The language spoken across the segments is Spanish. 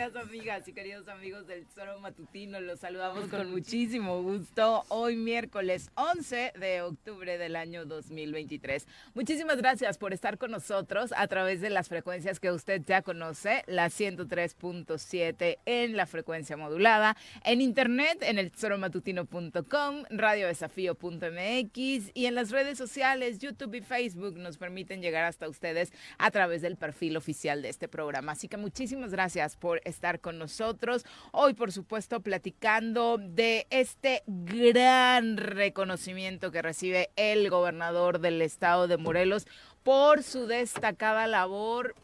together. Amigas y queridos amigos del Tesoro Matutino. Los saludamos con muchísimo gusto hoy miércoles 11 de octubre del año 2023. Muchísimas gracias por estar con nosotros a través de las frecuencias que usted ya conoce, la 103.7 en la frecuencia modulada, en internet en el tesoromatutino.com, radiodesafío.mx y en las redes sociales, YouTube y Facebook nos permiten llegar hasta ustedes a través del perfil oficial de este programa. Así que muchísimas gracias por estar con nosotros. Hoy, por supuesto, platicando de este gran reconocimiento que recibe el gobernador del estado de Morelos por su destacada labor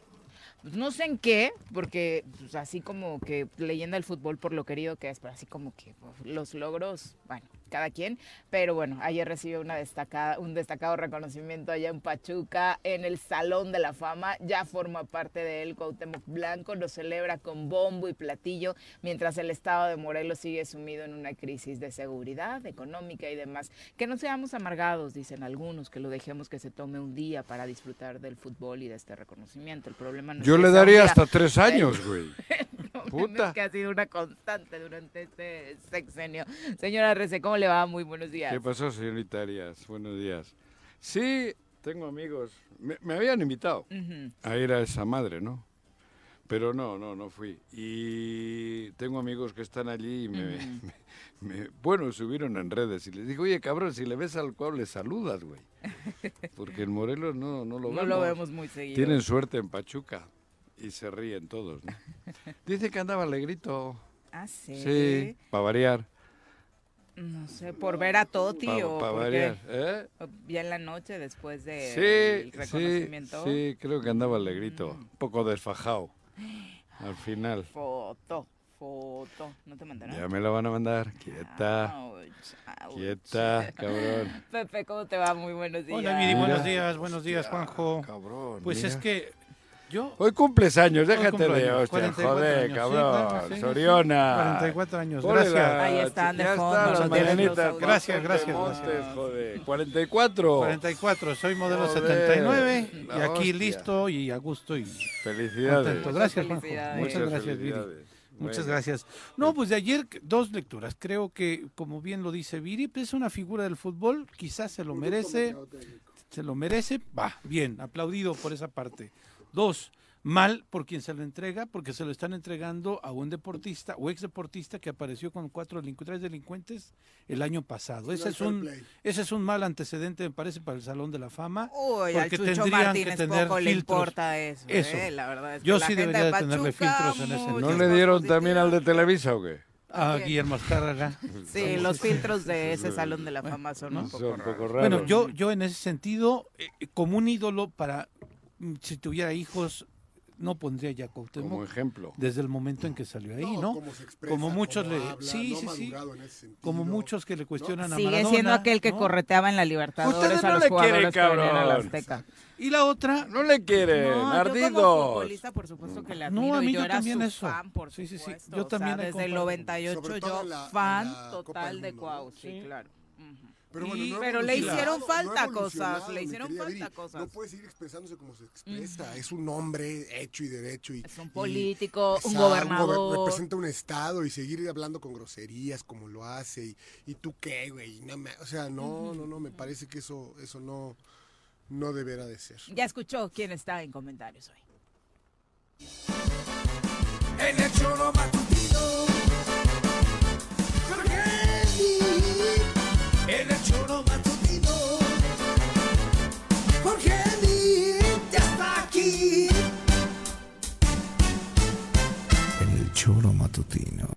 pues, no sé en qué, porque pues, así como que leyenda del fútbol por lo querido que es, pero así como que pues, los logros, bueno, cada quien. Pero bueno, ayer recibió una destacada, un destacado reconocimiento allá en Pachuca, en el Salón de la Fama. Ya forma parte de él Cuauhtémoc Blanco, lo celebra con bombo y platillo, mientras el estado de Morelos sigue sumido en una crisis de seguridad económica y demás. Que no seamos amargados, dicen algunos, que lo dejemos que se tome un día para disfrutar del fútbol y de este reconocimiento. El problema no Yo le daría hasta tres años, güey. Puta. que ha sido una constante durante este sexenio. Señora Rece, ¿cómo le va? Muy buenos días. ¿Qué pasó, señorita Arias? Buenos días. Sí, tengo amigos. Me, habían invitado a ir a esa madre, ¿no? Pero no, no, no fui. Y tengo amigos que están allí y me, bueno, subieron en redes y les digo, oye, cabrón, si le ves al cual le saludas, güey. Porque en Morelos no, no lo vemos. No lo vemos muy seguido. Tienen suerte en Pachuca y se ríen todos, ¿no? Dice que andaba alegrito. Ah, sí. Sí, para variar. No sé, por ver a Toti o para variar, ¿eh? ya en la noche después de sí, reconocimiento. Sí, sí, creo que andaba alegrito, mm. un poco desfajado al final. Foto, foto, ¿no te mandaron? Ya me la van a mandar, quieta. Quieta, cabrón. Pepe, ¿cómo te va? Muy buenos días. Hola, Viri, buenos días, buenos días, Juanjo. Cabrón. Pues es que Hoy cumples años, déjate de hostia, joder, cabrón. Soriona. 44 años, gracias. Ahí están de fondo. Gracias, gracias. joder. 44. 44, soy modelo 79 y aquí listo y a gusto y Felicidades. Gracias, Juanjo. Muchas gracias, Viri. Muchas gracias. No, pues de ayer dos lecturas. Creo que, como bien lo dice Viri, pues es una figura del fútbol, quizás se lo merece. Se lo merece, va, bien, aplaudido por esa parte. Dos, mal por quien se lo entrega, porque se lo están entregando a un deportista o ex deportista que apareció con cuatro tres delincuentes el año pasado. Ese es un ese es un mal antecedente, me parece, para el Salón de la Fama. Uy, porque tendrían que tener poco filtros. le importa eso, ¿eh? la verdad es Yo sí debería de tenerle filtros en ese. ¿No le dieron también al de Televisa o qué? A Guillermo Azcárraga. Sí, los filtros de ese Salón de la Fama son, un, poco raros. Bueno, yo, yo en ese sentido, eh, como un ídolo para, si tuviera hijos, no pondría ya Cuauhtémoc como ejemplo desde el momento en que salió ahí, ¿no? Como, muchos le sí, sí, sí. Como muchos que le cuestionan a Maradona. Sigue siendo aquel que correteaba en la Libertadores a los le jugadores quiere, que Azteca. Y la otra no le quiere, no, ardido. Yo futbolista, por supuesto que le admiro. No, a mí yo, yo también eso. Fan, por sí, sí, sí. Yo también desde el 98 yo fan total de Cuau, sí, claro. Pero, le hicieron falta cosas, le hicieron falta cosas. No puede seguir expresándose como se expresa. Es un hombre hecho y derecho. Y, es un político, un gobernador. representa un estado y seguir hablando con groserías como lo hace. Y, y tú qué, güey. No o sea, no, no, no, me parece que eso, eso no, no deberá de ser. Ya escuchó quién está en comentarios hoy. En el choro matutino en el choro matutino. Jorge ya está aquí. En el choro matutino.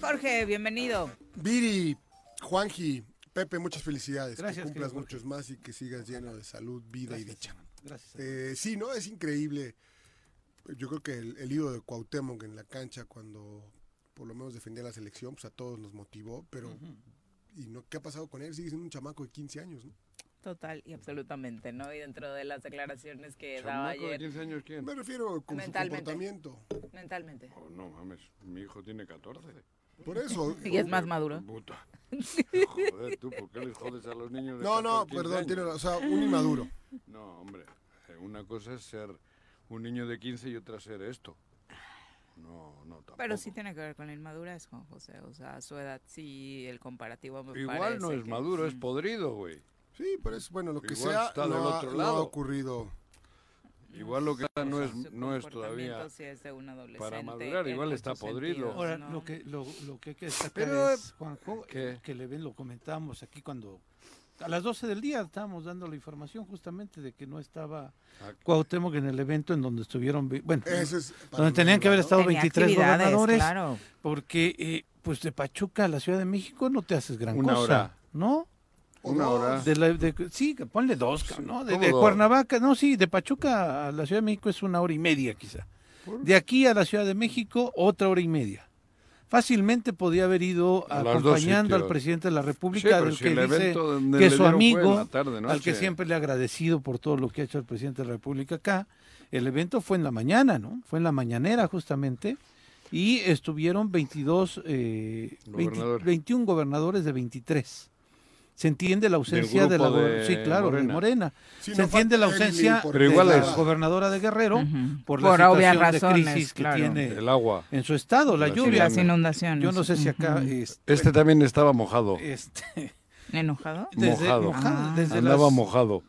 Jorge, bienvenido. Viri, Juanji, Pepe, muchas felicidades. Gracias. Que cumplas muchos más y que sigas lleno de salud, vida y dicha. Gracias. Eh, sí, ¿no? Es increíble. Yo creo que el, el ídolo de Cuauhtémoc en la cancha cuando por lo menos defendía la selección, pues a todos nos motivó, pero y no qué ha pasado con él, sigue siendo un chamaco de 15 años, ¿no? Total y absolutamente, ¿no? Y dentro de las declaraciones que daba ayer. de 15 años quién? Me refiero con su comportamiento. Mentalmente. Oh, no mames, mi hijo tiene 14. Por eso. y es más maduro. Puta. Joder, tú, ¿por qué les jodes a los niños de No, no, perdón, tiene, o sea, un inmaduro. No, hombre, eh, una cosa es ser un niño de 15 y otra ser esto. No, no, tampoco. Pero sí tiene que ver con la inmadurez, Juan José. O sea, su edad sí, el comparativo me Igual no es maduro, es podrido, güey. Sí, pero es bueno, lo que sea está no, del otro ha, lado. ha ocurrido. Igual lo que no es, no es todavía para madurar, igual está podrido. Ahora, lo, que, lo, lo que hay que destacar es, Juanjo, que le ven, lo comentábamos aquí cuando a las 12 del día estábamos dando la información justamente de que no estaba ah, Cuauhtémoc en el evento en donde estuvieron, bueno, donde tenían que haber estado 23 gobernadores, porque eh, pues de Pachuca a la Ciudad de México no te haces gran Una cosa, hora. ¿no? Una hora. De sí, ponle dos, ¿no? De, Cuernavaca, no, sí, de Pachuca a la Ciudad de México es una hora y media quizá. De aquí a la Ciudad de México, otra hora y media fácilmente podía haber ido acompañando al presidente de la República, del que dice que su amigo, al que siempre le ha agradecido por todo lo que ha hecho el presidente de la República acá. El evento fue en la mañana, ¿no? Fue en la mañanera justamente y estuvieron 22, eh, 21 gobernadores de 23 se entiende la ausencia de la sí claro Morena. de Morena se entiende la ausencia de la gobernadora de Guerrero por la situación de crisis que tiene el agua. en su estado la, lluvia. las inundaciones. Yo no sé si acá este, este, también estaba mojado. Este enojado mojado, ah. andaba mojado.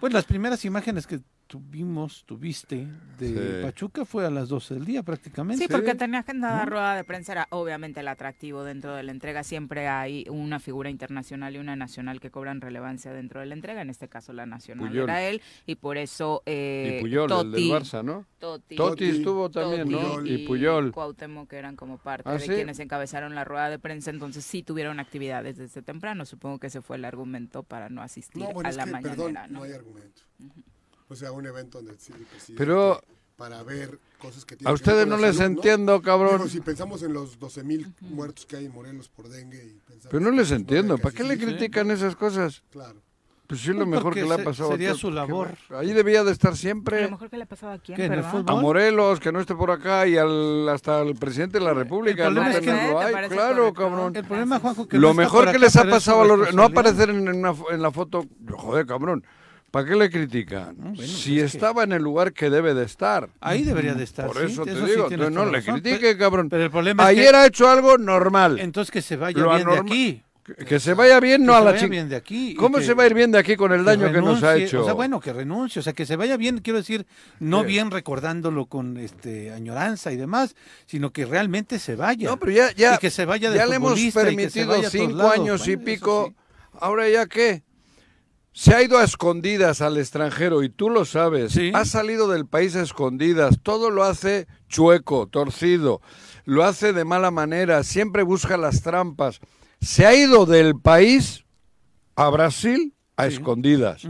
Pues las primeras imágenes que tuvimos, tuviste de Pachuca fue a las 12 del día prácticamente. Sí, porque tenía agendada rueda de prensa, era obviamente el atractivo dentro de la entrega. Siempre hay una figura internacional y una nacional que cobran relevancia dentro de la entrega. En este caso, la nacional era él, y por eso. Eh, y Puyol, el del Barça, ¿no? Totti, estuvo también, ¿no? Y Puyol. Cuauhtémoc, que eran como parte ¿Ah, de quienes encabezaron la rueda de prensa. Entonces, sí tuvieron actividades desde temprano. Supongo que ese fue el argumento para no asistir a la mañana. ¿no? hay argumento. O sea, un evento donde Pero para ver cosas que A ustedes no les entiendo, cabrón. si pensamos en los 12.000 muertos que hay en Morelos por dengue. Y Pero no les entiendo. ¿Para qué le critican esas cosas? Claro. Pues sí, lo mejor que le ha pasado. Sería su labor. Ahí debía de estar siempre. Lo mejor que le ha pasado a quién, A Morelos, que no esté por acá, y al, hasta el presidente de la República. No tenerlo ahí. Claro, cabrón. El problema, Juanjo, que Lo mejor que les ha pasado a los... No aparecer en, en la foto... Joder, cabrón. ¿Para qué le critican? Pues si estaba en el lugar que debe de estar. Ahí debería de estar. Por eso te digo, no, le critique, cabrón. Pero el problema Ayer ha hecho algo normal. Entonces que se vaya bien de aquí. Que, se vaya bien, no a la chica. de aquí. ¿Cómo se va a ir bien de aquí con el daño que nos ha hecho? O sea, bueno, que renuncie, o sea, que se vaya bien, quiero decir, no bien recordándolo con este añoranza y demás, sino que realmente se vaya. No, pero ya, ya, y que se vaya de ya le hemos permitido cinco años y pico. Ahora ya qué? Se ha ido a escondidas al extranjero y tú lo sabes. Ha salido del país a escondidas. Todo lo hace chueco, torcido. lo hace de mala manera, siempre busca las trampas. Se ha ido del país a Brasil a escondidas,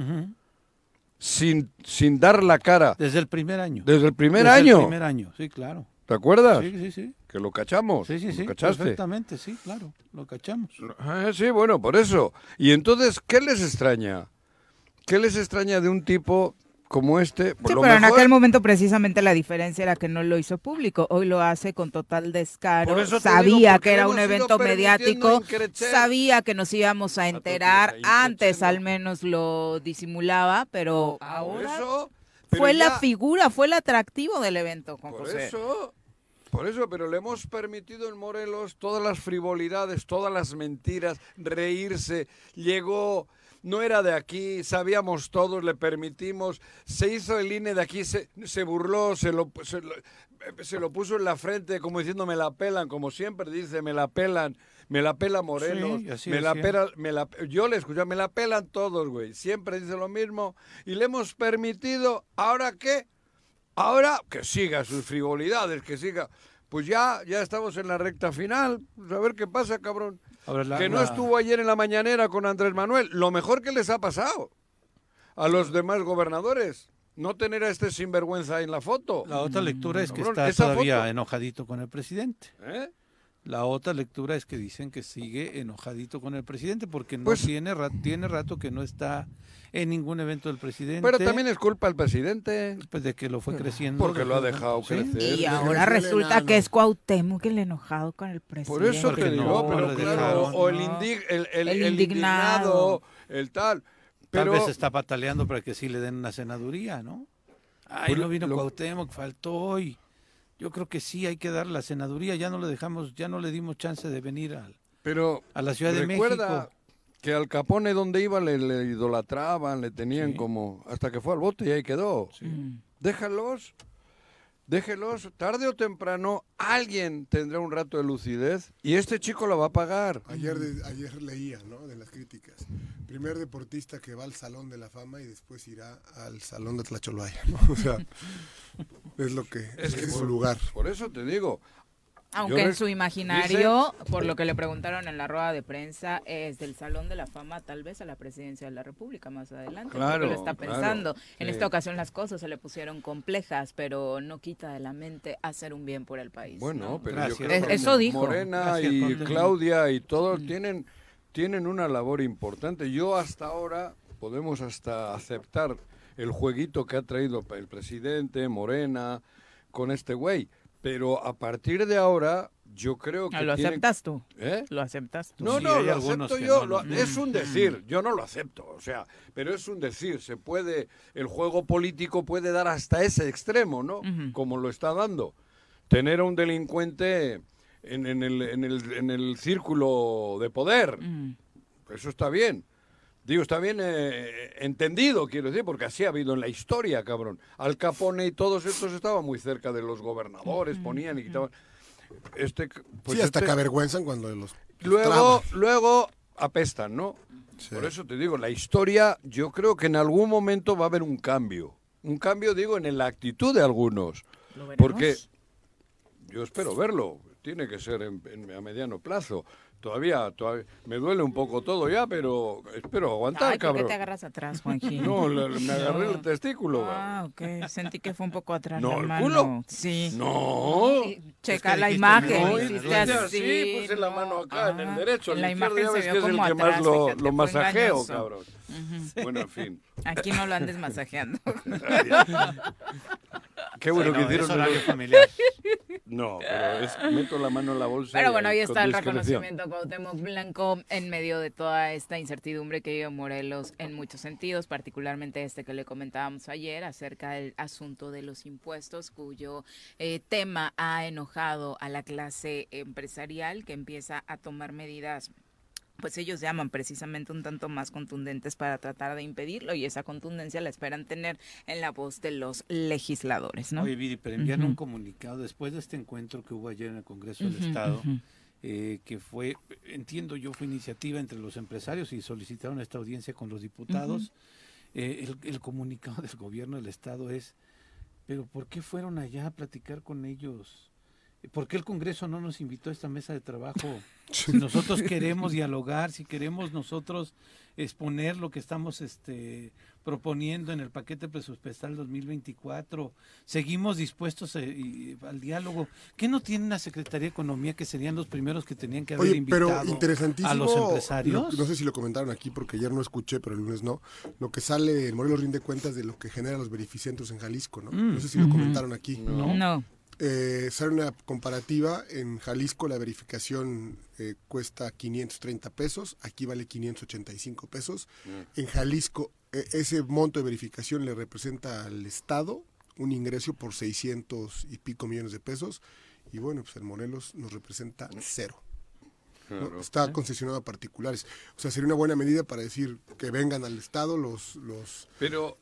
sin, sin dar la cara. Desde el primer año. Desde el primer Desde año. El primer año, sí, claro. ¿Te acuerdas? Sí, sí, sí. Que lo cachamos. Sí, sí, ¿Lo sí. cachaste? Perfectamente, sí, claro. Lo cachamos. Ah, sí, bueno, por eso. Y entonces, ¿qué les extraña? ¿Qué les extraña de un tipo como este? Sí, pero en aquel momento precisamente la diferencia era que no lo hizo público. Hoy lo hace con total descaro. Por eso te Sabía digo, que era un evento mediático. Sabía que nos íbamos a enterar. Antes al menos lo disimulaba, pero ahora eso, pero fue la figura, fue el atractivo del evento, Juan Por José. eso, por eso, pero le hemos permitido en Morelos todas las frivolidades, todas las mentiras, reírse. Llegó, no era de aquí, sabíamos todos, le permitimos. Se hizo el INE de aquí, se, se burló, se lo, se, lo, se lo puso en la frente como diciendo me la pelan, como siempre dice, me la pelan. Me la pela Morelos, Sí, así me la pela, me la, yo le escuché, me la pelan todos, güey. Siempre dice lo mismo y le hemos permitido, ¿ahora qué? Ahora que siga sus frivolidades, que siga. Pues ya, ya estamos en la recta final. Pues a ver qué pasa, cabrón. La- que no la- estuvo ayer en la mañanera con Andrés Manuel. Lo mejor que les ha pasado a los demás gobernadores. No tener a este sinvergüenza en la foto. La otra lectura es que Cabrón, está todavía foto. enojadito con el presidente. ¿Eh? La otra lectura es que dicen que sigue enojadito con el presidente porque no Pues- tiene, ra- tiene rato que no está en ningún evento del presidente. Pero también es culpa del presidente. pues de que lo fue creciendo. Porque lo ha de- dejado sí. crecer. Y ahora resulta que es Cuauhtémoc el enojado con el presidente. Por eso te Porque digo, no, pero claro, o el, indig- el, el- El el indignado, el tal. Tal vez está pataleando para que sí le den una senaduría, ¿no? Ay, Pues no vino lo- Cuauhtémoc, faltó hoy. Yo creo que sí hay que dar la senaduría, ya no le dejamos, ya no le dimos chance de venir al, Pero a la Ciudad de recuerda México. que al Capone donde iba le, le idolatraban, le tenían Sí. como hasta que fue al bote y ahí quedó. Mm. Déjalos, déjelos, tarde o temprano alguien tendrá un rato de lucidez y este chico lo va a pagar. Ayer, de- ayer leía, ¿no? De las críticas. Primer deportista que va al Salón de la Fama y después irá al Salón de Tlacholaya, ¿no? O sea, es lo que es, que su por- lugar. Por eso te digo, Aunque Yo en su imaginario, por lo que le preguntaron en la rueda de prensa, es del Salón de la Fama tal vez a la presidencia de la República más adelante. Claro, lo está claro, pensando. En sí. esta ocasión las cosas se le pusieron complejas, pero no quita de la mente hacer un bien por el país. bueno, ¿no? pero Gracias. yo creo Es- que eso dijo. Morena Gracias, y. Claudia y todos tienen tienen una labor importante. Yo hasta ahora podemos hasta aceptar el jueguito que ha traído el presidente Morena con este güey, pero a partir de ahora yo creo que Ah, ¿Lo tiene- aceptas tú? ¿Eh? ¿Lo aceptas tú? No, no, lo acepto yo. no lo- lo- es un decir, yo no lo acepto, o sea, pero es un decir. Se puede, el juego político puede dar hasta ese extremo, ¿no? Como lo está dando. Tener a un delincuente en, en el, en, el, en el círculo de poder, Mm. eso está bien. Digo, está bien eh, entendido, quiero decir, porque así ha habido en la historia, cabrón. Al Capone y todos estos estaban muy cerca de los gobernadores, ponían y quitaban. Este, pues sí, hasta este- que avergüenzan cuando los, Luego, luego apestan, ¿no? Sí. Por eso te digo, la historia, yo creo que en algún momento va a haber un cambio. Un cambio, digo, en la actitud de algunos. Porque yo espero verlo. Tiene que ser en- en- a mediano plazo. Todavía, todavía me duele un poco todo ya, pero espero aguantar, Ay, ¿por qué cabrón. te agarras atrás, Juanji? No, le- me agarré el testículo. Ah, ok. Sentí que fue un poco atrás No, la el culo. Sí. No. Checa que la imagen. no, hiciste así. así, puse la mano acá en Ah, el derecho, en el la izquierdo ya imagen ves se que vio es el como que atrás, más lo, lo masajeo, engañoso. cabrón. Bueno, en fin. Aquí no lo andes masajeando. Qué bueno Sí, que no, hicieron es horario los- familiar. No, pero es meto la mano en la bolsa. Pero bueno, ahí está el reconocimiento Cuauhtémoc Blanco en medio de toda esta incertidumbre que vive Morelos en muchos sentidos, particularmente este que le comentábamos ayer acerca del asunto de los impuestos, cuyo eh, tema ha enojado a la clase empresarial que empieza a tomar medidas pues ellos llaman precisamente un tanto más contundentes para tratar de impedirlo y esa contundencia la esperan tener en la voz de los legisladores, ¿no? Oye, Viri, pero Ujú. un comunicado después de este encuentro que hubo ayer en el Congreso del Estado, eh, que fue, entiendo yo, fue iniciativa entre los empresarios y solicitaron esta audiencia con los diputados. Eh, el, el comunicado del gobierno del Estado es, pero ¿por qué fueron allá a platicar con ellos? ¿Por qué el Congreso no nos invitó a esta mesa de trabajo? Si nosotros queremos dialogar, si queremos nosotros exponer lo que estamos este, proponiendo en el paquete presupuestal 2024, seguimos dispuestos eh, al diálogo. ¿Qué no tiene la Secretaría de Economía que serían los primeros que tenían que haber invitado a los empresarios? no sé si lo comentaron aquí porque ayer no escuché, pero el lunes no. Lo que sale, el Morelos rinde cuentas de lo que generan los beneficientos en Jalisco, ¿no? no sé si lo comentaron aquí. No. no eh, sale una comparativa, en Jalisco la verificación eh, cuesta 530 pesos, aquí vale 585 pesos. Mm. En Jalisco e, ese monto de verificación le representa al Estado un ingreso por 600 y pico millones de pesos y bueno, pues en Morelos nos representa cero. Está concesionado a particulares. O sea, sería una buena medida para decir que vengan al Estado los... los Pero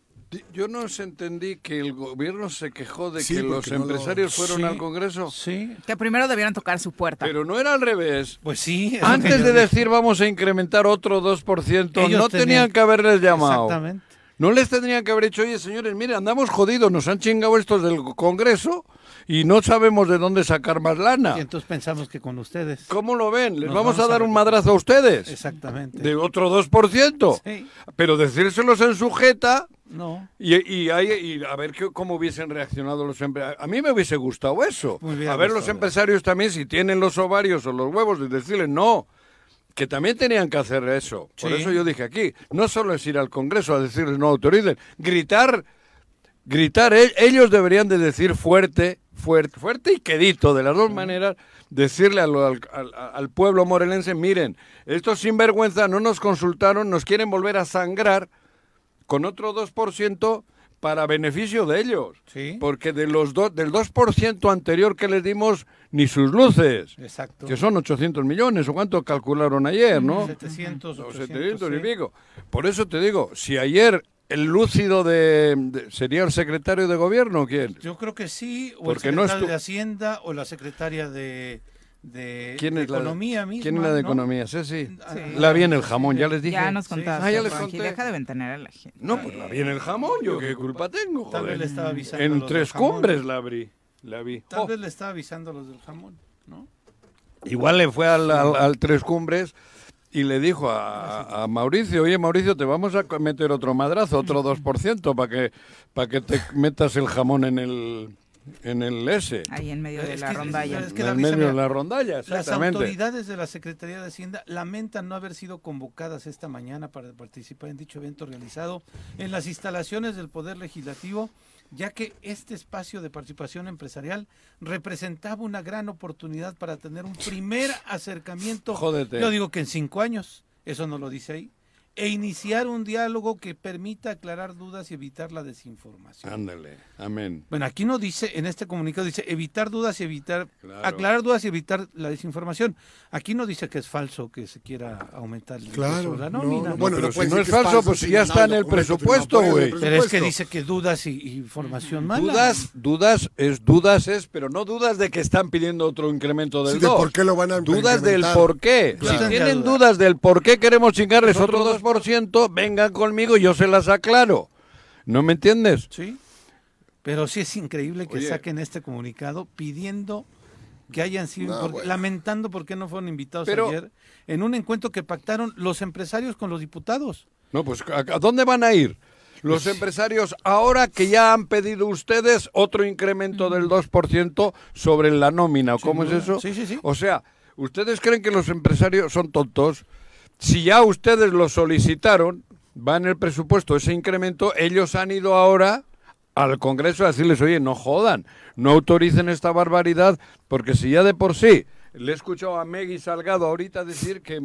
yo no entendí que el gobierno se quejó de que los empresarios fueron al Congreso. Sí. Que primero debieran tocar su puerta. Pero no era al revés. Pues sí. Antes de decir vamos a incrementar otro 2%, no tenían... que haberles llamado. Exactamente. No les tendrían que haber dicho, oye señores, mire, andamos jodidos, nos han chingado estos del Congreso y no sabemos de dónde sacar más lana. Y entonces pensamos que con ustedes. ¿Cómo lo ven? ¿Les vamos, a dar un madrazo a ustedes? Exactamente. De otro 2%. Sí. Pero decírselos en sujeta. No. Y, y, y a ver qué, cómo hubiesen reaccionado los empresarios. A mí me hubiese gustado eso. a ver los empresarios también si tienen los ovarios o los huevos de decirles no que también tenían que hacer eso. Por eso yo dije aquí, no solo es ir al Congreso a decirles no autoricen, gritar, gritar, e-, ellos deberían de decir fuerte, fuerte, fuerte y quedito, de las dos maneras, decirle al, al, pueblo morelense, miren, estos sinvergüenza no nos consultaron, nos quieren volver a sangrar con otro 2% para beneficio de ellos. ¿Sí? Porque de los del 2% anterior que les dimos, ni sus luces. Exacto. Que son 800 millones, o cuánto calcularon ayer, ¿no? 700, 800, 700 y pico. Por eso te digo, si ayer el lúcido de, sería el secretario de gobierno quién yo creo que sí o el secretario de hacienda o la secretaria de de, ¿Quién es economía la, misma, ¿Quién es la de economía? Sí, sí, La vi en el jamón, ya les dije. Ya nos contaste. Ah, ya les conté. Deja de ventanear a la gente. No, pues la vi en el jamón, yo qué culpa tengo, Tal vez le estaba avisando En Tres Cumbres la abrí, la vi. Tal oh. vez le estaba avisando a los del jamón, ¿no? Igual le fue al, al, Tres Cumbres y le dijo a, a, Mauricio, oye Mauricio, te vamos a meter otro madrazo, otro 2% para que, para que te metas el jamón en el en el S. Ahí en medio de la rondalla. en medio de la rondalla, Las autoridades de la Secretaría de Hacienda lamentan no haber sido convocadas esta mañana para participar en dicho evento realizado en las instalaciones del Poder Legislativo, ya que este espacio de participación empresarial representaba una gran oportunidad para tener un primer acercamiento. Jódete. Yo digo que en cinco años, eso no lo dice ahí e iniciar un diálogo que permita aclarar dudas y evitar la desinformación. Ándale, amén. Bueno, aquí no dice, en este comunicado dice evitar dudas y evitar, claro. aclarar dudas y evitar la desinformación. Aquí no dice que es falso que se quiera aumentar el claro, la nómina. No, no, bueno, no, pero si no es falso, falso pues si ya está en el presupuesto, güey. Pero es que dice que dudas y, información mala. Dudas, dudas es dudas es, pero no dudas de que están pidiendo otro incremento del sí, de por qué lo van a Dudas del por qué. Claro. Si tienen dudas del por qué queremos chingarles otros dos 10%, vengan conmigo, yo se las aclaro. ¿No me entiendes? Sí. Pero sí es increíble que saquen este comunicado pidiendo que hayan sido lamentando por qué no fueron invitados ayer en un encuentro que pactaron los empresarios con los diputados. No, pues ¿a dónde van a ir? Los pues empresarios, ahora que ya han pedido ustedes otro incremento del 2% sobre la nómina, ¿cómo es eso? Sí, sí, sí. O sea, ¿ustedes creen que los empresarios son tontos? Si ya ustedes lo solicitaron, va en el presupuesto ese incremento, ellos han ido ahora al Congreso a decirles, oye, no jodan, no autoricen esta barbaridad, porque si ya de por sí le he escuchado a Meggy Salgado ahorita decir que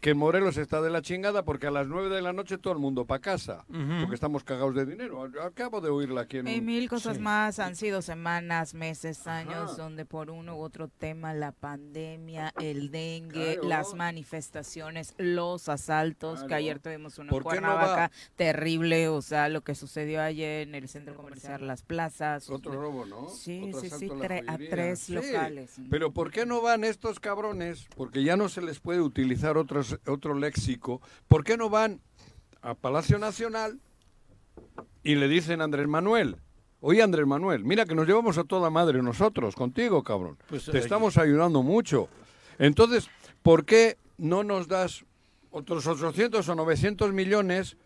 que Morelos está de la chingada porque a las 9 de la noche todo el mundo para casa, porque estamos cagados de dinero. Acabo de oírla aquí en Y mil cosas más, han sido semanas, meses, años, donde por uno u otro tema, la pandemia, el dengue, las manifestaciones, los asaltos, que ayer tuvimos una Cuernavaca terrible, o sea, lo que sucedió ayer en el centro comercial Las Plazas. Otro robo, ¿no? Sí, sí, sí, a, tres locales. Pero ¿por qué no van estos cabrones? Porque ya no se les puede utilizar otros otro léxico, ¿por qué no van a Palacio Nacional y le dicen a Andrés Manuel, Oye, Andrés Manuel, mira que nos llevamos a toda madre nosotros, contigo, cabrón. Pues, Te eh, estamos ayudando mucho. Entonces, ¿por qué no nos das otros 800 o 900 millones?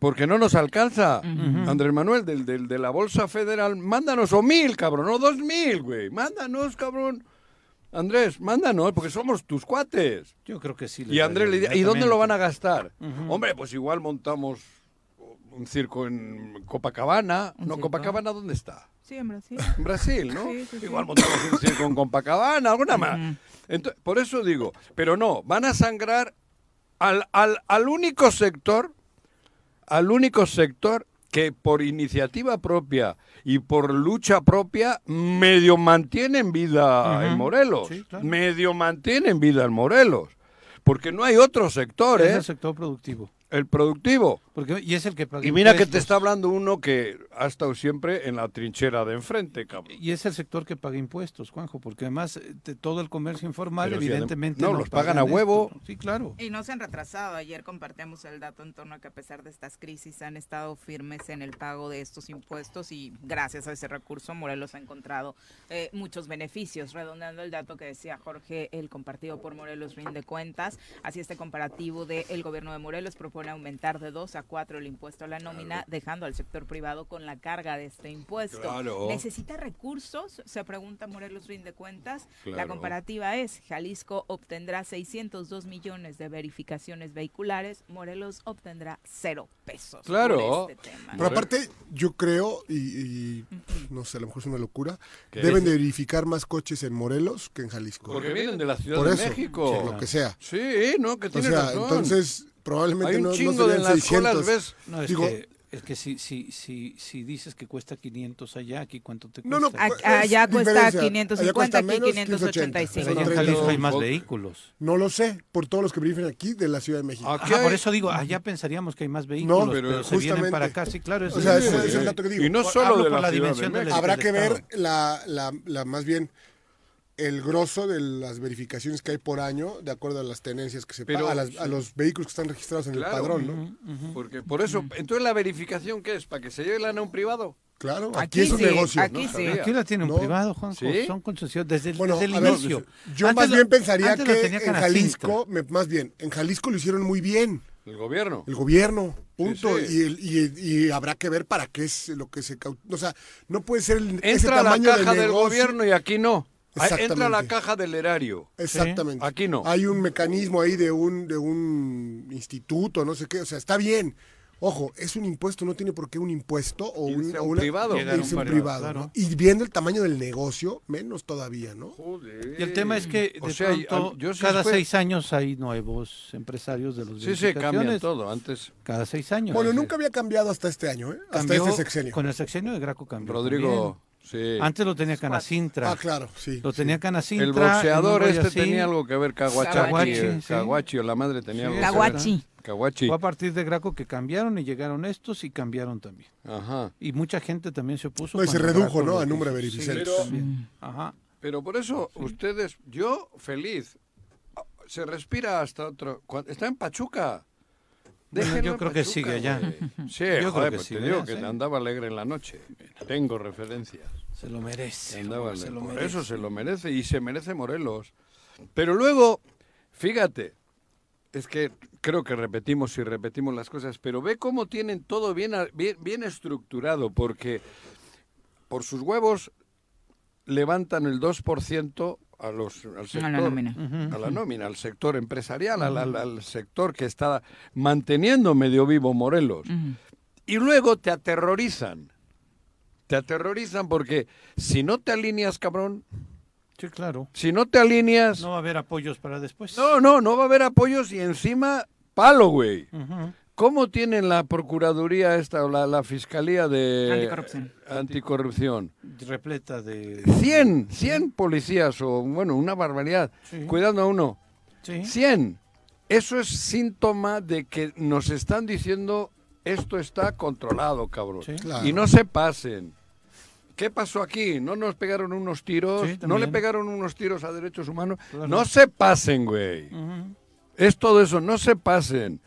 Porque no nos alcanza. Andrés Manuel, del, del- de la Bolsa Federal, mándanos o mil, cabrón, no dos mil, güey. Mándanos, cabrón. Andrés, mándanos, porque somos tus cuates. Yo creo que sí. Y Andrés le dice, ¿y dónde lo van a gastar? Hombre, pues igual montamos un circo en Copacabana. ¿Un no, circo? Copacabana, ¿dónde está? Sí, en Brasil. En Brasil, ¿no? Sí, sí, sí. Igual montamos un circo en Copacabana, alguna más. Ento- por eso digo, pero no, van a sangrar al, al, al único sector, al único sector que por iniciativa propia y por lucha propia medio mantiene en vida en Morelos. Sí, claro. Medio mantiene en vida en Morelos. Porque no hay otro sector, Es el sector productivo. El productivo. Porque, y es el que paga Y mira que te está hablando uno que ha estado siempre en la trinchera de enfrente, cabrón. Y es el sector que paga impuestos, Juanjo, porque además eh, de todo el comercio informal, Pero si adem- evidentemente. no, los pagan a huevo. esto. Sí, claro. Y no se han retrasado. Ayer compartíamos el dato en torno a que a pesar de estas crisis han estado firmes en el pago de estos impuestos y gracias a ese recurso Morelos ha encontrado eh, muchos beneficios. Redondeando el dato que decía Jorge, el compartido por Morelos rinde cuentas. Así este comparativo del gobierno de Morelos propone aumentar de 2 a 4 el impuesto a la nómina, dejando al sector privado con la carga de este impuesto. Claro. ¿Necesita recursos? Se pregunta Morelos rinde cuentas. La comparativa es, Jalisco obtendrá 602 millones de verificaciones vehiculares, Morelos obtendrá cero pesos. Claro. por este tema. Pero aparte, yo creo, y, y, no sé, a lo mejor es una locura, ¿Qué deben de verificar más coches en Morelos que en Jalisco. Porque vienen de la Ciudad Por de eso, México. por lo que sea. Sí, no, que O tienes sea, razón. entonces probablemente Hay un no, no chingo de serían las 600. colas, ¿ves? No, es Digo- que, es que si, si, si, si dices que cuesta 500 allá, aquí cuánto te cuesta. No, no, A- pues, allá es cuesta diferencia. 550, Allá cuesta aquí menos, 585. Pero allá en 580. Jalisco hay más vehículos. No lo sé, por todos los que viven aquí de la Ciudad de México. Ajá, hay- por eso digo, allá pensaríamos que hay más vehículos, No, pero, pero se vienen para acá, sí, claro. eso O sea, es- ese es el dato que digo. Y no solo hablo de por la, dimensión de. Habrá que ver la, la, la más bien el grosso de las verificaciones que hay por año de acuerdo a las tenencias que se Pero- pagan, a, las- a los vehículos que están registrados en Claro. el padrón, ¿no? Porque por eso, entonces la verificación qué es, para que se lleve lana a un privado. Claro, aquí, Aquí es un sí, negocio. aquí No sí. Aquí la tiene un No. privado, Juanjo. ¿Sí? Son concesiones desde el, Bueno, desde el ver, inicio. yo Antes más lo- bien pensaría que en. Jalisco, me- más bien, en Jalisco lo hicieron muy bien, El gobierno. el gobierno, punto. Sí, sí. Y, el- y, y habrá que ver para qué es lo que se... O sea, no puede ser el, ese Entra la de caja del gobierno y aquí no. Ah, Entra a la caja del erario. Exactamente. Aquí no. Hay un mecanismo ahí de un, de un instituto, no sé qué. O sea, está bien. Ojo, es un impuesto, no tiene por qué un impuesto o un, o un una- privado. Un privado, privado. claro. ¿no? Y viendo el tamaño del negocio, menos todavía, ¿no? Joder. Y el tema es que de O sea, pronto, yo sí cada fue- seis años hay nuevos empresarios de los Sí, sí, cambia verificaciones. todo. Antes, Cada seis años. Bueno, nunca había cambiado hasta este año, ¿eh? Hasta este sexenio. Con el sexenio de Graco cambió. Rodrigo, sí. Antes lo tenía Canacintra. Ah, claro, sí. Lo tenía Canacintra. El boxeador este así. tenía algo que ver, Caguachi. Caguachi, eh, o la madre tenía Sí. algo que ver. Caguachi. Caguachi. Fue a partir de Graco que cambiaron y llegaron estos y cambiaron también. Ajá. Y mucha gente también se opuso. No, y se redujo, Graco ¿no? a número de beneficiarios. también. Ajá. Pero por eso ustedes, yo feliz, se respira hasta otro. Está en Pachuca. Bueno, yo creo que sigue allá. Sí, creo joder, que pues te digo que Sí. andaba alegre en la noche. Tengo referencias. Se lo merece. Andaba se lo Por merece. eso se lo merece y se merece Morelos. Pero luego, fíjate, es que creo que repetimos y repetimos las cosas, pero ve cómo tienen todo bien, bien, bien estructurado, porque por sus huevos levantan el 2% a los, al sector, la nómina. a la nómina, al sector empresarial, al, al- al sector que está manteniendo medio vivo Morelos. Y luego te aterrorizan. Te aterrorizan porque si no te alineas, cabrón, Sí, claro. si no te alineas, No va a haber apoyos para después. no, no, no va a haber apoyos y encima palo, güey. Ujú. ¿Cómo tienen la Procuraduría esta o la, la Fiscalía de Anticorrupción. Anticorrupción? Repleta de... 100, 100 policías o, bueno, una barbaridad, Sí. cuidando a uno. Sí. 100. Eso es síntoma de que nos están diciendo esto está controlado, cabrón. Sí. Claro. Y no se pasen. ¿Qué pasó aquí? ¿No nos pegaron unos tiros? Sí, ¿No le pegaron unos tiros a derechos humanos? Claro. No se pasen, güey. Es todo eso, no se pasen.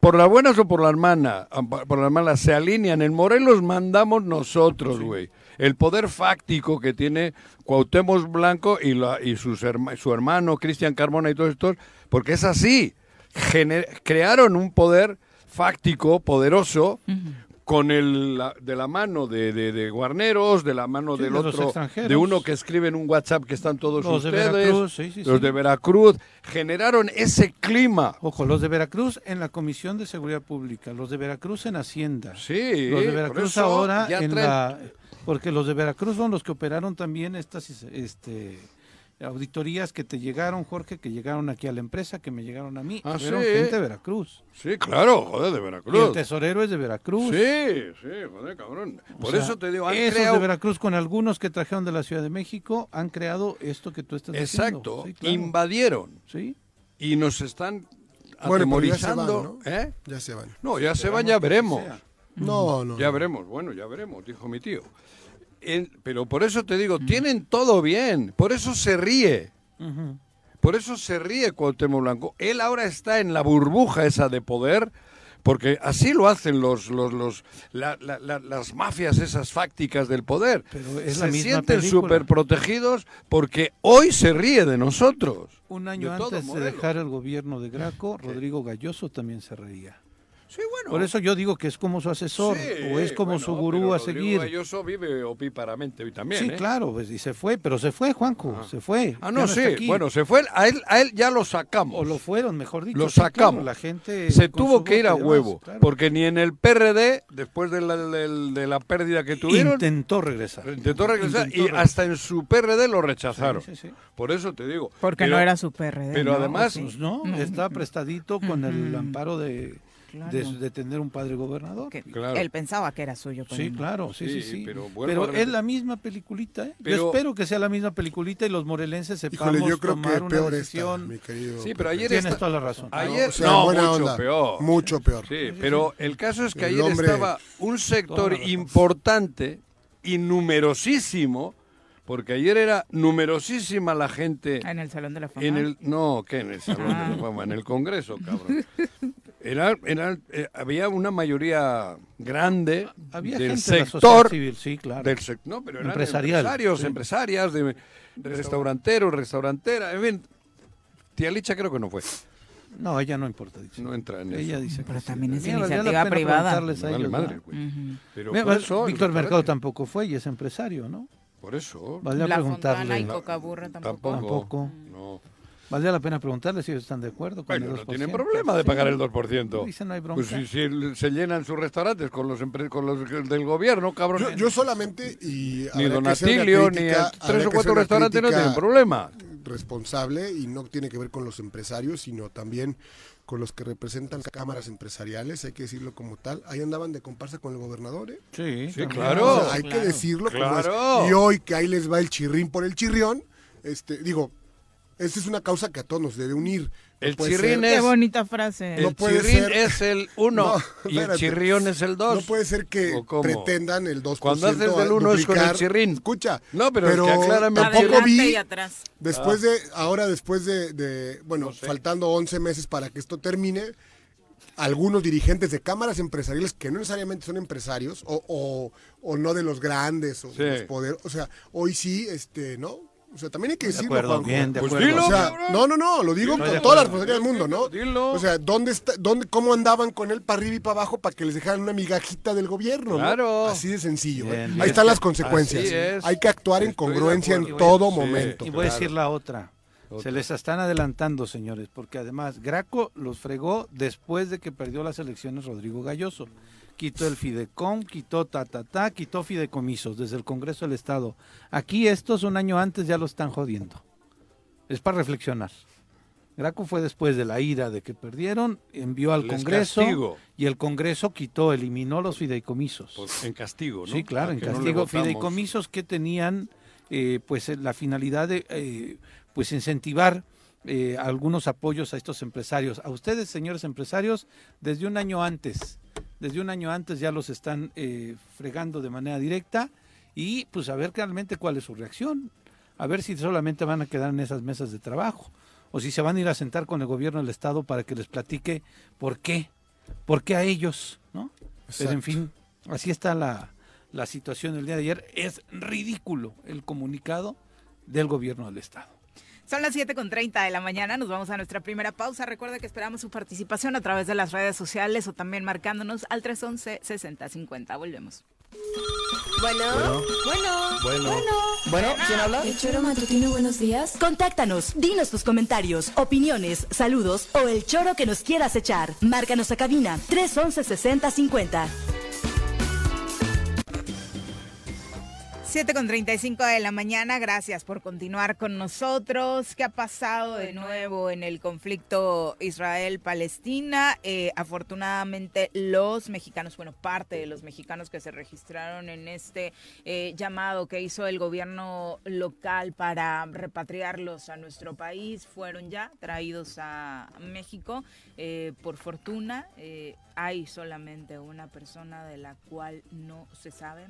Por las buenas o por las malas, por las malas, se alinean. En Morelos mandamos nosotros, güey. El poder fáctico que tiene Cuauhtémoc Blanco y, la, y sus su hermano Cristian Carmona y todos estos, porque es así. crearon un poder fáctico, poderoso, con el de la mano de, de, Guarneros, de la mano del otro, de uno que escribe en un WhatsApp que están todos los ustedes, de Veracruz, sí, sí, los de Veracruz, generaron ese clima. Ojo, los de Veracruz en la Comisión de Seguridad Pública, los de Veracruz en Hacienda, sí, los de Veracruz ahora en la, porque los de Veracruz son los que operaron también estas, este auditorías que te llegaron, Jorge, que llegaron aquí a la empresa, que me llegaron a mí. Ah, Fueron gente de Veracruz. Sí, claro, joder, de Veracruz. Y el tesorero es de Veracruz. Sí, sí, joder, cabrón. Por eso te digo, han esos de Veracruz con algunos que trajeron de la Ciudad de México han creado esto que tú estás Exacto, diciendo. Exacto, invadieron. Sí. Y nos están bueno, ya se van, ¿no? ¿Eh? Ya se van. No, ya se van, ya veremos. No, no. Ya veremos, bueno, ya veremos, dijo mi tío. Pero por eso te digo, tienen todo bien, por eso se ríe. Por eso se ríe Cuauhtémoc Blanco. Él ahora está en la burbuja esa de poder, porque así lo hacen los, los, los las mafias esas fácticas del poder. se sienten súper protegidos porque hoy se ríe de nosotros. Un año antes de dejar el gobierno de Graco, Rodrigo Galloso también se reía. Sí, bueno. Por eso yo digo que es como su asesor o es como su gurú a seguir. Vive opíparamente hoy también. Sí, ¿eh? claro, pues, y se fue, pero se fue, Juanco, se fue. Ah, no, sí, bueno, se fue, a él, a él ya lo sacamos. O lo fueron, mejor dicho. Lo sacamos. la gente se tuvo que ir a huevo, porque ni en el PRD, después de la, de, la pérdida que tuvieron. Intentó regresar. Intentó regresar y hasta en su PRD lo rechazaron. Por eso te digo. Porque no era su PRD. Pero además. Pues no, está prestadito con el amparo de de, tener un padre gobernador. Él pensaba que era suyo. sí, claro, sí, sí, sí. Pero, es la misma peliculita, ¿eh? yo espero que sea la misma peliculita y los morelenses sepamos yo creo tomar una decisión. sí, pero ayer Tienes toda la razón. Ayer, no, mucho onda, peor. Mucho peor. Sí, pero el caso es que ayer estaba un sector importante y numerosísimo porque ayer era numerosísima la gente. En el Salón de la Fama. En el, no, ¿qué en el Salón de la ah. Fama? En el Congreso, cabrón. Era, era, eh, había una mayoría grande del sector civil, sí, claro. Del no, pero eran empresarios, empresarias, de, restauranteros, restauranteras, en fin. Tía Licha creo que no fue. No, ella no importa. Dice. No entra en ella eso. dice pero también es iniciativa privada. Vale madre, güey. Pero Mira, eso, Víctor Mercado tampoco fue y es empresario, ¿no? Por eso. Vale a preguntarle. y Cocaburra tampoco. Tampoco. No. Valdría la pena preguntarle si ellos están de acuerdo con bueno, el 2%. no tienen problema de pagar el 2%. Dicen no hay bronca. Pues si, se llenan sus restaurantes con los, con los del gobierno, cabrón. Yo, yo solamente, y ni Donatilio, ni tres o cuatro restaurantes no tienen problema. Responsable y no tiene que ver con los empresarios, sino también con los que representan cámaras empresariales, hay que decirlo como tal. Ahí andaban de comparsa con el gobernador, ¿eh? Sí, sí, claro. hay que decirlo como es. Y hoy que ahí les va el chirrín por el chirrión, este, digo, esta es una causa que a todos nos debe unir. el chirrín es. Qué bonita frase. El chirrín es el uno y el chirrión es el dos. No puede ser que pretendan el 2%. Cuando haces del uno es con el chirrín. Escucha. No, pero, pero aclárame tampoco vi. Después de. Ahora, después de. bueno, faltando 11 meses para que esto termine. Algunos dirigentes de cámaras empresariales que no necesariamente son empresarios o, o, no de los grandes o de los poderes. O sea, hoy sí, este, ¿no? O sea, también hay que decirlo, acuerdo, bien, de pues acuerdo. o sea, no, no, no, lo digo con toda la responsabilidad del mundo, ¿no? Dilo. O sea, ¿dónde está, dónde, cómo andaban con él para arriba y para abajo para que les dejaran una migajita del gobierno? Claro. Así de sencillo. ¿eh? Ahí están las consecuencias. Hay que actuar en congruencia en todo momento. Y voy a decir la otra. Se les están adelantando, señores, porque además Graco los fregó después de que perdió las elecciones Rodrigo Galloso quitó el Fidecom, quitó ta, ta, ta, quitó fideicomisos desde el Congreso del Estado. Aquí estos un año antes ya lo están jodiendo. Es para reflexionar. Graco fue después de la ira de que perdieron, envió al Congreso y el Congreso quitó, eliminó los fideicomisos. Pues en castigo, ¿no? Sí, claro, en castigo. fideicomisos que tenían eh, pues la finalidad de eh, pues incentivar eh, algunos apoyos a estos empresarios. A ustedes, señores empresarios, desde un año antes desde un año antes ya los están eh, fregando de manera directa y pues a ver realmente cuál es su reacción, a ver si solamente van a quedar en esas mesas de trabajo o si se van a ir a sentar con el gobierno del estado para que les platique por qué, ¿por qué a ellos? ¿no? Pero en fin, así está la, la situación del día de ayer. Es ridículo el comunicado del gobierno del Estado. Son las 7.30 de la mañana, nos vamos a nuestra primera pausa. Recuerda que esperamos su participación a través de las redes sociales o también marcándonos al 311-6050. Volvemos. Bueno, bueno, Bueno. bueno. ¿quién habla? El choro matutino, buenos días. Contáctanos, dinos tus comentarios, opiniones, saludos o el choro que nos quieras echar. Márcanos a cabina 311 6050. 7 con 35 de la mañana, gracias por continuar con nosotros. ¿Qué ha pasado de nuevo en el conflicto Israel-Palestina? Eh, afortunadamente los mexicanos, bueno, parte de los mexicanos que se registraron en este eh, llamado que hizo el gobierno local para repatriarlos a nuestro país fueron ya traídos a México. Eh, por fortuna, hay solamente una persona de la cual no se sabe,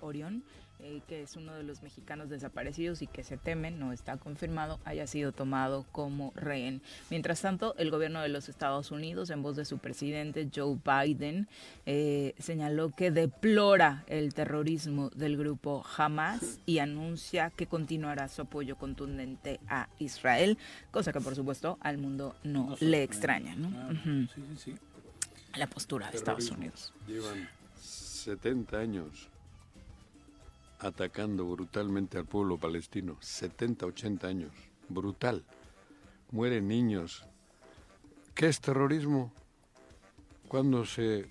Orión, eh, que es uno de los mexicanos desaparecidos y que se temen, no está confirmado, haya sido tomado como rehén. Mientras tanto, el gobierno de los Estados Unidos, en voz de su presidente Joe Biden, eh, señaló que deplora el terrorismo del grupo Hamas y anuncia que continuará su apoyo contundente a Israel, cosa que por supuesto al mundo no, le extraña. ¿no? Sí, sí, sí. La postura de Estados Unidos. Llevan 70 años atacando brutalmente al pueblo palestino. 70, 80 años. Brutal. Mueren niños. ¿Qué es terrorismo? Cuando se... eh,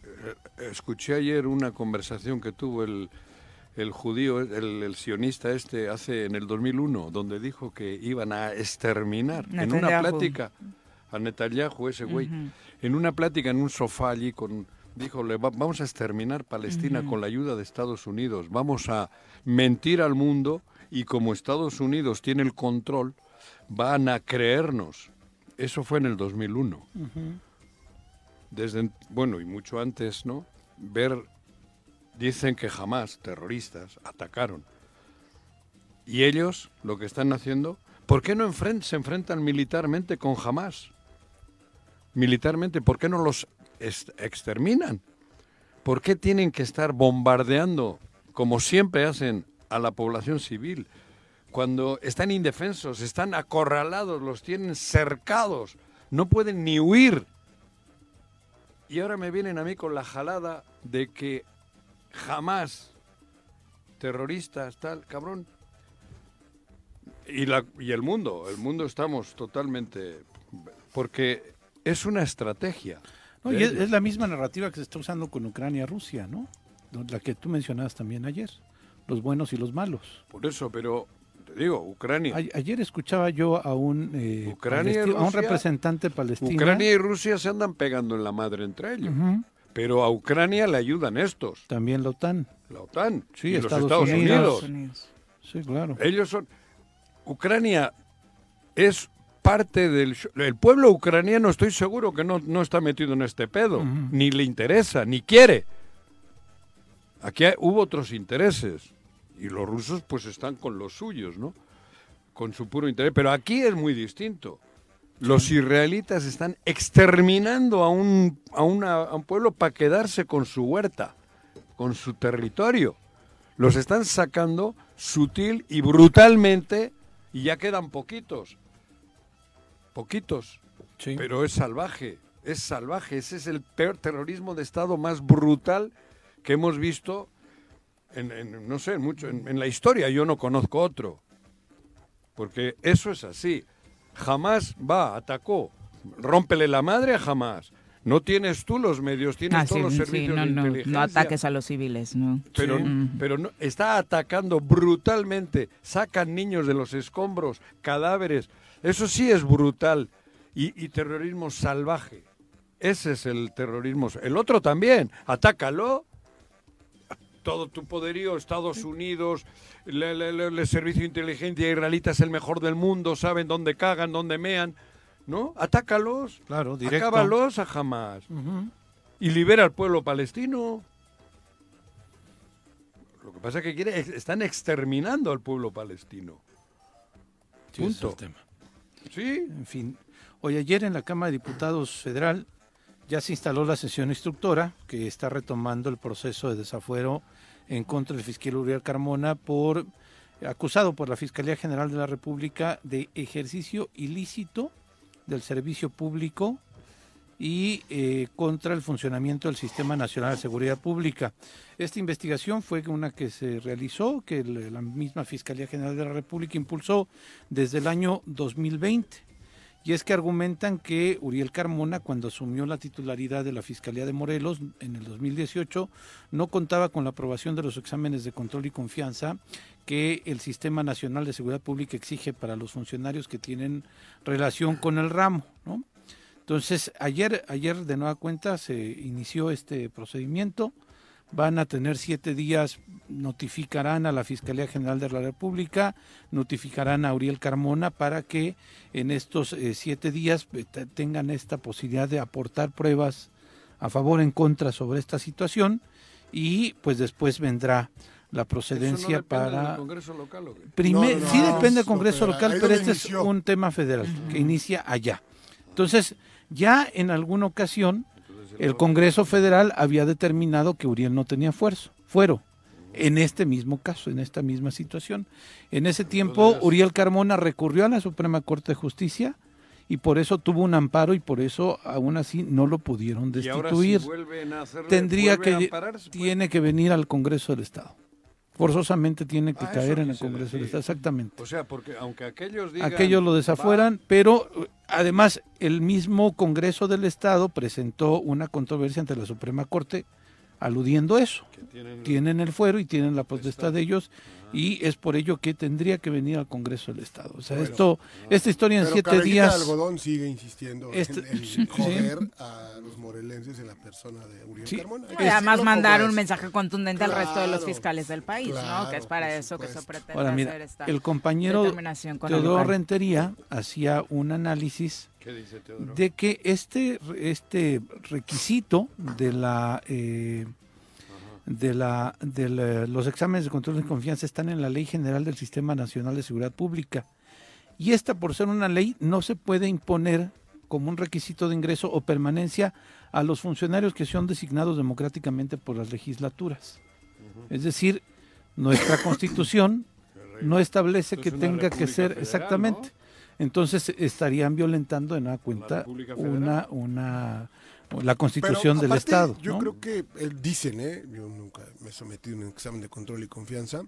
Escuché ayer una conversación que tuvo el, el judío, el, el sionista este, hace en el 2001, donde dijo que iban a exterminar. En una plática a Netanyahu, ese güey, en una plática en un sofá allí con dijo, "Le va- vamos a exterminar Palestina con la ayuda de Estados Unidos, vamos a mentir al mundo y como Estados Unidos tiene el control, van a creernos. Eso fue en el 2001. Desde, en- bueno, y mucho antes, ¿no? Ver, dicen que jamás terroristas atacaron. Y ellos, lo que están haciendo, ¿por qué no enfren- se enfrentan militarmente con Hamas? Militarmente, ¿por qué no los exterminan? ¿Por qué tienen que estar bombardeando, como siempre hacen, a la población civil? Cuando están indefensos, están acorralados, los tienen cercados, no pueden ni huir. Y ahora me vienen a mí con la jalada de que jamás terroristas, tal, cabrón. Y, la, y el mundo, el mundo estamos totalmente... Porque es una estrategia. No, y es, la misma narrativa que se está usando con Ucrania-Rusia, ¿no? La que tú mencionabas también ayer, los buenos y los malos. Por eso, pero te digo, Ucrania. A- ayer escuchaba yo a un, eh, Ucrania y palesti- a un representante palestino. Ucrania y Rusia se andan pegando en la madre entre ellos. Pero a Ucrania le ayudan estos, También la OTAN. la OTAN Sí, y los Estados Estados Unidos. Unidos. Sí, claro. Ellos son. Ucrania es parte del. El pueblo ucraniano, estoy seguro que no, no está metido en este pedo, ni le interesa, ni quiere. Aquí hay- hubo otros intereses. Y los rusos, pues están con los suyos, ¿no? Con su puro interés. Pero aquí es muy distinto. Los israelitas están exterminando a un, a una- a un pueblo para quedarse con su huerta, con su territorio. Los están sacando sutil y brutalmente y ya quedan poquitos. Poquitos. Sí. Pero es salvaje, es salvaje. Ese es el peor terrorismo de Estado más brutal que hemos visto en, en- no sé, en mucho, en, en la historia. Yo no conozco otro. Porque eso es así. Jamás va, atacó. Rómpele la madre a jamás. No tienes tú los medios, tienes Ah, todos sí, los sí, servicios no, de no, inteligencia. no ataques a los civiles, ¿no? Pero, Sí. Mm. pero no, está atacando brutalmente. Sacan niños de los escombros, cadáveres. Eso sí es brutal. Y, y terrorismo salvaje. Ese es el terrorismo. El otro también. Atácalo. Todo tu poderío, Estados Unidos, el, el- el- el servicio de inteligencia israelita es el mejor del mundo, saben dónde cagan, dónde mean. ¿No? Atácalos. Claro, directo. Acábalos a jamás y libera al pueblo palestino. Lo que pasa es que quiere, están exterminando al pueblo palestino. Sí, ese es Punto. el tema. Sí, En fin. Hoy ayer en la Cámara de Diputados Federal ya se instaló la sesión instructora que está retomando el proceso de desafuero en contra del fiscal Uriel Carmona por acusado por la Fiscalía General de la República de ejercicio ilícito del servicio público y eh, contra el funcionamiento del Sistema Nacional de Seguridad Pública. Esta investigación fue una que se realizó, que la misma Fiscalía General de la República impulsó desde el año 2020 y es que argumentan que Uriel Carmona, cuando asumió la titularidad de la Fiscalía de Morelos en el 2018, no contaba con la aprobación de los exámenes de control y confianza que el Sistema Nacional de Seguridad Pública exige para los funcionarios que tienen relación con el ramo. ¿no? Entonces, ayer, ayer de nueva cuenta se inició este procedimiento. Van a tener siete días, notificarán a la Fiscalía General de la República, notificarán a Uriel Carmona para que en estos eh, siete días eh, tengan esta posibilidad de aportar pruebas a favor o en contra sobre esta situación y pues después vendrá la procedencia para... Del Congreso local, ¿o sí depende del Congreso local, pero este es un tema federal que inicia allá. Entonces, ya en alguna ocasión el Congreso Federal había determinado que Uriel no tenía fuerzo, fuero, en este mismo caso, en esta misma situación. En ese tiempo, Uriel Carmona recurrió a la Suprema Corte de Justicia y por eso tuvo un amparo y por eso aún así no lo pudieron destituir. Tendría que tiene que venir al Congreso del Estado. Forzosamente tiene que ah, caer en el Congreso del Estado, exactamente. O sea, porque aunque aquellos digan... Aquellos lo desafueran, pero además el mismo Congreso del Estado presentó una controversia ante la Suprema Corte aludiendo eso. Tienen, el fuero y tienen la potestad de ellos y es por ello que tendría que venir al Congreso del Estado. O sea, esto, esta historia en siete días... algodón sigue insistiendo en, este, joder a los morelenses en la persona de Uriel Carmona. Y además mandar un mensaje contundente al resto de los fiscales del país, ¿no? Que es para eso que se pretende Ahora, mira, hacer esta El compañero Teodoro Rentería hacía un análisis de que este, este requisito de la... Eh, de, la, de los exámenes de control de confianza están en la Ley General del Sistema Nacional de Seguridad Pública. Y esta, por ser una ley, no se puede imponer como un requisito de ingreso o permanencia a los funcionarios que son designados democráticamente por las legislaturas. Es decir, nuestra constitución no establece que tenga que ser exactamente. Entonces estarían violentando en una cuenta una, una la constitución del Estado. Yo creo que dicen, ¿eh? yo nunca me he sometido a un examen de control y confianza,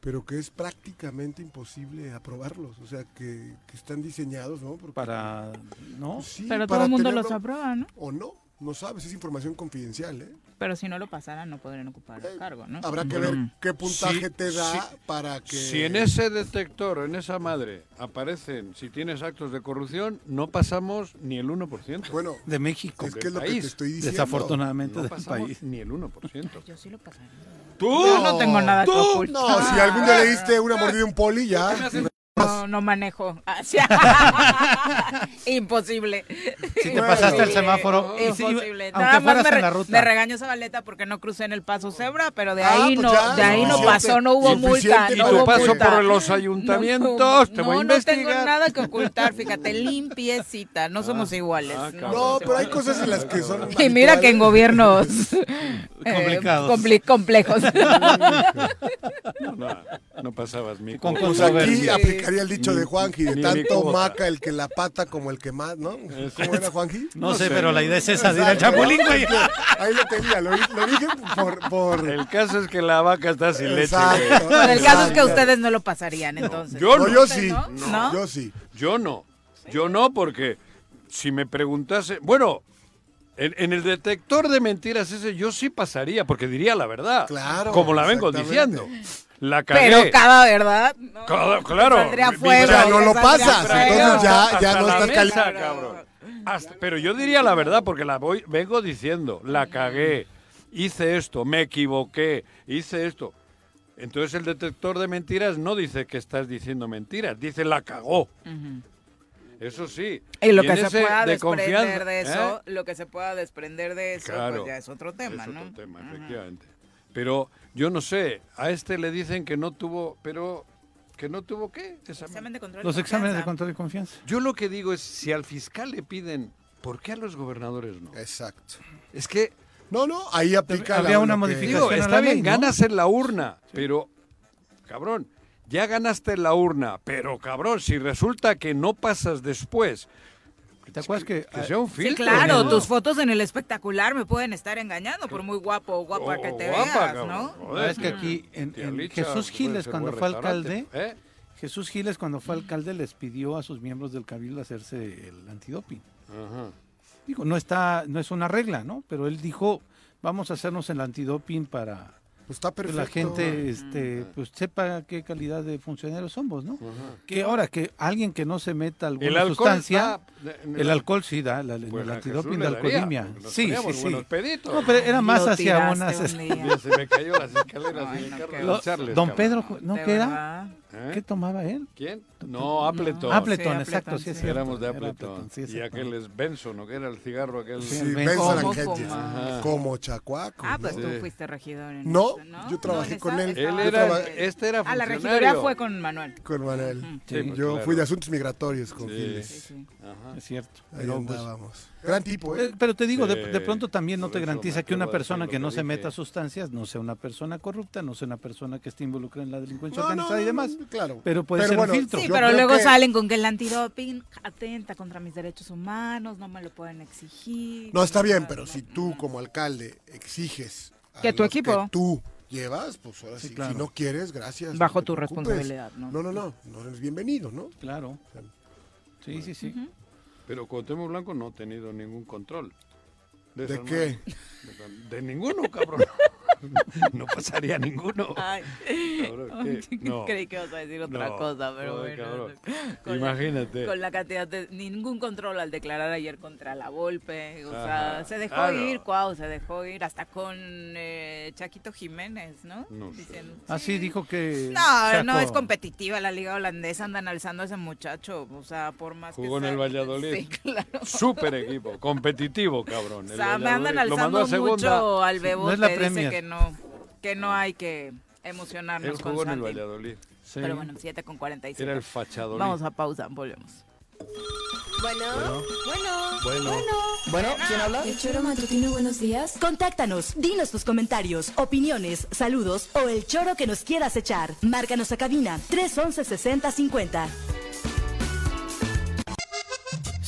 pero que es prácticamente imposible aprobarlos, o sea, que, están diseñados, ¿no? para, ¿no? pero todo el mundo los aprueba, ¿no? O no, no sabes, es información confidencial, ¿eh? Pero si no lo pasaran, no podrían ocupar el cargo, ¿no? Habrá que ver qué puntaje te da para que... Si en ese detector, en esa madre, aparecen, si tienes actos de corrupción, no pasamos ni el 1%. Bueno, de México. Es que es lo que te estoy diciendo. Desafortunadamente no del país. Ni el 1%. Yo sí lo pasaría. ¿Tú? Yo no tengo nada que ocultar. No, si algún día le diste una mordida a un poli, ya... No, no manejo. Imposible. Si te pasaste el semáforo. Imposible. Nada más me, en la ruta. me regañó Zabaleta porque no crucé en el paso cebra, pero de ah, ahí pues no, de ahí no, pasó, no hubo multa. Y no tu paso por los ayuntamientos, te voy a investigar. No tengo nada que ocultar, fíjate, limpiecita, no somos ah, iguales. Ah, no, pero hay cosas en las que son Y mira que en gobiernos eh, complejos. no, pasabas mi Con pues aquí aplicaría el dicho de Juanji, de tanto maca el que la pata como el que más, ¿no? ¿Cómo era Juanji? No, sé, pero la idea es esa, de ir al chapulín, güey. Ahí lo tenía, lo, dije por, El caso es que la vaca está sin leche. el caso es que ustedes no lo pasarían, entonces. yo no. yo sí. Yo sí. Yo no. Yo no, porque si me preguntase... Bueno, en, el detector de mentiras ese yo sí pasaría, porque diría la verdad. Claro. Como la vengo diciendo. La Pero cada verdad. claro. Ya no lo pasas. Entonces ya, ya no estás calificado. pero yo diría la verdad porque la voy, vengo diciendo. La cagué. Hice esto. Me equivoqué. Hice esto. Entonces el detector de mentiras no dice que estás diciendo mentiras. Dice la cagó. Eso sí. Y lo que se pueda desprender de eso, ¿eh? lo que se pueda desprender de eso, pues ya es otro tema, es Otro tema, efectivamente. Pero yo no sé, a este le dicen que no tuvo, pero que no tuvo qué? Los exámenes de control y confianza. Yo lo que digo es, si al fiscal le piden ¿Por qué a los gobernadores no? Exacto. Es que No, no, ahí aplica Había la- una modificación. Digo, a la está bien, ley, ¿no? ganas en la urna, pero, cabrón, ya ganaste en la urna, pero, cabrón, si resulta que no pasas después, ¿Te acuerdas que, que sea un Sí, filtro. claro, ¿no? tus fotos en el espectacular me pueden estar engañando por muy guapo o guapa Oh, que te guapa, veas. ¿no? Joder, es que aquí en, en Licha Jesús puede Giles cuando fue alcalde, ¿Eh? Jesús Giles cuando fue alcalde les pidió a sus miembros del cabildo hacerse el antidoping. Ajá. Digo, no está, no es una regla, ¿no? Pero él dijo, vamos a hacernos el antidoping para Pues está que perfecto. la gente este, pues sepa qué calidad de funcionarios somos, ¿no? Ajá. Que ahora que alguien que no se meta alguna El alcohol sustancia, el alcohol sí da, la, Pues el antidoping de alcoholimia. Sí, sí, sí. No, pero era más hacia unas... un. Ya se me cayó las escaleras Ay, no, Don. Pedro, ¿no verdad? ¿Eh? ¿Qué tomaba él? ¿Quién? No, Appleton. Ah, Appleton, Sí, exacto, Appleton, sí sí. cierto. Éramos de Appleton. sí, y aquel es Benson, ¿no? Que era el cigarro aquel. Sí, Sí, Benson ¿Cómo and Hedges. fumaba? Como Chacuaco. Ah, pues ¿no? tú Sí. fuiste regidor en No, eso, ¿no? yo trabajé ¿en con él. Él era, traba- este era Ah, la funcionario. regiduría fue con Manuel. Con Manuel. Sí, pues, Yo claro. fui de asuntos migratorios con Sí. Giles. Sí, sí. Ajá. Es cierto. Ahí Pero, pues, andábamos. Gran tipo, ¿eh? Eh, Pero te digo, de, Sí, de pronto también no te garantiza que una persona que no se meta a sustancias no sea una persona corrupta, no sea una persona que esté involucrada en la delincuencia No, no, organizada y demás. Claro. Pero puede ser un filtro. Sí, pero luego que- salen con que el antidoping atenta contra mis derechos humanos, no me lo pueden exigir. No, está bien, no, pero no, si no. tú como alcalde exiges a Que tu equipo. que tú llevas, pues ahora Sí, sí, claro. si no quieres, gracias. Bajo tu preocupes. responsabilidad, ¿no? No, no, no, no eres bienvenido, ¿no? Claro. Sí, sí, sí. Pero Cuauhtémoc Blanco no ha tenido ningún control. ¿De qué? de ninguno, cabrón. no pasaría ninguno. No. creí que ibas a decir otra No, cosa, pero joder, bueno. Con la- Imagínate. con la cantidad de ningún control al declarar ayer contra la Volpe, o sea, se dejó claro. ir, Cuau, se dejó ir hasta con eh, Chaquito Jiménez, ¿no? No sé. Dicen, Así dijo que. No, no es competitiva la liga holandesa, andan alzando a ese muchacho, o sea, por más Jugó en que el sea- Valladolid. Sí, claro. Súper equipo, competitivo, cabrón. O El sea, me andan alzando mucho al no es la dice Premier. que no, que no hay que emocionarnos Él con jugó en el Santi. Valladolid. Sí. Pero bueno, 7 con 47. Era el fachadolid. Vamos a pausa, volvemos. Bueno, bueno, Bueno. Bueno, ¿quién habla? El choro matutino, buenos días. Contáctanos, dinos tus comentarios, opiniones, saludos o el choro que nos quieras echar. Márcanos a cabina 311 6050.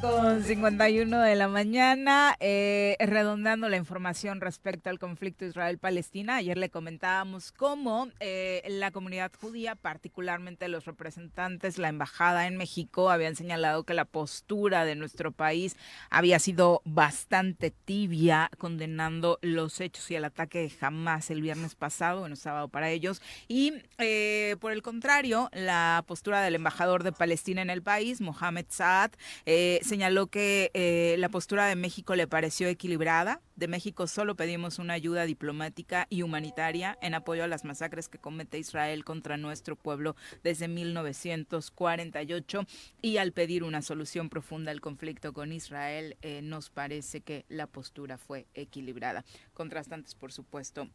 Con 51 de la mañana, eh, redondeando la información respecto al conflicto Israel-Palestina. Ayer le comentábamos cómo eh, la comunidad judía, particularmente los representantes, la embajada en México, habían señalado que la postura de nuestro país había sido bastante tibia, condenando los hechos y el ataque de Hamas el viernes pasado, bueno, sábado para ellos. Y eh, por el contrario, la postura del embajador de Palestina en el país, Mohamed Saad, eh, señaló que eh, la postura de México le pareció equilibrada. De México solo pedimos una ayuda diplomática y humanitaria en apoyo a las masacres que comete Israel contra nuestro pueblo desde 1948 y al pedir una solución profunda al conflicto con Israel eh, nos parece que la postura fue equilibrada. Contrastantes, por supuesto,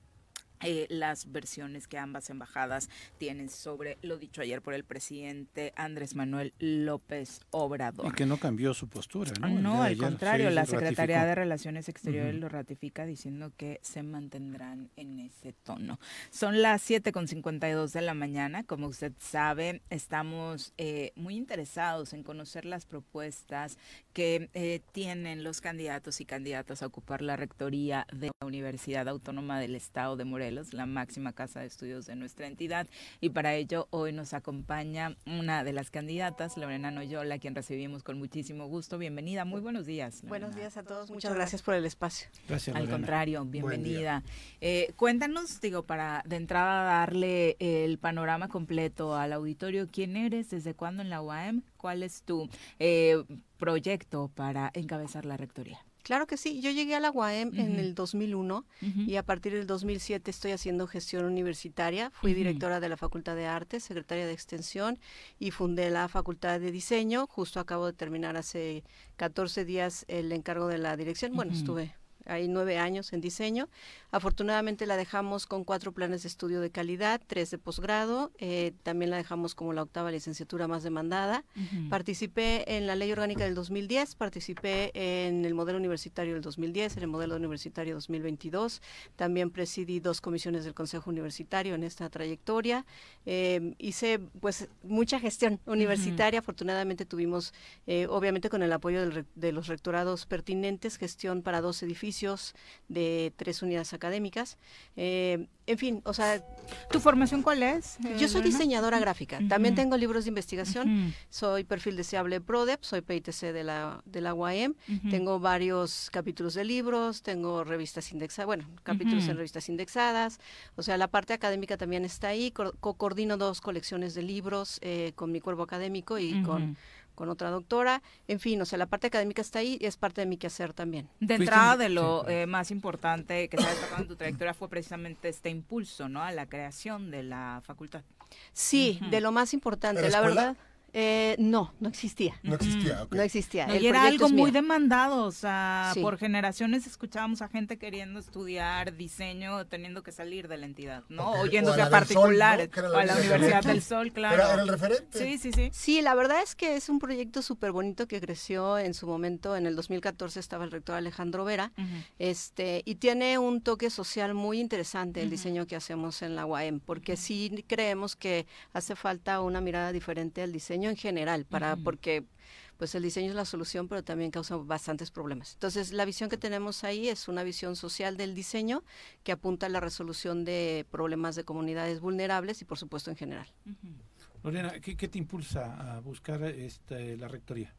eh, las versiones que ambas embajadas tienen sobre lo dicho ayer por el presidente Andrés Manuel López Obrador. Y que no cambió su postura, ¿no? De al contrario, Sí, la. Secretaría de Relaciones Exteriores lo ratifica diciendo que se mantendrán en ese tono. Son las 7.52 de la mañana. Como usted sabe, estamos eh, muy interesados en conocer las propuestas que eh, tienen los candidatos y candidatas a ocupar la rectoría de la Universidad Autónoma del Estado de Morelos, la máxima casa de estudios de nuestra entidad. Y para ello hoy nos acompaña una de las candidatas, Lorena Noyola, quien recibimos con muchísimo gusto. Bienvenida, muy buenos días. Buenos días a todos, muchas gracias por el espacio. Gracias, Al Lorena. contrario, día. bienvenida. Eh, cuéntanos, digo, para de entrada darle el panorama completo al auditorio, ¿quién eres? ¿Desde cuándo en la UAM? ¿Cuál es tu eh, proyecto para encabezar la rectoría? Claro que sí, yo llegué a la UAM en el 2001 y a partir del 2007 estoy haciendo gestión universitaria. Fui directora de la Facultad de Artes, secretaria de Extensión y fundé la Facultad de Diseño. Justo acabo de terminar hace 14 días el encargo de la dirección. Bueno, estuve hay nueve años en diseño. Afortunadamente la dejamos con cuatro planes de estudio de calidad, tres de posgrado, eh, también la dejamos como la octava licenciatura más demandada. Participé en la ley orgánica del 2010, participé en el modelo universitario del 2010, en el modelo universitario 2022, también presidí dos comisiones del Consejo Universitario en esta trayectoria. Eh, hice pues mucha gestión universitaria, afortunadamente tuvimos, eh, obviamente con el apoyo de los rectorados pertinentes, gestión para dos edificios de tres unidades académicas. Eh, en fin, o sea... ¿Tu formación cuál es? Yo soy diseñadora gráfica. También tengo libros de investigación. Soy perfil deseable PRODEP, soy PITC de la, de la UAM. Tengo varios capítulos de libros, tengo revistas indexadas, bueno, capítulos en revistas indexadas. O sea, la parte académica también está ahí. Co coordino dos colecciones de libros eh, con mi cuerpo académico y con con otra doctora, en fin, o sea, la parte académica está ahí y es parte de mi quehacer también. De entrada, de lo eh, más importante que se ha destacado en tu trayectoria fue precisamente este impulso, ¿no? A la creación de la facultad. Sí, de lo más importante, la verdad. Eh, no, no existía. No existía, No existía. y era algo muy demandado, o sea, por generaciones escuchábamos a gente queriendo estudiar diseño, teniendo que salir de la entidad, ¿no? Oyéndose a, particulares, o a la Universidad del Sol, claro. ¿Era, el referente? Sí, sí, sí. Sí, la verdad es que es un proyecto súper bonito que creció en su momento, en el 2014 estaba el rector Alejandro Vera, este, y tiene un toque social muy interesante el diseño que hacemos en la UAM, porque sí creemos que hace falta una mirada diferente al diseño en general, para, porque pues el diseño es la solución, pero también causa bastantes problemas. Entonces, la visión que tenemos ahí es una visión social del diseño que apunta a la resolución de problemas de comunidades vulnerables y, por supuesto, en general. Lorena, ¿qué, te impulsa a buscar este, la rectoría?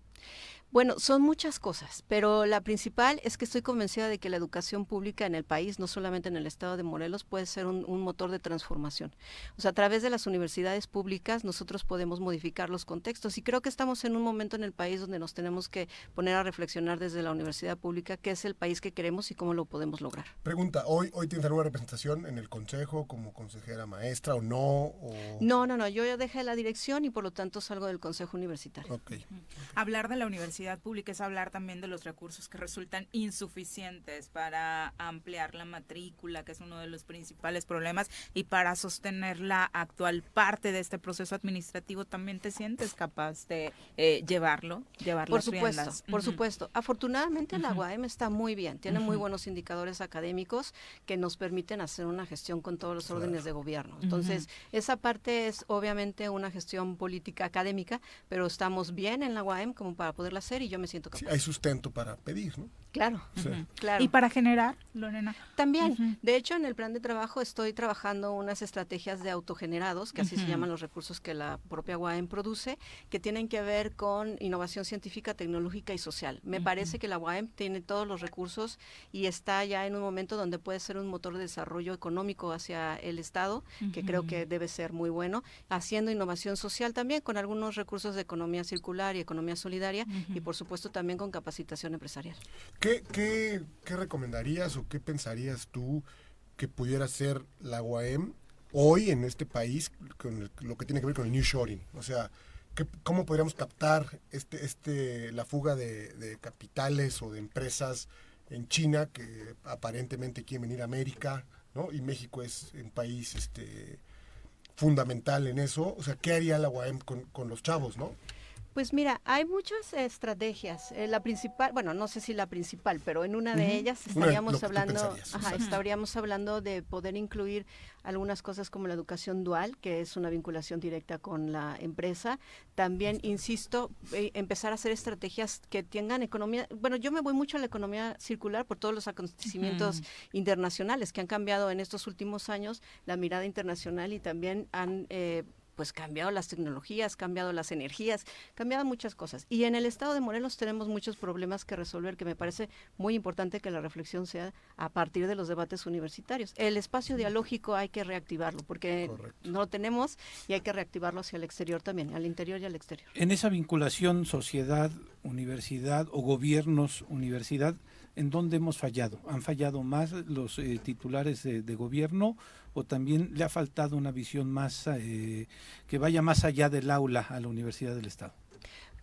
Bueno, son muchas cosas, pero la principal es que estoy convencida de que la educación pública en el país, no solamente en el estado de Morelos, puede ser un, motor de transformación. O sea, a través de las universidades públicas nosotros podemos modificar los contextos y creo que estamos en un momento en el país donde nos tenemos que poner a reflexionar desde la universidad pública qué es el país que queremos y cómo lo podemos lograr. Pregunta, ¿hoy, hoy tienes alguna representación en el consejo como consejera maestra o no? No, no, no, yo ya dejé la dirección y por lo tanto salgo del consejo universitario. Okay. Hablar de la universidad pública es hablar también de los recursos que resultan insuficientes para ampliar la matrícula, que es uno de los principales problemas, y para sostener la actual parte de este proceso administrativo, ¿también te sientes capaz de eh, llevarlo, llevar Por supuesto, por supuesto. Afortunadamente la UAM está muy bien, tiene muy buenos indicadores académicos que nos permiten hacer una gestión con todos los órdenes de gobierno. Entonces, esa parte es obviamente una gestión política académica, pero estamos bien en la UAM como para poderla hacer y yo me siento capaz. hay sustento para pedir, ¿no? Claro, claro. Y para generar, Lorena. También, de hecho, en el plan de trabajo estoy trabajando unas estrategias de autogenerados, que así se llaman los recursos que la propia UAM produce, que tienen que ver con innovación científica, tecnológica y social. Me parece que la UAM tiene todos los recursos y está ya en un momento donde puede ser un motor de desarrollo económico hacia el Estado, que creo que debe ser muy bueno, haciendo innovación social también con algunos recursos de economía circular y economía solidaria y por supuesto también con capacitación empresarial. ¿Qué, qué, qué recomendarías o qué pensarías tú que pudiera ser la UAM hoy en este país con lo que tiene que ver con el New Shoring? O sea, ¿cómo podríamos captar este, este, la fuga de, capitales o de empresas en China que aparentemente quieren venir a América, ¿no? Y México es un país este, fundamental en eso. O sea, ¿qué haría la UAM con, con los chavos, no? Pues mira, hay muchas estrategias. Eh, la principal, bueno, no sé si la principal, pero en una de ellas estaríamos hablando, ajá, estaríamos hablando de poder incluir algunas cosas como la educación dual, que es una vinculación directa con la empresa. También, insisto, eh, empezar a hacer estrategias que tengan economía. Bueno, yo me voy mucho a la economía circular por todos los acontecimientos internacionales que han cambiado en estos últimos años la mirada internacional y también han eh, pues cambiado las tecnologías, cambiado las energías, cambiado muchas cosas. Y en el estado de Morelos tenemos muchos problemas que resolver que me parece muy importante que la reflexión sea a partir de los debates universitarios. El espacio dialógico hay que reactivarlo porque no lo tenemos y hay que reactivarlo hacia el exterior también, al interior y al exterior. En esa vinculación sociedad, universidad o gobiernos, universidad, en dónde hemos fallado. ¿Han fallado más los eh, titulares de, gobierno o también le ha faltado una visión más eh, que vaya más allá del aula a la Universidad del Estado?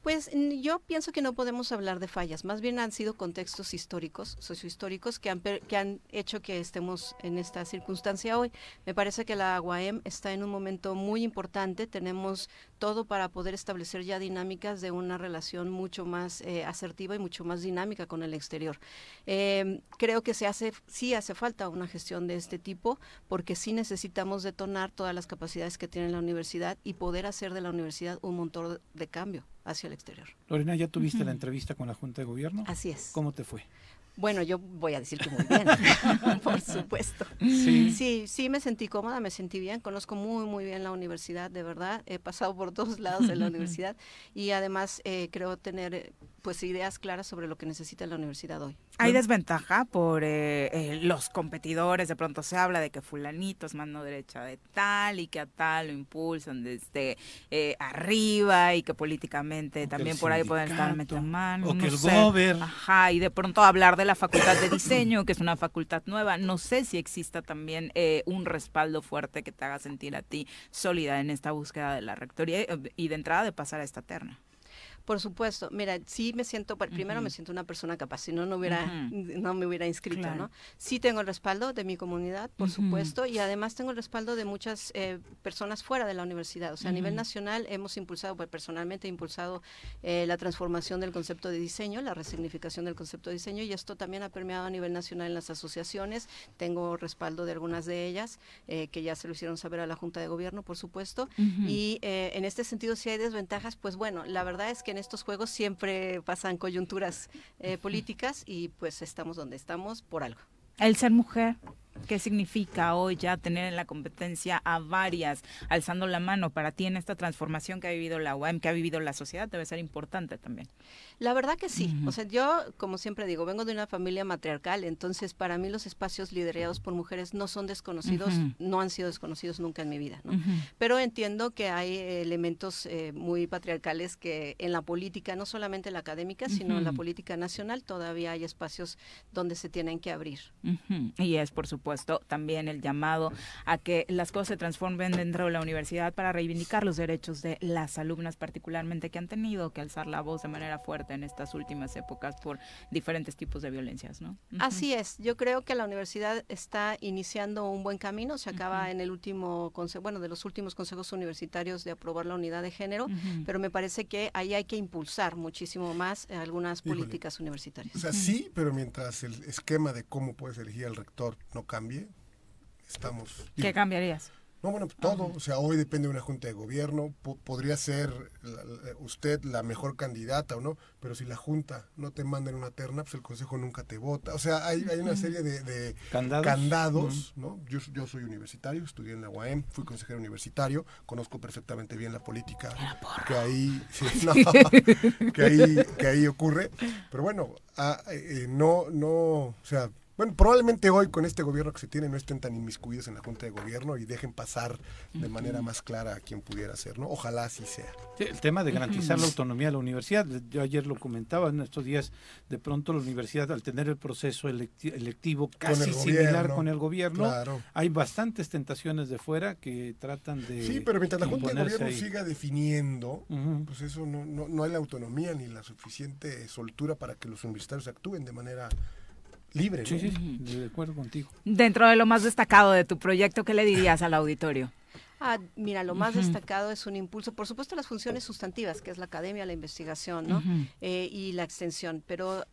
Pues yo pienso que no podemos hablar de fallas, más bien han sido contextos históricos, sociohistóricos, que han, que han hecho que estemos en esta circunstancia hoy. Me parece que la UAM está en un momento muy importante, tenemos todo para poder establecer ya dinámicas de una relación mucho más eh, asertiva y mucho más dinámica con el exterior. Em, creo que se hace, sí hace falta una gestión de este tipo, porque sí necesitamos detonar todas las capacidades que tiene la universidad y poder hacer de la universidad un motor de cambio hacia el exterior. Lorena, ¿ya tuviste la entrevista con la Junta de Gobierno? Así es. ¿Cómo te fue? Bueno, yo voy a decir que muy bien, por supuesto. Sí. sí, sí, me sentí cómoda, me sentí bien, conozco muy, muy bien la universidad, de verdad, he pasado por todos lados de la universidad y además eh, creo tener pues ideas claras sobre lo que necesita la universidad hoy. Hay desventaja por eh, eh, los competidores, de pronto se habla de que fulanito es mano derecha de tal y que a tal lo impulsan desde arriba y que políticamente también por ahí pueden estar metiendo mano. O que el Ajá, y de pronto hablar de la Facultad de Diseño, que es una facultad nueva. No sé si exista también eh, un respaldo fuerte que te haga sentir a ti sólida en esta búsqueda de la rectoría eh, y de entrada de pasar a esta terna. Por supuesto, mira, sí me siento, primero me siento una persona capaz, si no, no, hubiera, no me hubiera inscrito, ¿no? Sí tengo el respaldo de mi comunidad, por supuesto, y además tengo el respaldo de muchas eh, personas fuera de la universidad. O sea, a nivel nacional hemos impulsado, pues personalmente he impulsado eh, la transformación del concepto de diseño, la resignificación del concepto de diseño, y esto también ha permeado a nivel nacional en las asociaciones. Tengo respaldo de algunas de ellas, eh, que ya se lo hicieron saber a la Junta de Gobierno, por supuesto. Y en este sentido, si hay desventajas, pues bueno, la verdad es que en estos juegos siempre pasan coyunturas eh, políticas y pues estamos donde estamos por algo. El ser mujer, ¿Qué significa hoy ya tener en la competencia a varias alzando la mano para ti en esta transformación que ha vivido la UAM, que ha vivido la sociedad? Debe ser importante también. La verdad que sí. O sea, yo, como siempre digo, vengo de una familia matriarcal, entonces para mí los espacios liderados por mujeres no son desconocidos, no han sido desconocidos nunca en mi vida, ¿no? Pero entiendo que hay elementos eh, muy patriarcales que en la política, no solamente la académica, sino en la política nacional, todavía hay espacios donde se tienen que abrir. Y es, por supuesto, también el llamado a que las cosas se transformen dentro de la universidad para reivindicar los derechos de las alumnas, particularmente que han tenido que alzar la voz de manera fuerte en estas últimas épocas por diferentes tipos de violencias, ¿no? Así es. Yo creo que la universidad está iniciando un buen camino. Se acaba en el último consejo, bueno, de los últimos consejos universitarios de aprobar la unidad de género, pero me parece que ahí hay que impulsar muchísimo más algunas políticas universitarias. O sea, sí, pero mientras el esquema de cómo puedes elegir al rector no cambie, estamos. ¿Qué cambiarías? No, bueno, todo, o sea, hoy depende de una junta de gobierno, podría ser usted la mejor candidata o no, pero si la junta no te manda en una terna, pues el consejo nunca te vota. O sea, hay, hay una serie de, candados, ¿no? Yo, yo soy universitario, estudié en la UAM, fui consejero universitario, conozco perfectamente bien la política que ahí, que ahí, que ahí ocurre, pero bueno, ah, eh, eh, no, no, o sea, bueno, probablemente hoy con este gobierno que se tiene no estén tan inmiscuidos en la Junta de Gobierno y dejen pasar de manera más clara a quien pudiera ser, ¿no? Ojalá así sea. el tema de garantizar la autonomía de la universidad, yo ayer lo comentaba en estos días, de pronto la universidad al tener el proceso electivo casi similar con el gobierno, hay bastantes tentaciones de fuera que tratan de... Sí, pero mientras la Junta de Gobierno siga definiendo, pues eso no, no, no hay la autonomía ni la suficiente soltura para que los universitarios actúen de manera libre. Sí, sí, de acuerdo contigo. Dentro de lo más destacado de tu proyecto, ¿qué le dirías al auditorio? Ah, mira, lo más destacado es un impulso, por supuesto, las funciones sustantivas, que es la academia, la investigación ¿no? Eh, y la extensión, pero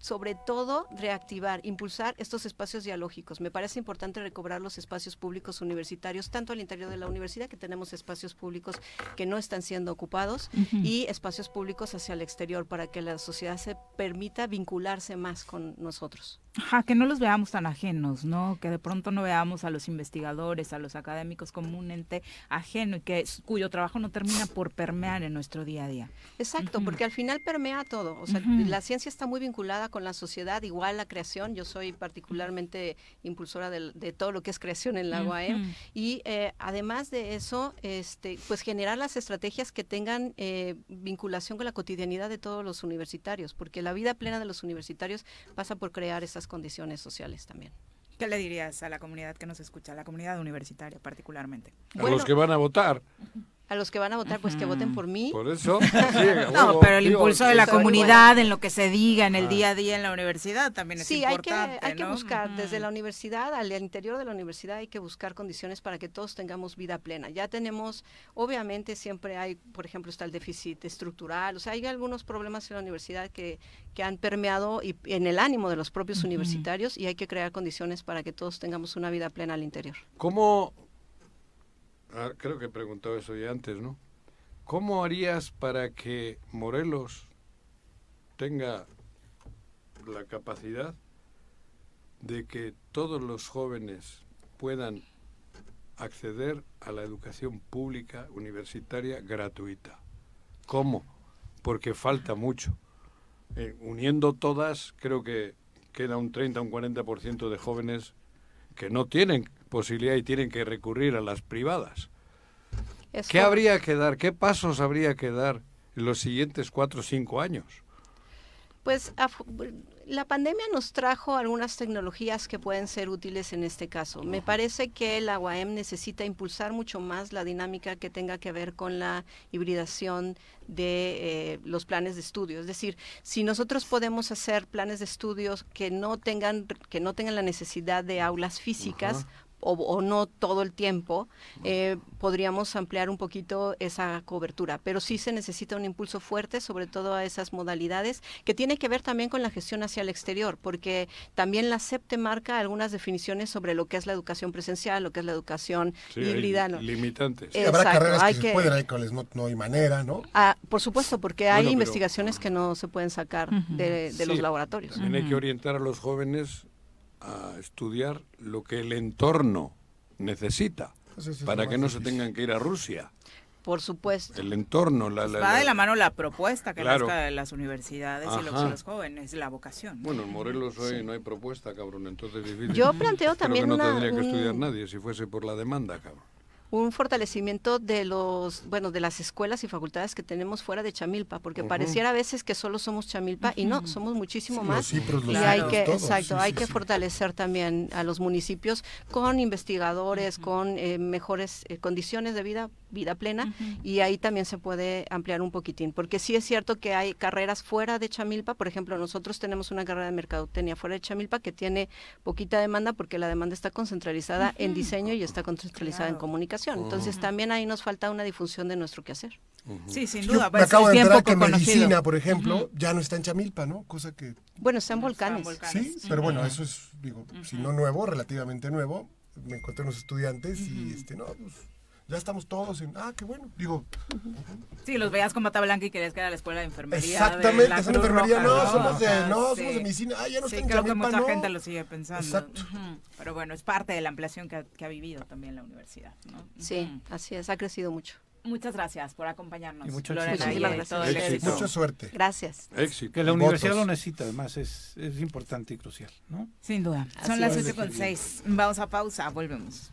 sobre todo reactivar, impulsar estos espacios dialógicos. Me parece importante recobrar los espacios públicos universitarios, tanto al interior de la universidad, que tenemos espacios públicos que no están siendo ocupados, y espacios públicos hacia el exterior, para que la sociedad se permita vincularse más con nosotros. Ajá, que no los veamos tan ajenos, ¿no? Que de pronto no veamos a los investigadores, a los académicos como un ente ajeno y que cuyo trabajo no termina por permear en nuestro día a día. Exacto, porque al final permea todo. O sea, la ciencia está muy vinculada con la sociedad, igual la creación. Yo soy particularmente impulsora de, todo lo que es creación en la UAM y eh, además de eso, este, pues generar las estrategias que tengan eh, vinculación con la cotidianidad de todos los universitarios, porque la vida plena de los universitarios pasa por crear esas condiciones sociales también. ¿Qué le dirías a la comunidad que nos escucha, a la comunidad universitaria particularmente? A los que van a votar a los que van a votar, pues que voten por mí. Por eso. no, pero el impulso de la comunidad en lo que se diga en el ah. día a día en la universidad también es sí, importante. Sí, hay, que, hay que buscar desde la universidad, al interior de la universidad, hay que buscar condiciones para que todos tengamos vida plena. Ya tenemos, obviamente, siempre hay, por ejemplo, está el déficit estructural, o sea, hay algunos problemas en la universidad que, que han permeado y, en el ánimo de los propios universitarios y hay que crear condiciones para que todos tengamos una vida plena al interior. ¿Cómo Ah, creo que he preguntado eso ya antes, ¿no? ¿Cómo harías para que Morelos tenga la capacidad de que todos los jóvenes puedan acceder a la educación pública universitaria gratuita? ¿Cómo? Porque falta mucho. Eh, uniendo todas, creo que queda un 30, un 40% de jóvenes que no tienen posibilidad y tienen que recurrir a las privadas. ¿Qué habría que dar? ¿Qué pasos habría que dar en los siguientes cuatro o cinco años? Pues la pandemia nos trajo algunas tecnologías que pueden ser útiles en este caso. Me parece que la UAM necesita impulsar mucho más la dinámica que tenga que ver con la hibridación de eh, los planes de estudio. Es decir, si nosotros podemos hacer planes de estudios que no tengan que no tengan la necesidad de aulas físicas, o, no todo el tiempo, eh, podríamos ampliar un poquito esa cobertura. Pero sí se necesita un impulso fuerte, sobre todo a esas modalidades, que tiene que ver también con la gestión hacia el exterior, porque también la CEP marca algunas definiciones sobre lo que es la educación presencial, lo que es la educación híbrida. Limitantes. Habrá carreras que, se pueden, hay no, hay manera, ¿no? Ah, por supuesto, porque hay investigaciones que no se pueden sacar de, los laboratorios. También hay que orientar a los jóvenes a estudiar lo que el entorno necesita para que no se tengan que ir a Rusia. Por supuesto. El entorno, la, va de la mano la propuesta que claro. de las universidades y los, jóvenes, la vocación. Bueno, en Morelos hoy no hay propuesta, cabrón, entonces difícil. Yo planteo también Creo que no tendría que estudiar nadie si fuese por la demanda, cabrón un fortalecimiento de los, bueno, de las escuelas y facultades que tenemos fuera de Chamilpa, porque pareciera a veces que solo somos Chamilpa y no, somos muchísimo más. y hay que, exacto, hay que fortalecer también a los municipios con investigadores, con eh, mejores eh, condiciones de vida, vida plena, y ahí también se puede ampliar un poquitín, porque sí es cierto que hay carreras fuera de Chamilpa, por ejemplo, nosotros tenemos una carrera de mercadotecnia fuera de Chamilpa que tiene poquita demanda porque la demanda está concentralizada en diseño y está concentralizada en comunicación. Entonces también ahí nos falta una difusión de nuestro quehacer. Sí, sin duda. me pues, acabo de enterar que medicina, por ejemplo, ya no está en Chamilpa, ¿no? Cosa que... Bueno, está en volcanes. Sí, pero bueno, eso es, digo, si no nuevo, relativamente nuevo. Me encontré unos estudiantes y, este, no, pues ya estamos todos en, ah, qué bueno, digo. Sí, los veías con bata blanca y querías que era la escuela de enfermería. Exactamente, son enfermería, no, somos de, no, somos de medicina, ah, ya no sí, está creo que mucha gente lo sigue pensando. Exacto. Pero bueno, es parte de la ampliación que ha, vivido también la universidad, ¿no? Sí, así es, ha crecido mucho. Muchas gracias por acompañarnos. Y mucho gracias. Mucha suerte. Gracias. Éxito. Que la universidad lo necesita, además, es, es importante y crucial, ¿no? Sin duda. Son las 7.6. Vamos a pausa, volvemos.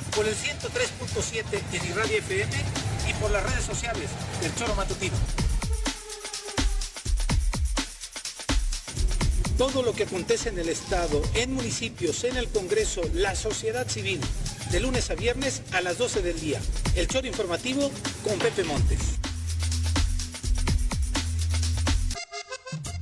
por el 103.7 en Irradia FM y por las redes sociales del Choro Matutino. Todo lo que acontece en el Estado, en municipios, en el Congreso, la sociedad civil, de lunes a viernes a las 12 del día. El Choro Informativo con Pepe Montes.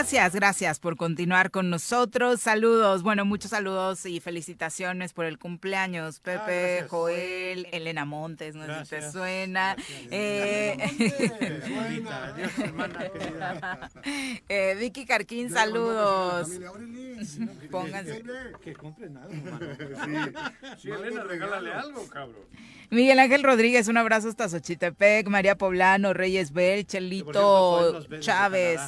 Gracias, gracias por continuar con nosotros. Saludos, bueno, muchos saludos y felicitaciones por el cumpleaños. Ah, Pepe, Joel, Elena Montes, no sé si te suena. Eh, eh, Vicky Carquín, saludos. Pónganse. Que compren algo, Sí, Elena, regálale algo, cabrón. Miguel Ángel Rodríguez, un abrazo hasta Xochitepec, María Poblano, Reyes Bel, Chelito Chávez.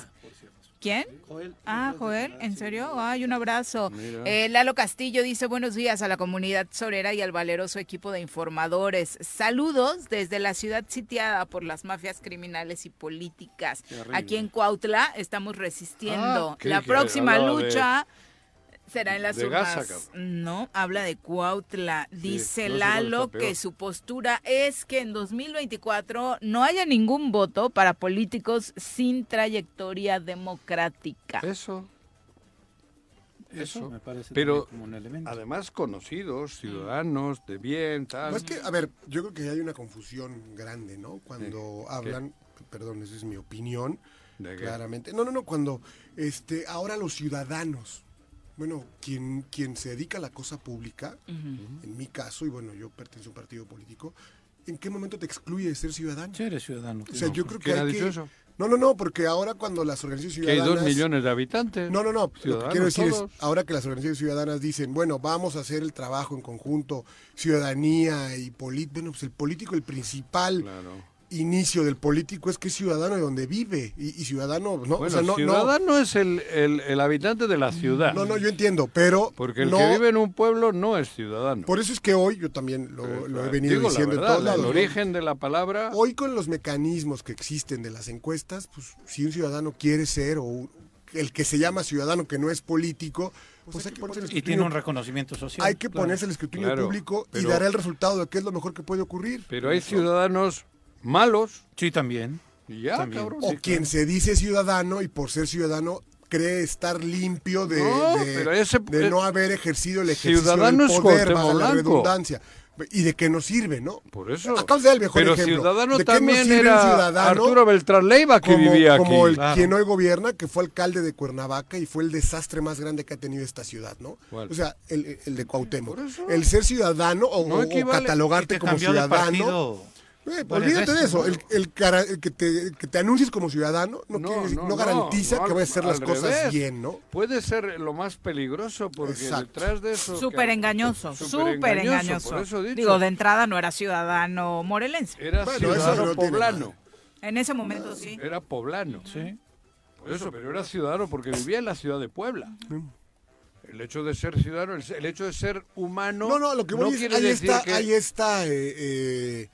¿Quién? Joel. Ah, Joel, ¿en serio? Ay, un abrazo. Eh, Lalo Castillo dice buenos días a la comunidad sorera y al valeroso equipo de informadores. Saludos desde la ciudad sitiada por las mafias criminales y políticas. Aquí en Cuautla estamos resistiendo. Ah, la próxima lucha será en las urnas. no, habla de Cuautla. Dice Lalo que su postura es que en 2024 no haya ningún voto para políticos sin trayectoria democrática. Eso. Eso, me parece pero como un elemento. además conocidos, ciudadanos de bien, tal. es que, a ver, yo creo que hay una confusión grande, ¿no? Cuando hablan, perdón, esa es mi opinión, claramente. No, no, no, cuando este, ahora los ciudadanos bueno, quien, quien se dedica a la cosa pública, en mi caso, y bueno, yo pertenezco a un partido político, ¿en qué momento te excluye de ser ciudadano? Sí, eres ciudadano. O sea, yo creo que hay que... Eso? No, no, no, porque ahora cuando las organizaciones ciudadanas... Que hay dos millones de habitantes. No, no, no. Lo que quiero decir es, ahora que las organizaciones ciudadanas dicen, bueno, vamos a hacer el trabajo en conjunto, ciudadanía y político, bueno, pues el político, el principal inicio del político es que es ciudadano de donde vive y, ciudadano no, no ciudadano es el, el, habitante de la ciudad. No no yo entiendo pero porque el que vive en un pueblo no es ciudadano. Por eso es que hoy yo también lo, he venido diciendo en todos lados el origen de la palabra hoy con los mecanismos que existen de las encuestas pues si un ciudadano quiere ser o el que se llama ciudadano que no es político pues hay que ponerse el y tiene un reconocimiento social. Hay que ponerse el escrutinio público y dar el resultado de qué es lo mejor que puede ocurrir. Pero hay ciudadanos malos. Sí, también. ya, O quien se dice ciudadano y por ser ciudadano cree estar limpio de no, no haber ejercido el ejercicio ciudadano del poder, bajo la redundancia. ¿Y de qué nos sirve, no? Por eso. Acabas de dar el mejor Pero ejemplo. ciudadano también era Arturo Beltrán Leiva que vivía aquí. Como el quien hoy gobierna, que fue alcalde de Cuernavaca y fue el desastre más grande que ha tenido esta ciudad, ¿no? O sea, el, el de Cuauhtémoc. El ser ciudadano o, catalogarte como ciudadano eh, olvídate de eso. El, el, que, te, que, te, anuncies como ciudadano no, no, garantiza que vayas a hacer las cosas bien, ¿no? Puede ser lo más peligroso porque detrás de eso. Súper engañoso, súper engañoso. Digo, de entrada no era ciudadano morelense. Era ciudadano poblano. En ese momento sí. Era poblano. Sí. Por eso, pero era ciudadano porque vivía en la ciudad de Puebla. El hecho de ser ciudadano, el, hecho de ser humano. No, no, lo que voy es, ahí, está, ahí está, eh, eh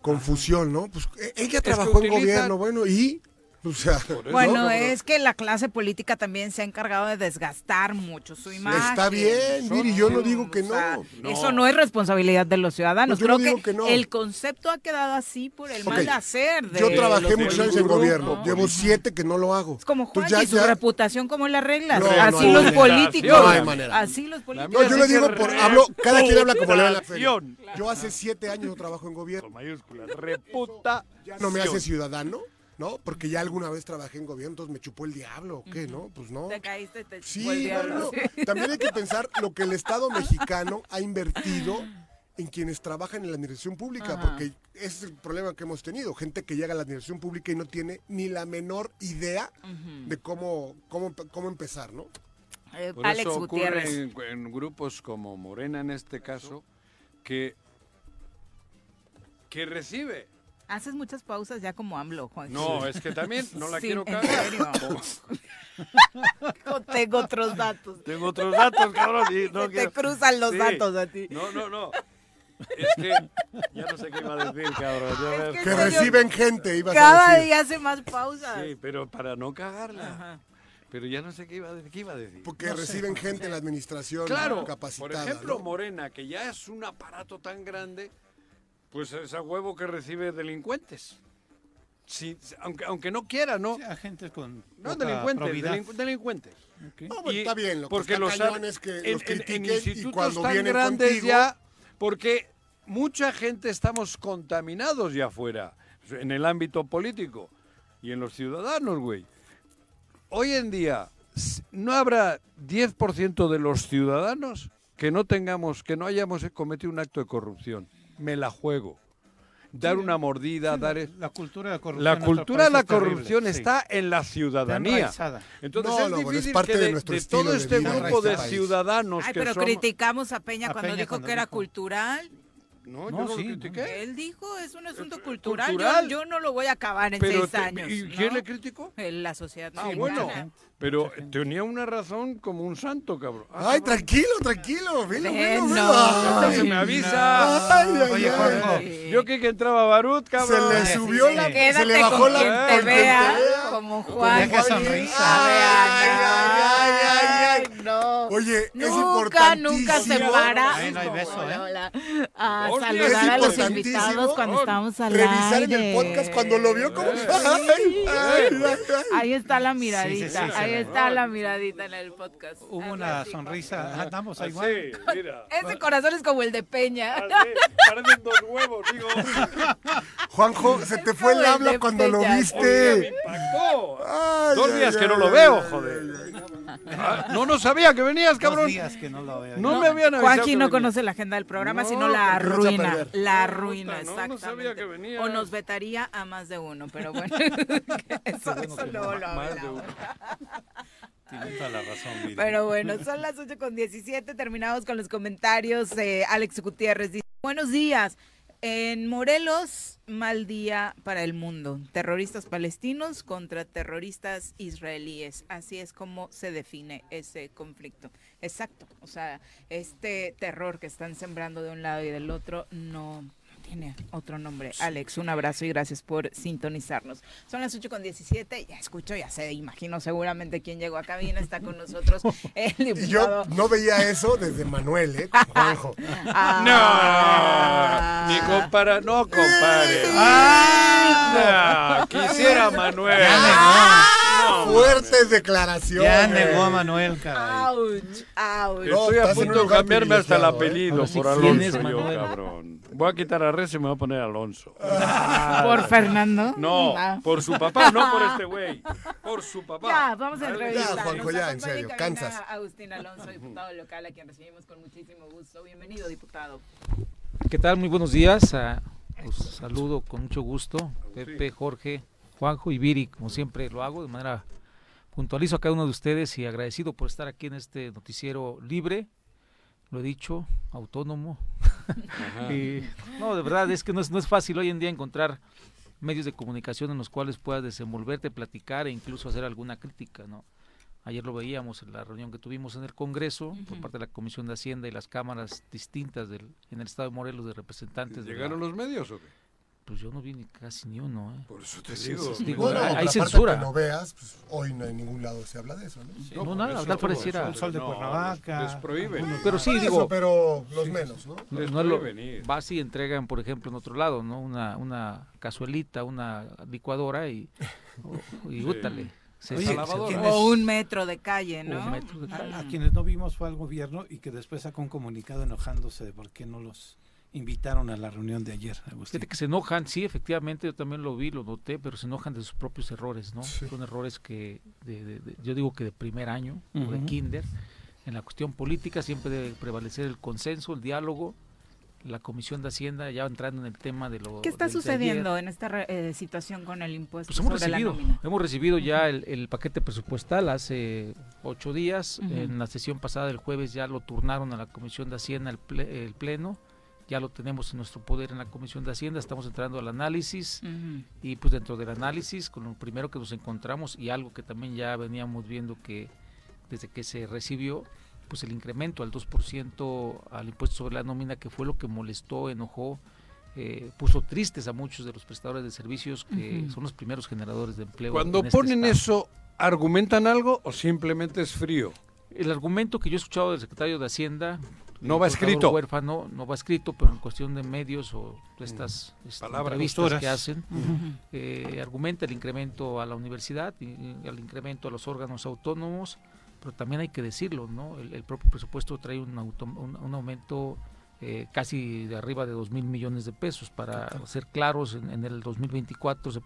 confusión, ¿no? Pues e, ella trabajó en gobierno, bueno, y bueno, es que la clase política también se ha encargado de desgastar mucho su imagen. Está bien, Miri, yo no digo que no. Eso no es responsabilidad de los ciudadanos. Creo que, el concepto ha quedado así por el mal hacer. yo trabajé muchos años en gobierno, llevo siete que no lo hago. Es como Juan y su reputación como las reglas. así los políticos. Así los políticos. yo le digo por hablo, cada quien habla como le da la fe. Yo hace siete años trabajo en gobierno. Mayúsculas, reputa. ¿No me hace ciudadano? ¿No? Porque ya alguna vez trabajé en gobierno, entonces me chupó el diablo, ¿o qué, no? Pues no. Te caíste, te chupó sí, el diablo. También hay que pensar lo que el Estado mexicano ha invertido en quienes trabajan en la administración pública, porque ese es el problema que hemos tenido, gente que llega a la administración pública y no tiene ni la menor idea de cómo, cómo, cómo empezar, ¿no? Eh, Alex eso ocurre en, en, grupos como Morena en este caso, que, que recibe Haces muchas pausas ya como AMLO, Juan. No, es que también no la quiero cagar. tengo otros datos. Tengo otros datos, cabrón. no te cruzan los datos a ti. No, no, no. Es que ya no sé qué iba a decir, cabrón. que, reciben gente, ibas Cada a decir. día hace más pausas. Sí, pero para no cagarla. Pero ya no sé qué iba, qué iba a decir. Porque reciben gente en la administración claro, capacitada. Por ejemplo, Morena, que ya es un aparato tan grande pues es a huevo que recibe delincuentes. aunque, aunque no quiera, ¿no? agentes con. No, delincuentes, delincuentes. No, pues, está bien, lo porque los, cañones que en, los en, y institutos cuando tan vienen grandes contigo, ya, porque mucha gente estamos contaminados ya afuera, en el ámbito político y en los ciudadanos, güey. Hoy en día, no habrá 10% de los ciudadanos que no tengamos, que no hayamos cometido un acto de corrupción. Me la juego dar una mordida, dar la cultura de la corrupción. La cultura de la corrupción está en la ciudadanía. Entonces es difícil parte que de, nuestro todo este vida grupo de país. ciudadanos Ay, que pero somos- criticamos a Peña A cuando Peña dijo cuando que era dijo. cultural. No, No, yo no sí, lo critiqué. Él dijo, es un asunto cultural. cultural. Yo, yo no lo voy a acabar en Pero seis te- años. ¿y ¿no? quién le criticó? Eh, La sociedad Ah, mexicana. bueno, pero tenía una razón como un santo, cabrón. Ah, Ay, tranquilo, tranquilo. Velo, velo, Ven, velo. no. Hasta se me avisa. Ay, ay, Oye, ay. Juanjo, Yo que que entraba Barut, Se cabrón. le subió la. Quédate Se le bajó la. te quien vea, vea. como Juan. Deja sonrisa. Ay, ay, ay, Oye, es Nunca, importantísimo. nunca se para Ahí no hay beso, Hola, ¿eh? hola. a Hostia, saludar es a los invitados cuando estamos al Revisar en aire. el podcast cuando lo vio como. Ay, ay, ay, ay. Ahí está la Sí, miradita, sí, sí, ahí sí. está la miradita en el podcast. Hubo Algo una así, sonrisa. Andamos Así, igual. mira. Ese corazón es como el de Peña. Así, parecen dos huevos, digo. Juanjo, se te fue el habla cuando lo Peña. Oye, me viste. impactó. Ay, Dos ay, días que ay, no lo veo, joder. Ah, No, no sabía que venías, Dos cabrón. días que no lo veo. No, me habían avisado. Que no venía. conoce la agenda del programa, No, sino la a arruina. La No, arruina, puta, no, no exactamente. sabía que venías. O nos vetaría a más de uno, pero bueno. eso eso luego lo Más de hablamos. uno. Tienes toda la razón, Viri. Pero bueno, son las 8 con 17. Terminamos con los comentarios. Eh, Alex Gutiérrez dice: Buenos días. En Morelos, mal día para el mundo. Terroristas palestinos contra terroristas israelíes. Así es como se define ese conflicto. Exacto. O sea, este terror que están sembrando de un lado y del otro no tiene otro nombre. Alex, un abrazo y gracias por sintonizarnos. Son las 8 con 17. Ya escucho, ya sé, imagino seguramente quién llegó a cabina. Está con nosotros el diputado. yo no veía eso desde Manuel, ¿eh? Juanjo. Ah. No, ni compara, no compare. No, quisiera Manuel. No, Fuertes declaraciones. Ya negó a Manuel, caray. Ouch, ouch. No, Estoy a punto un de cambiarme hasta el ¿eh? apellido por ¿quién es Alonso yo, cabrón. Voy a quitar a Y me voy a poner Alonso. Por Fernando. No, Ah. por su papá, no por este güey. Por su papá. Ya, vamos a entrevistar. Ya, Juanjo, ya, en serio, cansas. Agustín Alonso, diputado local, a quien recibimos con muchísimo gusto. Bienvenido, diputado. ¿Qué tal? Muy buenos días. ah, Los saludo con mucho gusto. Pepe, Jorge, Juanjo y Viri, como siempre lo hago de manera puntualizo a cada uno de ustedes y agradecido por estar aquí en este noticiero libre, lo he dicho, autónomo. Y, no, de verdad es que no es, no es fácil hoy en día encontrar medios de comunicación en los cuales puedas desenvolverte, platicar e incluso hacer alguna crítica, ¿no? Ayer lo veíamos en la reunión que tuvimos en el Congreso por parte de la Comisión de Hacienda y las cámaras distintas del, en el estado de Morelos de representantes. de la- ¿Llegaron los medios o qué? Pues yo no vi ni casi ni uno, ¿eh? Por eso te Sí, digo. sí, digo, Bueno, hay, hay censura. que no veas, pues, hoy no en ningún lado se habla de eso, ¿no? no, por nada, todo pareciera. El sol de No, Cuernavaca. Les prohíben. Pero sí, Por eso, digo, pero los menos, ¿no? no, les no es lo- prohíben ir. vas y entregan, por ejemplo, en otro lado, ¿no? Una, una cazuelita, una licuadora y, y útale. Se, Oye, se- lavadora. ¿quién es? O un metro de calle, ¿no? Un metro de calle. A, a quienes no vimos fue al gobierno y que después sacó un comunicado enojándose de por qué no los invitaron a la reunión de ayer, Agustín. Que se enojan, sí, efectivamente, yo también lo vi, lo noté, pero se enojan de sus propios errores, ¿no? Son errores que, de- de- de- yo digo que de primer año, o de kinder. En la cuestión política siempre debe prevalecer el consenso, el diálogo. La Comisión de Hacienda, ya entrando en el tema de lo ¿Qué está sucediendo en esta re- eh, situación con el impuesto Pues hemos sobre recibido, la nómina? hemos recibido ya el, el paquete presupuestal hace ocho días. En la sesión pasada del jueves ya lo turnaron a la Comisión de Hacienda el, ple- el pleno. Ya lo tenemos en nuestro poder en la Comisión de Hacienda. Estamos entrando al análisis y pues dentro del análisis, con lo primero que nos encontramos y algo que también ya veníamos viendo que desde que se recibió, pues el incremento al 2% al impuesto sobre la nómina, que fue lo que molestó, enojó, eh, puso tristes a muchos de los prestadores de servicios que son los primeros generadores de empleo. Cuando en este ponen estado. eso, ¿argumentan algo o simplemente es frío? El argumento que yo he escuchado del secretario de Hacienda, no va escrito. Huérfano, no va escrito, pero en cuestión de medios o de estas este, entrevistas que hacen, eh, argumenta el incremento a la universidad, y, el incremento a los órganos autónomos, pero también hay que decirlo, ¿no? El, propio presupuesto trae un, un, aumento eh, casi de arriba de 2 mil millones de pesos. Para ser claros, en, el 2024 se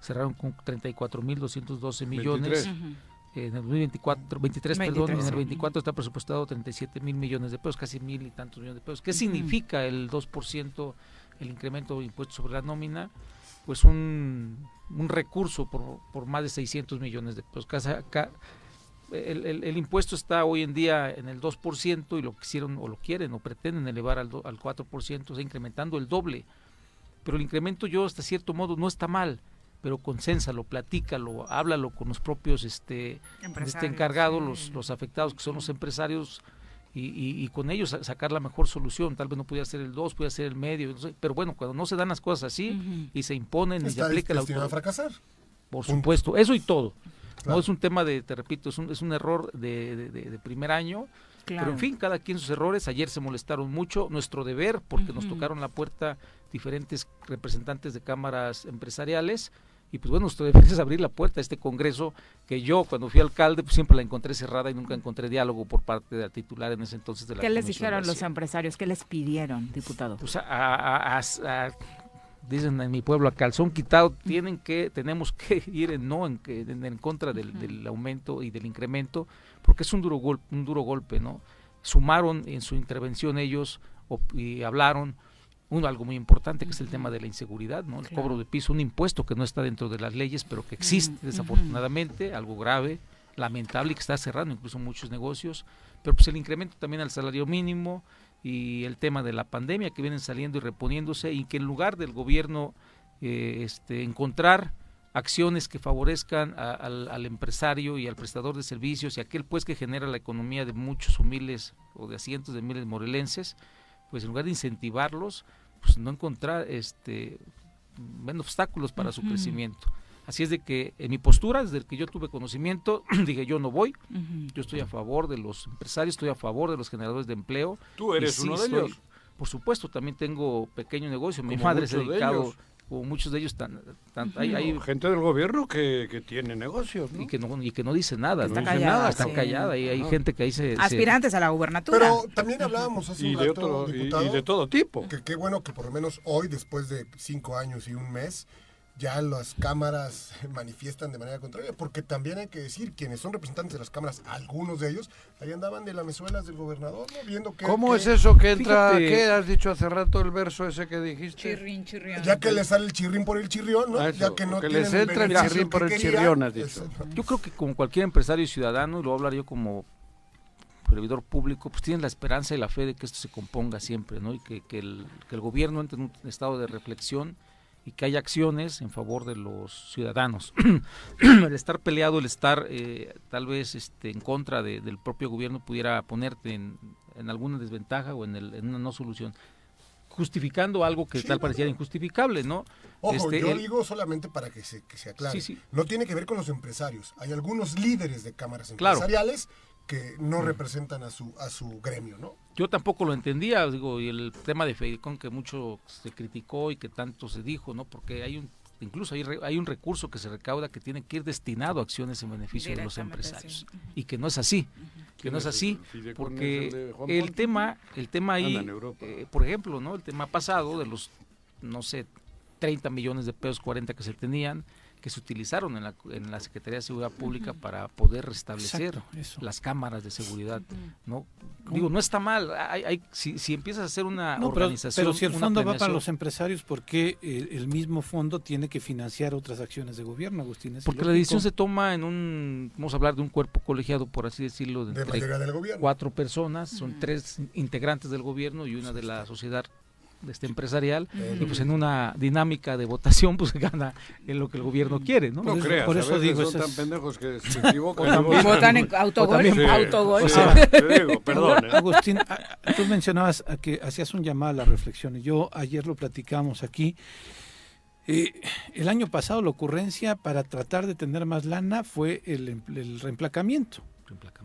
cerraron con 34 mil 212 millones en el 2024, 23, perdón, en el 24 está presupuestado 37 mil millones de pesos, casi mil y tantos millones de pesos. ¿Qué significa el 2%, el incremento de impuestos sobre la nómina? Pues un, un recurso por, por, más de 600 millones de pesos. Acá, el, el, impuesto está hoy en día en el 2% y lo quisieron o lo quieren o pretenden elevar al, al 4%, o sea, incrementando el doble. Pero el incremento yo hasta cierto modo no está mal pero consénsalo, platícalo, háblalo con los propios este, este encargados, los, los afectados que son los empresarios y, y, con ellos sacar la mejor solución. Tal vez no pudiera ser el 2, pudiera ser el medio, pero bueno, cuando no se dan las cosas así y se imponen y se aplica la a fracasar. Por supuesto, eso y todo. No es un tema de, te repito, es un, es un error de, de, primer año. Pero en fin, cada quien sus errores. Ayer se molestaron mucho. Nuestro deber, porque nos tocaron la puerta diferentes representantes de cámaras empresariales y pues bueno, usted debe abrir la puerta a este Congreso que yo cuando fui alcalde pues siempre la encontré cerrada y nunca encontré diálogo por parte de la titular en ese entonces de la ¿Qué les dijeron los empresarios? ¿Qué les pidieron, diputado? Pues a, dicen en mi pueblo a calzón quitado tienen que tenemos que ir en no en, en, contra del, aumento y del incremento porque es un duro golpe un duro golpe no sumaron en su intervención ellos y hablaron uno algo muy importante que es el tema de la inseguridad, ¿no? El cobro de piso, un impuesto que no está dentro de las leyes, pero que existe desafortunadamente, algo grave, lamentable y que está cerrando incluso muchos negocios, pero pues el incremento también al salario mínimo y el tema de la pandemia que vienen saliendo y reponiéndose y que en lugar del gobierno eh, este, encontrar acciones que favorezcan al, al, empresario y al prestador de servicios y aquel pues que genera la economía de muchos humildes o de cientos de miles morelenses, pues en lugar de incentivarlos, pues no encontrar este menos obstáculos para su crecimiento. Así es de que en mi postura, desde que yo tuve conocimiento, dije yo no voy, yo estoy a favor de los empresarios, estoy a favor de los generadores de empleo. ¿Tú eres uno de ellos? Por supuesto, también tengo pequeño negocio, mi madre se ha dedicado como muchos de ellos tan, hay, gente del gobierno que, que tiene negocios y que no y que no dice nada está callada está callada y hay gente que dice aspirantes a la gubernatura. Pero también hablábamos hace y un de otro, y, de todo tipo. que qué bueno que por lo menos hoy después de cinco años y un mes ya las cámaras manifiestan de manera contraria, porque también hay que decir, quienes son representantes de las cámaras, algunos de ellos, ahí andaban de las mesuelas del gobernador, viendo que... ¿Cómo es eso que entra, qué has dicho hace rato el verso ese que dijiste? Chirrín, chirrión. Ya que le sale el chirrín por el chirrión, ¿no? Ah, ya que no que les entra el chirrín por el chirrión, has dicho. Yo creo que como cualquier empresario y ciudadano, y lo voy a hablar yo como servidor público, pues tienen la esperanza y la fe de que esto se componga siempre, ¿no? Y que, que, el, que el gobierno entre en un estado de reflexión y que haya acciones en favor de los ciudadanos. el estar peleado, el estar eh, tal vez este, en contra del propio gobierno pudiera ponerte en, alguna desventaja o en, una no solución justificando algo que tal pareciera injustificable, ¿no? Ojo, este, yo digo solamente para que se, que se aclare. No tiene que ver con los empresarios. Hay algunos líderes de cámaras empresariales que no representan a su a su gremio, ¿no? Yo tampoco lo entendía, digo, y el tema de Feidecon que mucho se criticó y que tanto se dijo, ¿no? Porque hay un incluso hay, hay un recurso que se recauda que tiene que ir destinado a acciones en beneficio de los empresarios. y que no es así que no es así porque el, tema el tema ahí eh, por ejemplo no el tema pasado de los no sé 30 millones de pesos 40 que se tenían que se utilizaron en la, en la Secretaría de Seguridad Pública para poder restablecer las cámaras de seguridad. ¿no? Digo, no está mal. Hay, hay, si, si empiezas a hacer una organización. Pero, si el fondo va para los empresarios, ¿por qué el, mismo fondo tiene que financiar otras acciones de gobierno, Agustín? Porque la decisión se toma en un. Vamos a hablar de un cuerpo colegiado, por así decirlo, de, de cuatro personas. Son tres integrantes del gobierno y una de la sociedad este empresarial y pues en una dinámica de votación pues gana en lo que el gobierno quiere no, no creas, por eso digo son tan pendejos que se equivocan. Votan en autogol autogol. Perdón ¿eh? Agustín tú mencionabas que hacías un llamado a la reflexión y yo ayer lo platicamos aquí eh, el año pasado la ocurrencia para tratar de tener más lana fue el, el reemplacamiento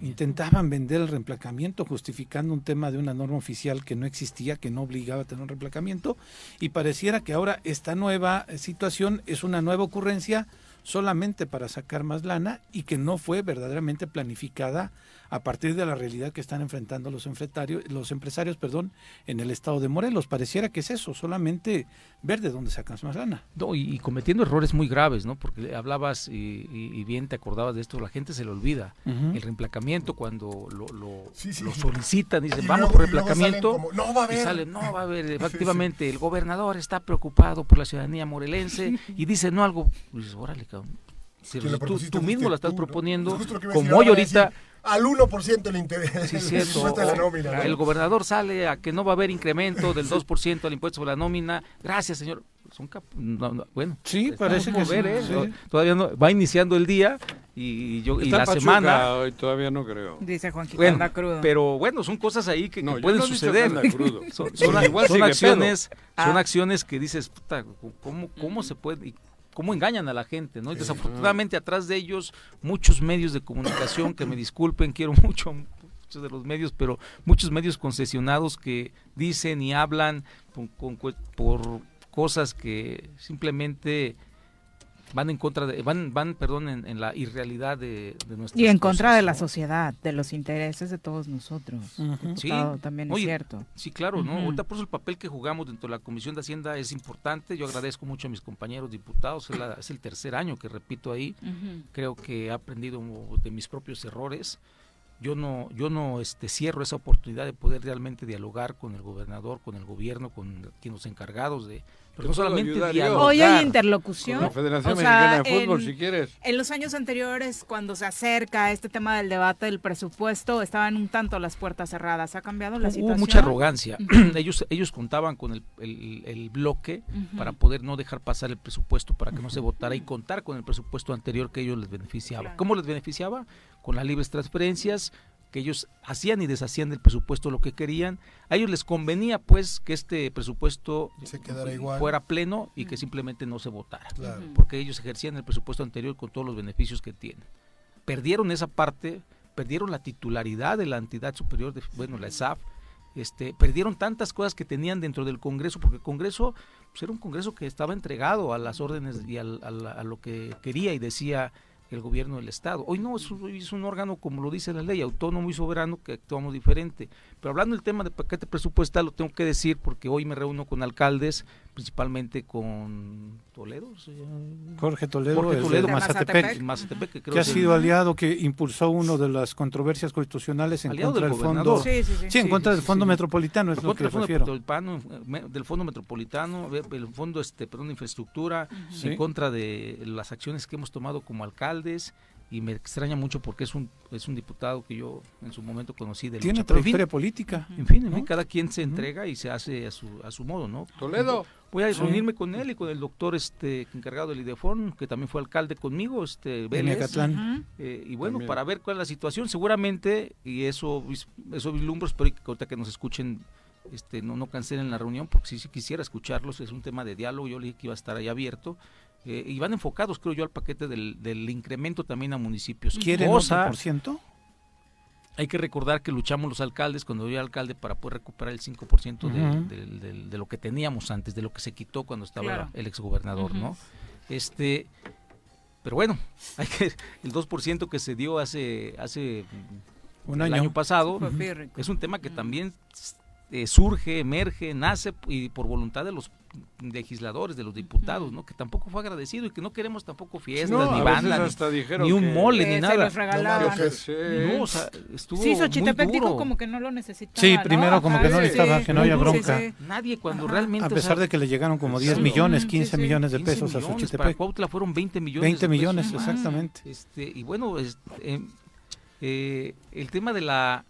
Intentaban vender el reemplacamiento justificando un tema de una norma oficial que no existía, que no obligaba a tener un reemplacamiento, y pareciera que ahora esta nueva situación es una nueva ocurrencia solamente para sacar más lana y que no fue verdaderamente planificada a partir de la realidad que están enfrentando los empresarios, los empresarios perdón, en el estado de Morelos. Pareciera que es eso, solamente ver de dónde sacan más lana. No, y, cometiendo errores muy graves, ¿no? Porque hablabas y, bien te acordabas de esto, la gente se le olvida. El reemplacamiento cuando lo, lo, solicitan, dicen, vamos por reemplacamiento, no va a haber. y sale, no va a haber. Efectivamente, el gobernador está preocupado por la ciudadanía morelense y dice, no, algo, dices, órale, cabrón. tú, mismo la estás proponiendo, como hoy ahorita al 1% le interesa sí, cierto. la nómina. El gobernador sale a que no va a haber incremento del 2% al impuesto sobre la nómina. Gracias, señor. Son bueno, sí, parece que ver, ¿eh? Todavía no va iniciando el día y yo y la semana hoy todavía no creo. Dice Juan bueno, crudo. Pero bueno, son cosas ahí que, pueden suceder. son, son, acciones, son ah. acciones que dices, puta, ¿cómo, cómo se puede cómo engañan a la gente, ¿no? Y desafortunadamente atrás de ellos muchos medios de comunicación, que me disculpen, quiero mucho muchos de los medios, pero muchos medios concesionados que dicen y hablan por cosas que simplemente van en contra de, van, van, perdón, en, la irrealidad de, de nuestra Y en contra de la sociedad, de los intereses de todos nosotros. Sí, también es cierto. Sí, claro, ¿no? Ahorita por eso el papel que jugamos dentro de la Comisión de Hacienda es importante. Yo agradezco mucho a mis compañeros diputados, es, el tercer año que repito ahí. Creo que he aprendido de mis propios errores yo no yo no este cierro esa oportunidad de poder realmente dialogar con el gobernador con el gobierno con los encargados de pero no solamente Hoy hay interlocución. la Federación Mexicana de Fútbol, si quieres. En los años anteriores, cuando se acerca este tema del debate del presupuesto, estaban un tanto las puertas cerradas. ¿Ha cambiado la situación? Hubo mucha arrogancia. ellos, ellos contaban con el, el, bloque para poder no dejar pasar el presupuesto, para que no se votara y contar con el presupuesto anterior que ellos les beneficiaba. ¿Cómo les beneficiaba? Con las libres transferencias, que ellos hacían y deshacían del presupuesto lo que querían. A ellos les convenía pues que este presupuesto fuera pleno y que simplemente no se votara, porque ellos ejercían el presupuesto anterior con todos los beneficios que tienen. Perdieron esa parte, perdieron la titularidad de la entidad superior, de, bueno, la ESAF, este, perdieron tantas cosas que tenían dentro del Congreso, porque el Congreso pues, era un Congreso que estaba entregado a las órdenes y a lo que quería y decía el gobierno del Estado. Hoy no, es un, órgano, como lo dice la ley, autónomo y soberano, que actuamos diferente. Pero hablando del tema de paquete presupuestal, lo tengo que decir porque hoy me reúno con alcaldes, principalmente con Toledo. Jorge Toledo, Jorge Toledo. De Mazatepec, que, ha sido aliado, que impulsó una de las controversias constitucionales en contra del, fondo. Sí, en contra del fondo metropolitano, es lo que del fondo, del fondo metropolitano, el fondo este, perdón, de infraestructura, en contra de las acciones que hemos tomado como alcaldes y me extraña mucho porque es un es un diputado que yo en su momento conocí de tiene trayectoria política. En fin, cada quien se entrega y se hace a su a su modo no Toledo voy a reunirme con él y con el doctor este encargado del IDEFON que también fue alcalde conmigo este Vélez, eh, y bueno para ver cuál es la situación. Seguramente y eso eso vislumbro espero que ahorita que nos escuchen este no no cancelen la reunión porque si, si quisiera escucharlos. Es un tema de diálogo. Yo le dije que iba a estar ahí abierto. Eh, y van enfocados, creo yo, al paquete del, del incremento también a municipios. ¿Quieren por ciento? Hay que recordar que luchamos los alcaldes, cuando yo era alcalde, para poder recuperar el 5% de, de, lo que teníamos antes, de lo que se quitó cuando estaba el exgobernador, ¿no? Este, pero bueno, hay que, el 2% que se dio hace, hace un el año, pasado es un tema que también eh, surge, emerge, nace y por voluntad de los legisladores, de los diputados, ¿no? Que tampoco fue agradecido y que no queremos tampoco fiestas, ni bandas, ni, un mole, ni nada. No, o sea, estuvo sí, Xochitepec dijo como que no lo necesitaba. Sí, primero como que no necesitaba, que no había bronca. Nadie cuando realmente... A pesar de que le llegaron como 10 millones, 15 millones de pesos a Xochitepec. Para Cuautla fueron 20 millones 20 millones, exactamente. Este, y bueno, eh, eh, el tema de la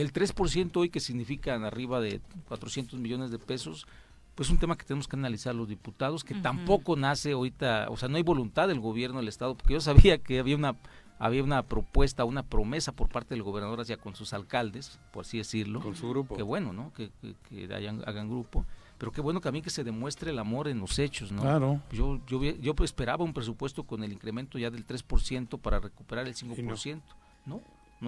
el 3% hoy que significan arriba de 400 millones de pesos, pues es un tema que tenemos que analizar los diputados, que tampoco nace ahorita, o sea, no hay voluntad del gobierno del Estado, porque yo sabía que había una había una propuesta, una promesa por parte del gobernador hacia con sus alcaldes, por así decirlo. Con su grupo. Que bueno, ¿no? Que, que, hagan grupo. Pero qué bueno que a mí que se demuestre el amor en los hechos, ¿no? Claro. Yo, yo, yo esperaba un presupuesto con el incremento ya del 3% para recuperar el 5% no, no,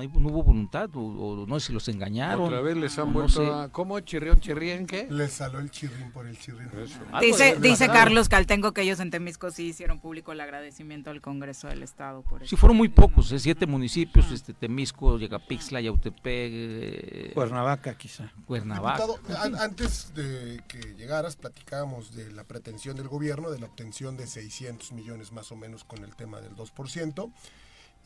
hubo voluntad, o, no sé si los engañaron. Otra vez les han vuelto a... ¿Cómo? ¿Chirrión, chirrión qué? Les saló el chirrín por el chirrín. Dice, dice Carlos Caltengo que ellos en Temisco sí hicieron público el agradecimiento al Congreso del Estado por eso. Sí, fueron muy pocos, ¿eh? siete municipios, este Temisco, Yegapixtla, Yautepec... Eh, Cuernavaca quizá. Cuernavaca. antes de que llegaras platicábamos de la pretensión del gobierno de la obtención de 600 millones más o menos con el tema del 2%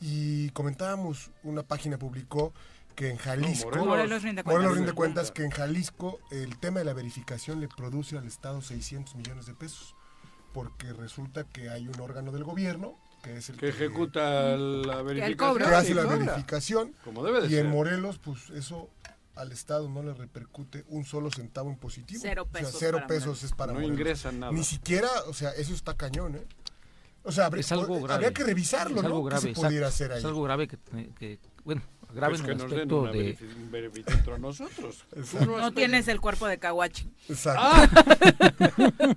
y comentábamos, una página publicó que en Jalisco, Morelos, rinde cuentas, que en Jalisco el tema de la verificación le produce al Estado 600 millones de pesos, porque resulta que hay un órgano del gobierno que es el que, ejecuta la verificación, que hace la verificación, como debe de y en Morelos, pues eso al Estado no le repercute un solo centavo en positivo. Cero pesos. O sea, cero pesos es para No ingresan nada. Ni siquiera, o sea, eso está cañón, ¿eh? O sea, es algo grave. habría que revisarlo, es algo ¿no? grave, pudiera hacer ahí? Es algo grave que, que bueno, grave pues en que el nos aspecto den de... un beneficio a nosotros. No, no tienes el cuerpo de Kawachi. Exacto. Ah.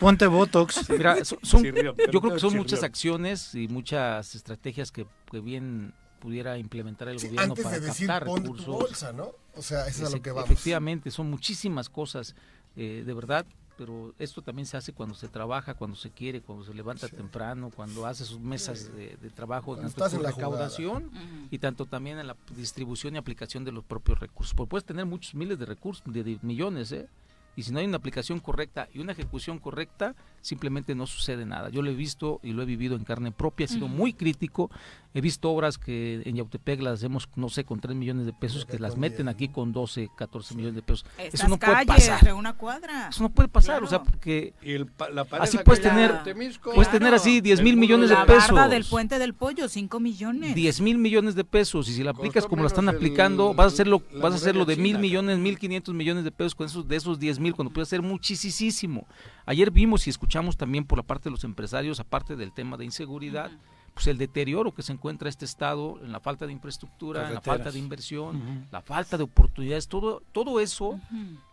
Ponte Botox. Mira, son, son, yo creo que son muchas acciones y muchas estrategias que, que bien pudiera implementar el sí, gobierno antes para de decir, captar pon recursos. Tu bolsa, ¿no? O sea, eso es a lo que vamos. Efectivamente, son muchísimas cosas, eh, de verdad, pero esto también se hace cuando se trabaja, cuando se quiere, cuando se levanta temprano, cuando hace sus mesas de, de trabajo, tanto en la recaudación y tanto también en la distribución y aplicación de los propios recursos. Porque puedes tener muchos miles de recursos, de, de millones, ¿eh? Y si no hay una aplicación correcta y una ejecución correcta, simplemente no sucede nada. Yo lo he visto y lo he vivido en carne propia, he sido muy crítico. He visto obras que en Yautepec las hacemos, no sé, con 3 millones de pesos, que las meten aquí con 12, 14 millones de pesos. Eso no puede pasar. De una cuadra. Eso no puede pasar, o sea, porque y el, la así puedes tener, Temisco, puedes tener así 10 mil millones de pesos. La del puente del pollo, 5 millones. 10 mil millones de pesos, y si la aplicas como la están aplicando, vas a hacerlo, vas a hacerlo de mil millones, mil quinientos millones de pesos con esos, de esos 10 mil, cuando puede ser muchísimo. Ayer vimos y escuchamos también por la parte de los empresarios, aparte del tema de inseguridad, pues el deterioro que se encuentra este estado en la falta de infraestructura, en la falta de inversión, la falta de oportunidades, todo, todo eso,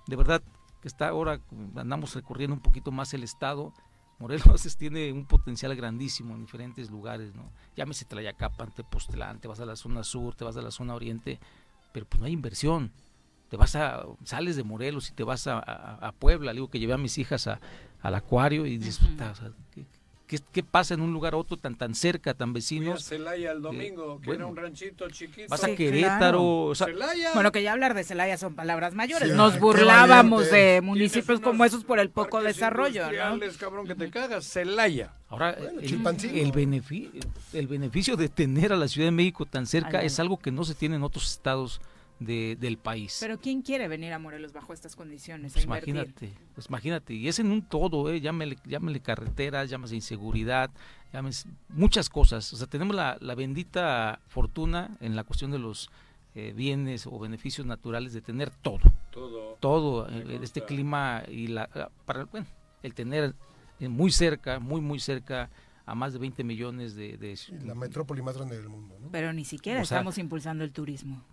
de verdad que está ahora, andamos recorriendo un poquito más el estado, Morelos tiene un potencial grandísimo en diferentes lugares, ¿no? Llámese Tlayacapan, Tepoztlán, te vas a la zona sur, te vas a la zona oriente, pero pues no hay inversión te vas a, sales de Morelos y te vas a, a, Puebla, digo que llevé a mis hijas a, al acuario y disfrutas. ¿qué, pasa en un lugar a otro tan tan cerca, tan vecino? Celaya el domingo, que era un ranchito chiquito. Vas a Querétaro. bueno, que ya hablar de Celaya son palabras mayores. Nos burlábamos de municipios como esos por el poco desarrollo, ¿no? cabrón, que te cagas. Celaya. Ahora, el, el, beneficio, el beneficio de tener a la Ciudad de México tan cerca es algo que no se tiene en otros estados del país. Pero ¿quién quiere venir a Morelos bajo estas condiciones? Pues imagínate, pues imagínate, y es en un todo, ¿eh? llámele, llámele carreteras, llámese inseguridad, llámese muchas cosas. O sea, tenemos la, la bendita fortuna en la cuestión de los eh, bienes o beneficios naturales de tener todo. Todo. Todo, eh, este clima y la, para, bueno, el tener muy cerca, muy, muy cerca a más de 20 millones de... la metrópoli más grande del mundo. ¿no? Pero ni siquiera estamos impulsando el turismo.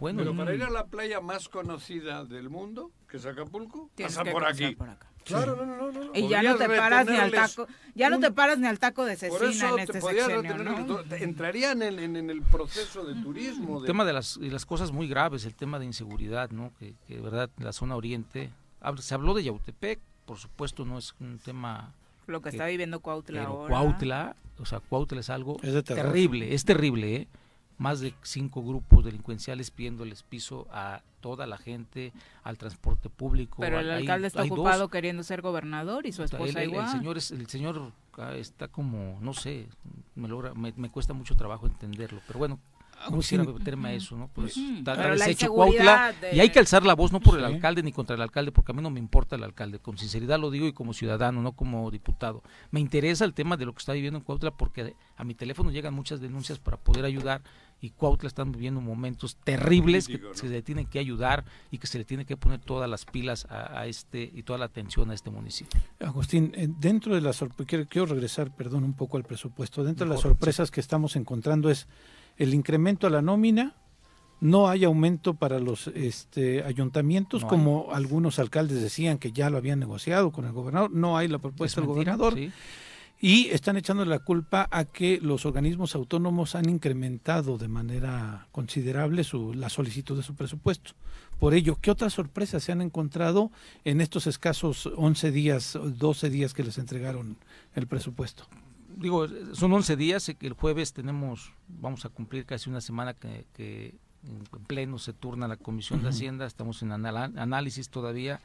Bueno, Pero para ir a la playa más conocida del mundo, que es Acapulco, pasa por aquí. Claro, no, no, no, Y ya no te paras ni al taco, ya no te paras ni al taco de cecina en este sexenio, ¿no? Entrarían en, en, el proceso de turismo. El tema de las, y las cosas muy graves, el tema de inseguridad, ¿no? Que, que de verdad la zona oriente, se habló de Yautepec, por supuesto no es un tema lo que, está viviendo Cuautla ahora. Cuautla, o sea, Cuautla es algo terrible, es terrible, ¿eh? Más de cinco grupos delincuenciales pidiéndoles piso a toda la gente, al transporte público. Pero el alcalde está ocupado queriendo ser gobernador y su esposa igual. El señor, el señor ah, está como, no sé, me, logra, me, me cuesta mucho trabajo entenderlo, pero bueno, no quisiera meterme a eso, ¿no? Pues Cuautla y hay que alzar la voz no por el alcalde ni contra el alcalde, porque a mí no me importa el alcalde, con sinceridad lo digo y como ciudadano, no como diputado. Me interesa el tema de lo que está viviendo en Cuautla porque a mi teléfono llegan muchas denuncias para poder ayudar y Cuautla están viviendo momentos terribles que se le tienen que ayudar y que se le tiene que poner todas las pilas a, este y toda la atención a este municipio. Agustín, eh, dentro de las quiero, quiero regresar, perdón, un poco al presupuesto. Dentro de las sorpresas que estamos encontrando es el incremento a la nómina, no hay aumento para los este, ayuntamientos, como algunos alcaldes decían que ya lo habían negociado con el gobernador, no hay la propuesta del gobernador. y están echando la culpa a que los organismos autónomos han incrementado de manera considerable su, la solicitud de su presupuesto. Por ello, ¿qué otras sorpresas se han encontrado en estos escasos 11 días, 12 días que les entregaron el presupuesto? Digo, son 11 días, que el jueves tenemos, vamos a cumplir casi una semana que, en pleno se turna la Comisión de Hacienda, estamos en análisis todavía,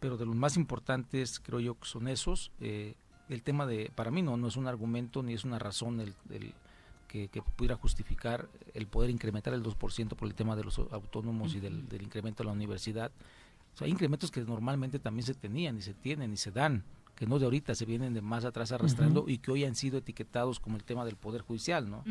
pero de los más importantes creo yo que son esos. Eh, el tema de, para mí no, no es un argumento ni es una razón el, que, pudiera justificar el poder incrementar el 2% por el tema de los autónomos y del, incremento de la universidad. hay incrementos que normalmente también se tenían y se tienen y se dan, que no de ahorita, se vienen de más atrás arrastrando y que hoy han sido etiquetados como el tema del Poder Judicial, ¿no?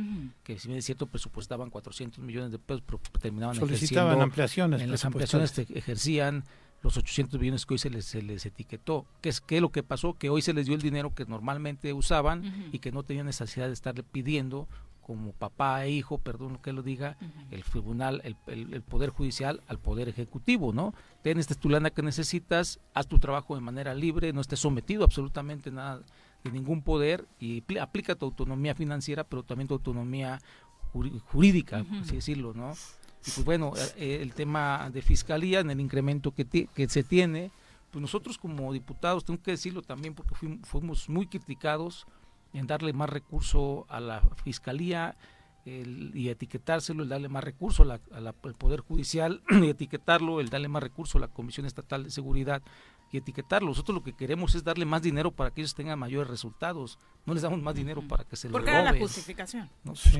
Que si bien es cierto, presupuestaban 400 millones de pesos, pero terminaban Solicitaban ampliaciones. En las ampliaciones ejercían los 800 millones que hoy se les, se les etiquetó. ¿Qué es qué lo que pasó? Que hoy se les dio el dinero que normalmente usaban y que no tenían necesidad de estarle pidiendo como papá e hijo, perdón que lo diga, el tribunal, el, el, poder judicial al poder ejecutivo, ¿no? Ten esta tu lana que necesitas, haz tu trabajo de manera libre, no estés sometido absolutamente nada de ningún poder y aplica tu autonomía financiera, pero también tu autonomía jurídica, así decirlo, ¿no? Y pues bueno, eh, eh, el tema de fiscalía, en el incremento que, que se tiene, pues nosotros como diputados, tengo que decirlo también porque fuimos, muy criticados en darle más recurso a la fiscalía y etiquetárselo, el darle más recurso al Poder Judicial y etiquetarlo, el darle más recurso a la Comisión Estatal de Seguridad y etiquetarlo. Nosotros lo que queremos es darle más dinero para que ellos tengan mayores resultados. No les damos más dinero para que se lo Porque era la justificación.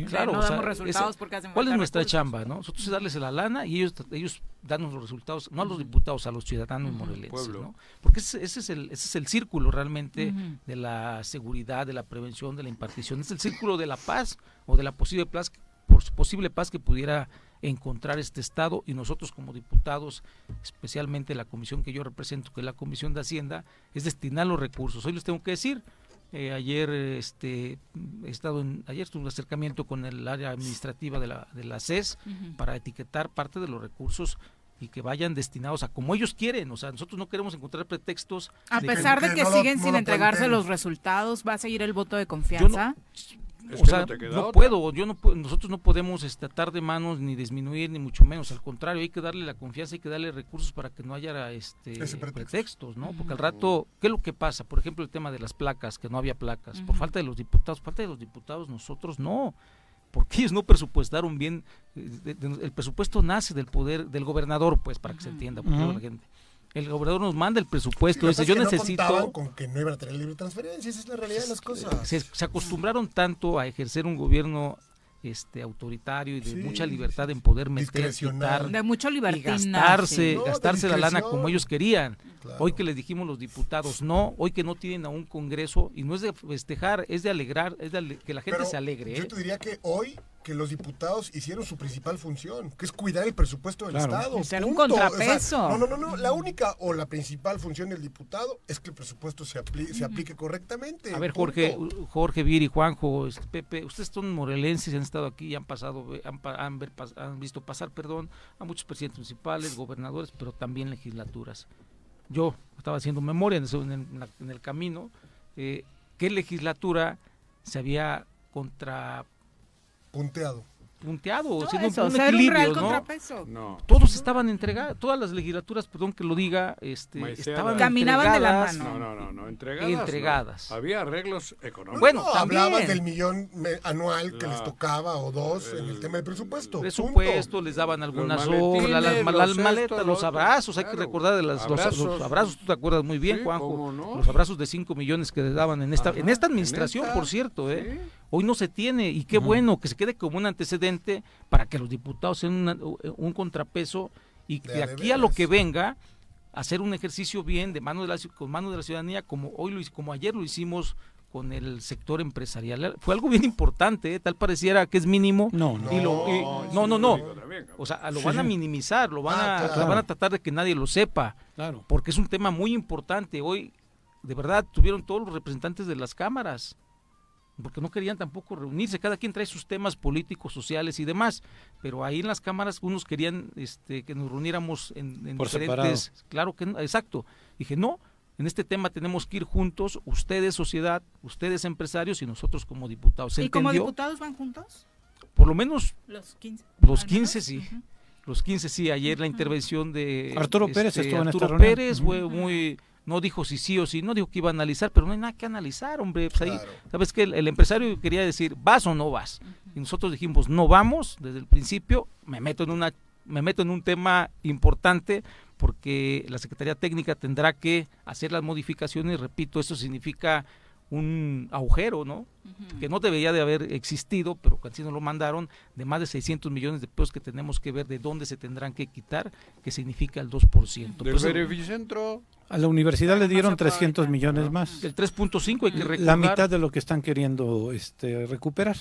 Claro, no damos resultados porque hacen ¿Cuál es nuestra chamba? ¿no? Nosotros es darles la lana y ellos ellos dan los resultados, no a los diputados, a los ciudadanos morelenses. ¿no? Porque ese, es el, ese es el círculo realmente de la seguridad, de la prevención, de la impartición. Es el círculo de la paz o de la posible paz, posible paz que pudiera encontrar este Estado y nosotros como diputados, especialmente la comisión que yo represento, que es la Comisión de Hacienda, es destinar los recursos. Hoy les tengo que decir, eh, ayer este he estado en, ayer tuve un acercamiento con el área administrativa de la, de la CES para etiquetar parte de los recursos y que vayan destinados a como ellos quieren. O sea, nosotros no queremos encontrar pretextos. A pesar de que, siguen sin entregarse los resultados, ¿va a seguir el voto de confianza? O sea, no, puedo, yo no nosotros no podemos estatar de manos ni disminuir ni mucho menos, al contrario, hay que darle la confianza, hay que darle recursos para que no haya este pretextos, ¿no? Porque al rato, ¿qué es lo que pasa? Por ejemplo, el tema de las placas, que no había placas, por falta de los diputados, falta de los diputados, nosotros no porque ellos no presupuestaron bien, eh, el presupuesto nace del poder del gobernador, pues, para que se entienda, por la gente el gobernador nos manda el presupuesto. dice, yo necesito. con que no iban a tener libre transferencia, esa es la realidad de las cosas. Se, acostumbraron tanto a ejercer un gobierno este autoritario y de mucha libertad en poder meter, quitar, de mucho libertad gastarse, gastarse la lana como ellos querían. Hoy que les dijimos los diputados no, hoy que no tienen a un Congreso y no es de festejar, es de alegrar, es de que la gente se alegre. Yo ¿eh? te diría que hoy que los diputados hicieron su principal función, que es cuidar el presupuesto del Estado. Ser un contrapeso. no, no, no, la única o la principal función del diputado es que el presupuesto se, se aplique correctamente. A ver, Jorge, Jorge Viri, Juanjo, este, Pepe, ustedes son morelenses, han aquí han pasado, han, han, visto pasar, perdón, a muchos presidentes municipales, gobernadores, pero también legislaturas. Yo estaba haciendo memoria en, el, camino, eh, ¿qué legislatura se había contra punteado punteado, no, siendo un equilibrio, ¿no? ¿no? Todos estaban entregados, todas las legislaturas, perdón que lo diga, este, estaban caminaban de la mano. No, no, no, no entregadas. entregadas. Había arreglos económicos. Bueno, hablabas del millón anual que les tocaba o dos en el tema del presupuesto. Presupuesto, les daban algunas horas, las, maletas, los abrazos, hay que recordar de las, Los, abrazos, tú te acuerdas muy bien, Juanjo, los abrazos de 5 millones que les daban en esta, en esta administración, por cierto, ¿eh? Hoy no se tiene y qué bueno que se quede como un antecedente para que los diputados sean un contrapeso y que aquí a lo que venga hacer un ejercicio bien de mano de la con mano de la ciudadanía como hoy lo como ayer lo hicimos con el sector empresarial. Fue algo bien importante ¿eh? tal pareciera que es mínimo no no. y no no no o sea lo van a minimizar lo van ah, a van a tratar de que nadie lo sepa claro. porque es un tema muy importante. Hoy de verdad tuvieron todos los representantes de las cámaras porque no querían tampoco reunirse, cada quien trae sus temas políticos, sociales y demás, pero ahí en las cámaras unos querían este, que nos reuniéramos en, Por diferentes, claro que exacto, dije no, En este tema tenemos que ir juntos, ustedes sociedad, ustedes empresarios y nosotros como diputados. ¿Y como diputados van juntos? Por lo menos los 15. Los 15 sí. Los 15 sí. Ayer la intervención de Arturo Pérez este, estuvo en Arturo Pérez fue muy no dijo si sí o si no, dijo que iba a analizar, pero no hay nada que analizar, hombre. Pues ahí, ¿sabes qué? El, empresario quería decir, ¿vas o no vas? Y nosotros dijimos, no vamos, desde el principio, me meto en una me meto en un tema importante porque la Secretaría Técnica tendrá que hacer las modificaciones, repito, eso significa un agujero, ¿no? Que no debería de haber existido, pero que así nos lo mandaron, de más de 600 millones de pesos que tenemos que ver de dónde se tendrán que quitar, que significa el 2%. Del Verificentro. A la universidad le dieron 300 millones más. El 3.5 hay que recordar. La mitad de lo que están queriendo este, recuperar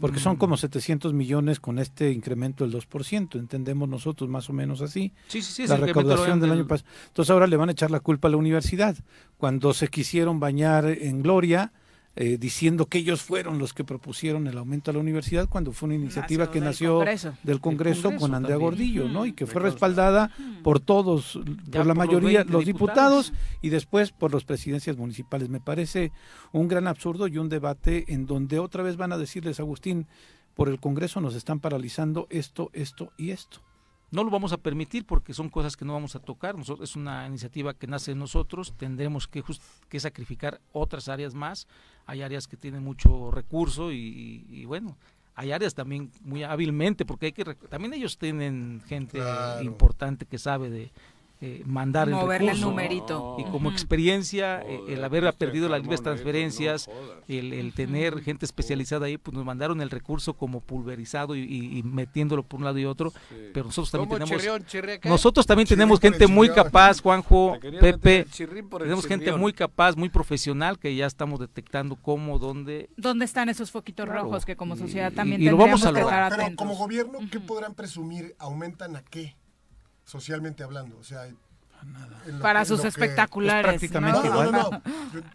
porque son como 700 millones con este incremento del 2%, entendemos nosotros más o menos así. Sí, sí, sí, la recaudación del año pasado. Entonces ahora le van a echar la culpa a la universidad. Cuando se quisieron bañar en gloria, eh, diciendo que ellos fueron los que propusieron el aumento a la universidad cuando fue una iniciativa que nació del Congreso, con Andrea Gordillo, ¿no? Y que fue respaldada por todos, por la mayoría, los diputados. y después por las presidencias municipales. Me parece un gran absurdo y un debate en donde otra vez van a decirles, Agustín, por el Congreso nos están paralizando esto, esto y esto. No lo vamos a permitir porque son cosas que no vamos a tocar. es una iniciativa que nace de nosotros. Tendremos que, que sacrificar otras áreas más. Hay áreas que tienen mucho recurso y, bueno, hay áreas también muy hábilmente porque hay que también ellos tienen gente importante que sabe de, eh, mandar el recurso. numerito. Y como experiencia, eh, el haber perdido las libres transferencias, el, tener gente especializada ahí, pues nos mandaron el recurso como pulverizado y, metiéndolo por un lado y otro. Pero nosotros también tenemos, nosotros también tenemos gente muy capaz, Juanjo, Pepe, tenemos gente muy capaz, muy profesional que ya estamos detectando cómo, dónde. ¿Dónde están esos foquitos rojos que como sociedad también y, lo vamos a lograr? Pero como gobierno, ¿qué podrán presumir? ¿Aumentan a qué? Socialmente hablando. O sea, para sus espectaculares. prácticamente no, No, no,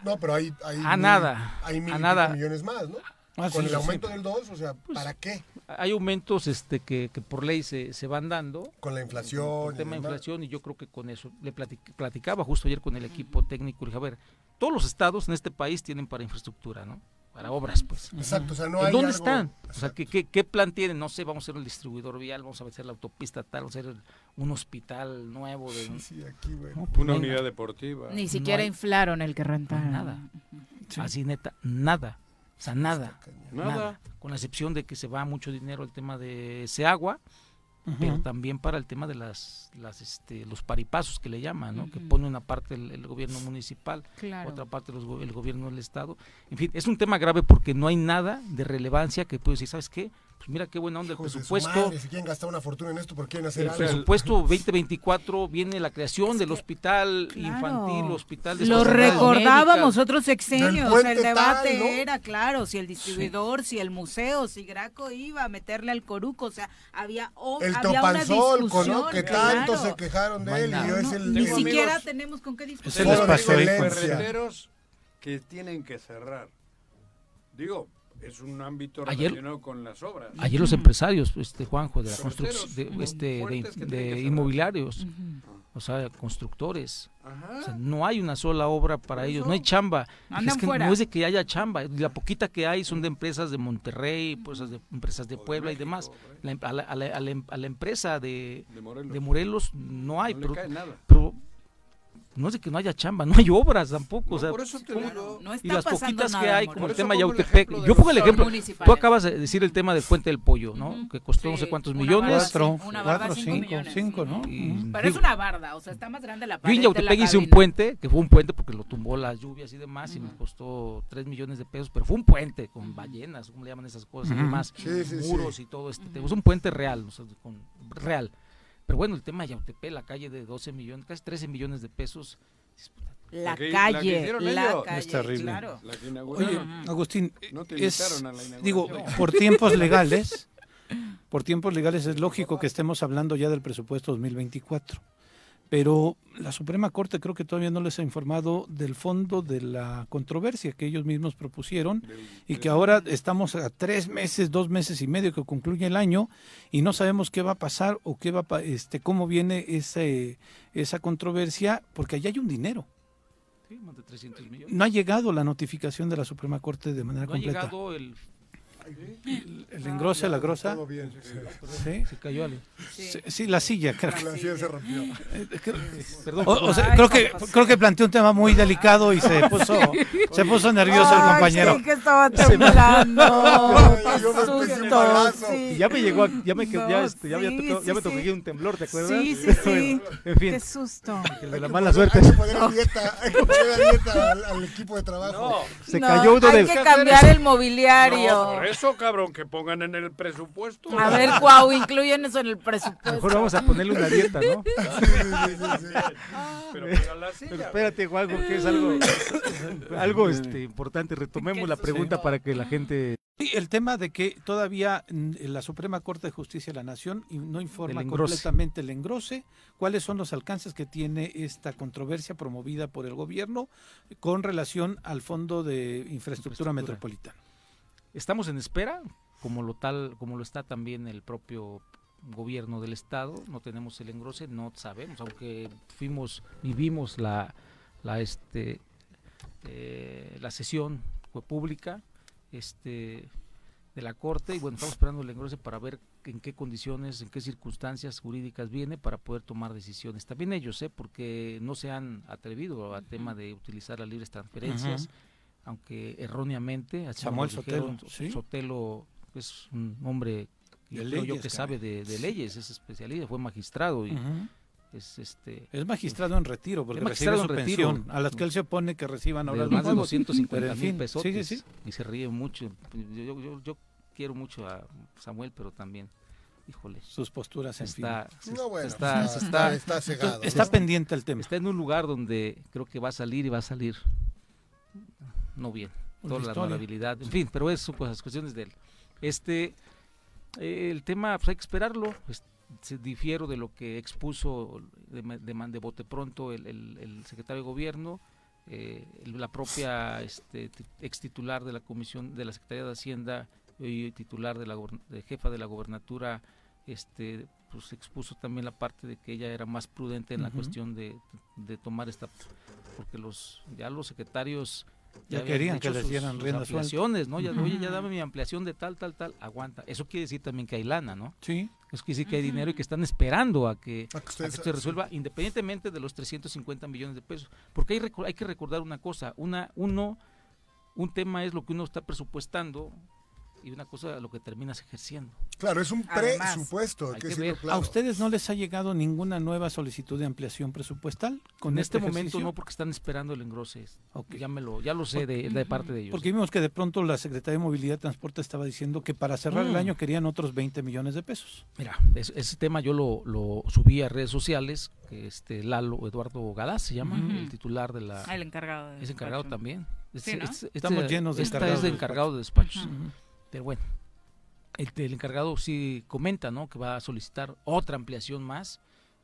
no, pero hay, hay, a nada. hay mil a nada. millones más, ¿no? Ah, Con el aumento del 2, o sea, pues, ¿para qué? Hay aumentos este que, que por ley se, se, van dando. Con la inflación. El tema de inflación, y yo creo que con eso. Le platicaba justo ayer con el equipo técnico. Le dije, a ver, todos los estados en este país tienen para infraestructura, ¿no? Para obras, pues. Exacto, o sea, no hay ¿Dónde están? O sea, ¿qué, ¿qué, plan tienen? No sé, vamos a hacer el distribuidor vial, vamos a hacer la autopista tal, vamos a hacer un hospital nuevo. De, sí, sí, aquí, güey. Pues Una unidad deportiva. Ni siquiera inflaron el que rentaron. Nada. Así neta, nada. O sea, nada, nada. Con la excepción de que se va mucho dinero el tema de ese agua pero también para el tema de las, las este, los paripazos que le llaman, ¿no? que pone una parte el, gobierno municipal, otra parte el gobierno del estado. En fin, es un tema grave porque no hay nada de relevancia que puede decir, ¿sabes qué? Pues mira qué buena onda el presupuesto. si quieren gastar una fortuna en esto, ¿por quieren hacer el presupuesto 2024 viene la creación del hospital infantil, hospital de Lo recordábamos otros exenios, el debate era claro, si el distribuidor, si el museo, si Graco iba a meterle al coruco, o sea, había, el había una discusión. Que tanto se quejaron de él y es el... Ni siquiera tenemos con qué discutir. Los que tienen que cerrar. Digo, es un ámbito relacionado con las obras. Ayer los empresarios, este Juanjo, de la construcción, de, este, de, inmobiliarios, o sea, constructores. no hay una sola obra para ellos, no hay chamba. Es que no es de que haya chamba, la poquita que hay son de empresas de Monterrey, pues, de empresas de Puebla y demás. Em, a, la, empresa de, de, Morelos. no hay, pero, pero no es de que no haya chamba, no hay obras tampoco. o sea, por eso te digo. y las poquitas que hay, como el tema de Yautepec. Yo pongo el ejemplo. Tú acabas de decir el tema del puente del pollo, ¿no? Que costó no sé cuántos millones. cuatro, cuatro cinco, cinco, ¿no? Pero es una barda, o sea, está más grande la pared. Yo en Yautepec hice un puente, que fue un puente porque lo tumbó las lluvias y demás, y me costó tres millones de pesos, pero fue un puente con ballenas, ¿cómo le llaman esas cosas? Y demás, muros y todo. este Es un puente real, o sea, con, real. Pero bueno, el tema de Yautepec, la calle de 12 millones, casi 13 millones de pesos. La calle, la, calle, es terrible. Claro. Oye, Agustín, digo, por tiempos legales, por tiempos legales es lógico que estemos hablando ya del presupuesto 2024 pero la Suprema Corte creo que todavía no les ha informado del fondo de la controversia que ellos mismos propusieron y que ahora estamos a tres meses, dos meses y medio que concluye el año y no sabemos qué va a pasar o qué va este cómo viene ese, esa controversia porque allá hay un dinero. Sí, más de 300 millones. No ha llegado la notificación de la Suprema Corte de manera no completa. ha llegado el el, el engrose, la grosa. Todo bien. Sí. Se cayó Ale. Sí, sí, la silla, creo que. La silla se rompió. Perdón, O, o sea, creo que creo que planteó un tema muy delicado y se puso se puso nervioso el Ay, compañero. sí, que estaba temblando. Yo me sí. Y ya me llegó, ya me, quedó- ya, No, este, ya, me sí, tocó, ya sí, me tocó sí. aquí un temblor, ¿te acuerdas? Sí, sí, sí. en fin, Qué susto. el de la Hay mala suerte. Hay que poner a dieta, hay que poner a dieta al, al equipo de trabajo. Se No, cayó uno hay del... que cambiar el mobiliario. Eso, cabrón, que pongan en el presupuesto. A ver, Cuau, incluyen eso en el presupuesto. Mejor vamos a ponerle una dieta, ¿no? Pero ponga la Pero silla. espérate, Juan, porque es algo, algo este, importante. Retomemos la pregunta para que la gente... Sí, el tema de que todavía la Suprema Corte de Justicia de la Nación no informa completamente el engrose, cuáles son los alcances que tiene esta controversia promovida por el gobierno con relación al Fondo de Infraestructura, Infraestructura. Metropolitana. Estamos en espera, como lo tal, como lo está también el propio gobierno del estado. No tenemos el engrose, no sabemos, aunque fuimos y vimos la, la este, eh, la sesión fue pública, este, de la corte y bueno, estamos esperando el engrose para ver en qué condiciones, en qué circunstancias jurídicas viene para poder tomar decisiones. También ellos, ¿eh? porque no se han atrevido al tema de utilizar las libres transferencias. Aunque erróneamente, así Samuel Sotelo, ¿sí? Sotelo es un hombre creo yo que sabe de, de leyes, es especialista, fue magistrado y es este Es magistrado en retiro, porque recibe su retiro. pensión, a las que él se opone que reciban ahora de más de nuevos. 250 Pero, en mil pesos sí, sí, sí. y se ríe mucho. Yo, yo, yo, yo quiero mucho a Samuel, pero también, híjole, Sus posturas, en está, fin. se- No, bueno, está, está, se está, está, está cegado. Está ¿no? pendiente el tema. está en un lugar donde creo que va a salir y va a salir no bien. Pues Toda la honorabilidad, en fin, pero eso pues las cuestiones de él. Este, eh, el tema, pues hay que esperarlo. es- se difiero de lo que expuso de, de, de bote pronto el, el- el secretario de gobierno, eh, la propia este, ex titular de la comisión de la Secretaría de Hacienda y titular de la de jefa de la gobernatura, este, pues expuso también la parte de que ella era más prudente en la cuestión de, de tomar esta, porque los ya los secretarios Ya querían que les dieran sus ampliaciones, ¿no? Ya, oye, ya dame mi ampliación de tal, tal, tal, aguanta. Eso quiere decir también que hay lana, ¿no? Sí. Eso quiere decir que hay dinero y que están esperando a que, A que a que ustedes- se resuelva independientemente de los 350 millones de pesos. Porque hay, hay que recordar una cosa, una, uno, un tema es lo que uno está presupuestando y una cosa lo que terminas ejerciendo. Claro, es un presupuesto. hay hay que que decirlo ver. claro. ¿A ustedes no les ha llegado ninguna nueva solicitud de ampliación presupuestal? Con en este, este momento no, porque están esperando el engrose. Ok. Ya, me lo, ya lo sé de, de parte de ellos. Porque vimos que de pronto la Secretaría de Movilidad y Transporte estaba diciendo que para cerrar el Mm. año querían otros 20 millones de pesos. Mira, es- ese tema yo lo, lo subí a redes sociales, que este Lalo Eduardo Gadaz se llama, el titular de la... El encargado. de Es encargado despacho. también. Sí, ¿no? Estamos llenos de esta encargados es de encargado de despachos. Pero bueno, el, encargado sí comenta, ¿no? Que va a solicitar otra ampliación más.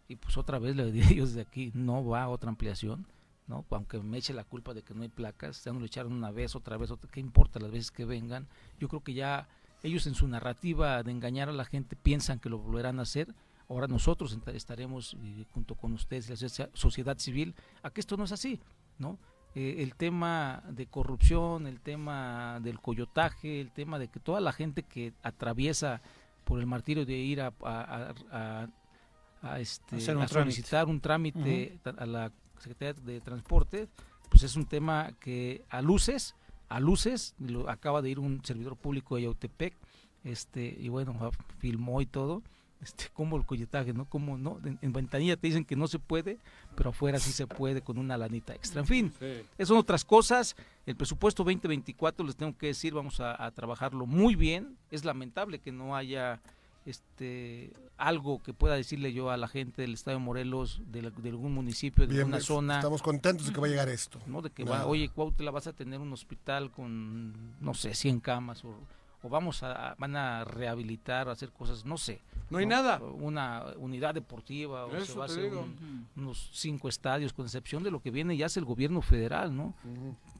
Y pues otra vez le diría yo desde aquí, no va a otra ampliación, ¿no? Aunque me eche la culpa de que no hay placas, ya nos lo echaron una vez, otra vez, otra, ¿qué importa las veces que vengan? Yo creo que ya ellos en su narrativa de engañar a la gente piensan que lo volverán a hacer. Ahora nosotros estaremos eh, junto con ustedes, la sociedad civil, a que esto no es así, ¿no? Eh, el tema de corrupción, el tema del coyotaje, el tema de que toda la gente que atraviesa por el martirio de ir a, a- a- a- este, un solicitar un trámite a la Secretaría de Transporte, pues es un tema que a luces, a luces, lo, acaba de ir un servidor público de Yautepec, este, y bueno, filmó y todo, este, como el coyotaje, ¿no? Como no, en, en ventanilla te dicen que no se puede, pero afuera sí se puede con una lanita extra. En fin, Sí. esas son otras cosas. El presupuesto 2024, les tengo que decir, vamos a, a trabajarlo muy bien. Es lamentable que no haya este algo que pueda decirle yo a la gente del estado de Morelos, de, la- de algún municipio, de Bien, alguna zona. Estamos contentos de que va a llegar esto. ¿no? De que, va, oye, Cuautla, vas a tener un hospital con, no sé, 100 camas o, o vamos a, a- van a rehabilitar, a hacer cosas, no sé. No hay nada. Una unidad deportiva o se va a hacer un- unos cinco estadios, con excepción de lo que viene ya es el gobierno federal, ¿no?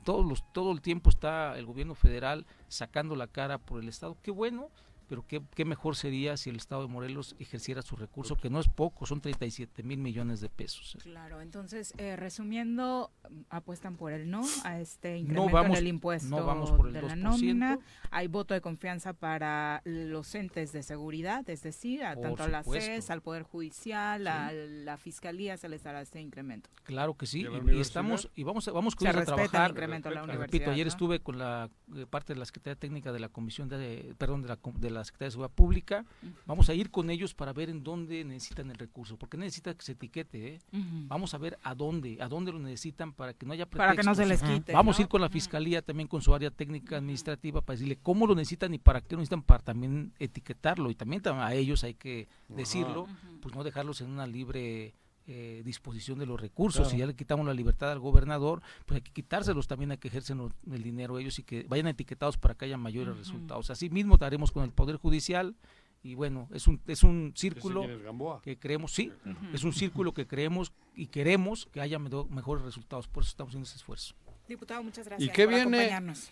Todos los, todo el tiempo está el gobierno federal sacando la cara por el Estado. Qué bueno, pero qué, qué, mejor sería si el Estado de Morelos ejerciera su recurso, que no es poco, son 37 mil millones de pesos. Claro, entonces, eh, resumiendo, apuestan por el no a este incremento no vamos, en el impuesto no vamos por el de 2%. la nómina. Hay voto de confianza para los entes de seguridad, es decir, a tanto a la CES, al Poder Judicial, sí. a la Fiscalía se les dará este incremento. Claro que sí, y, y, estamos, y vamos, vamos con se a trabajar. El incremento a la repito, ayer ¿no? estuve con la eh, parte de la Secretaría Técnica de la Comisión de, perdón, de la, de la Secretaría de Seguridad Pública. Uh -huh. Vamos a ir con ellos para ver en dónde necesitan el recurso, porque necesita que se etiquete. ¿eh? Uh -huh. Vamos a ver a dónde, a dónde lo necesitan para que no haya pretextos. Para que no se les quite. Vamos ¿no? a ir con la Fiscalía también con su área técnica administrativa para decirle cómo lo necesitan y para qué lo necesitan para también etiquetarlo y también a ellos hay que decirlo, pues no dejarlos en una libre eh, disposición de los recursos. Claro. Si ya le quitamos la libertad al gobernador, pues hay que quitárselos también, hay que ejercer el dinero ellos y que vayan etiquetados para que haya mayores uh -huh. resultados. Así mismo haremos con el Poder Judicial y bueno, es un, es un círculo que creemos, sí, uh -huh. es un círculo que creemos y queremos que haya mejores resultados, por eso estamos haciendo ese esfuerzo. Diputado, muchas gracias ¿Y qué por viene? acompañarnos.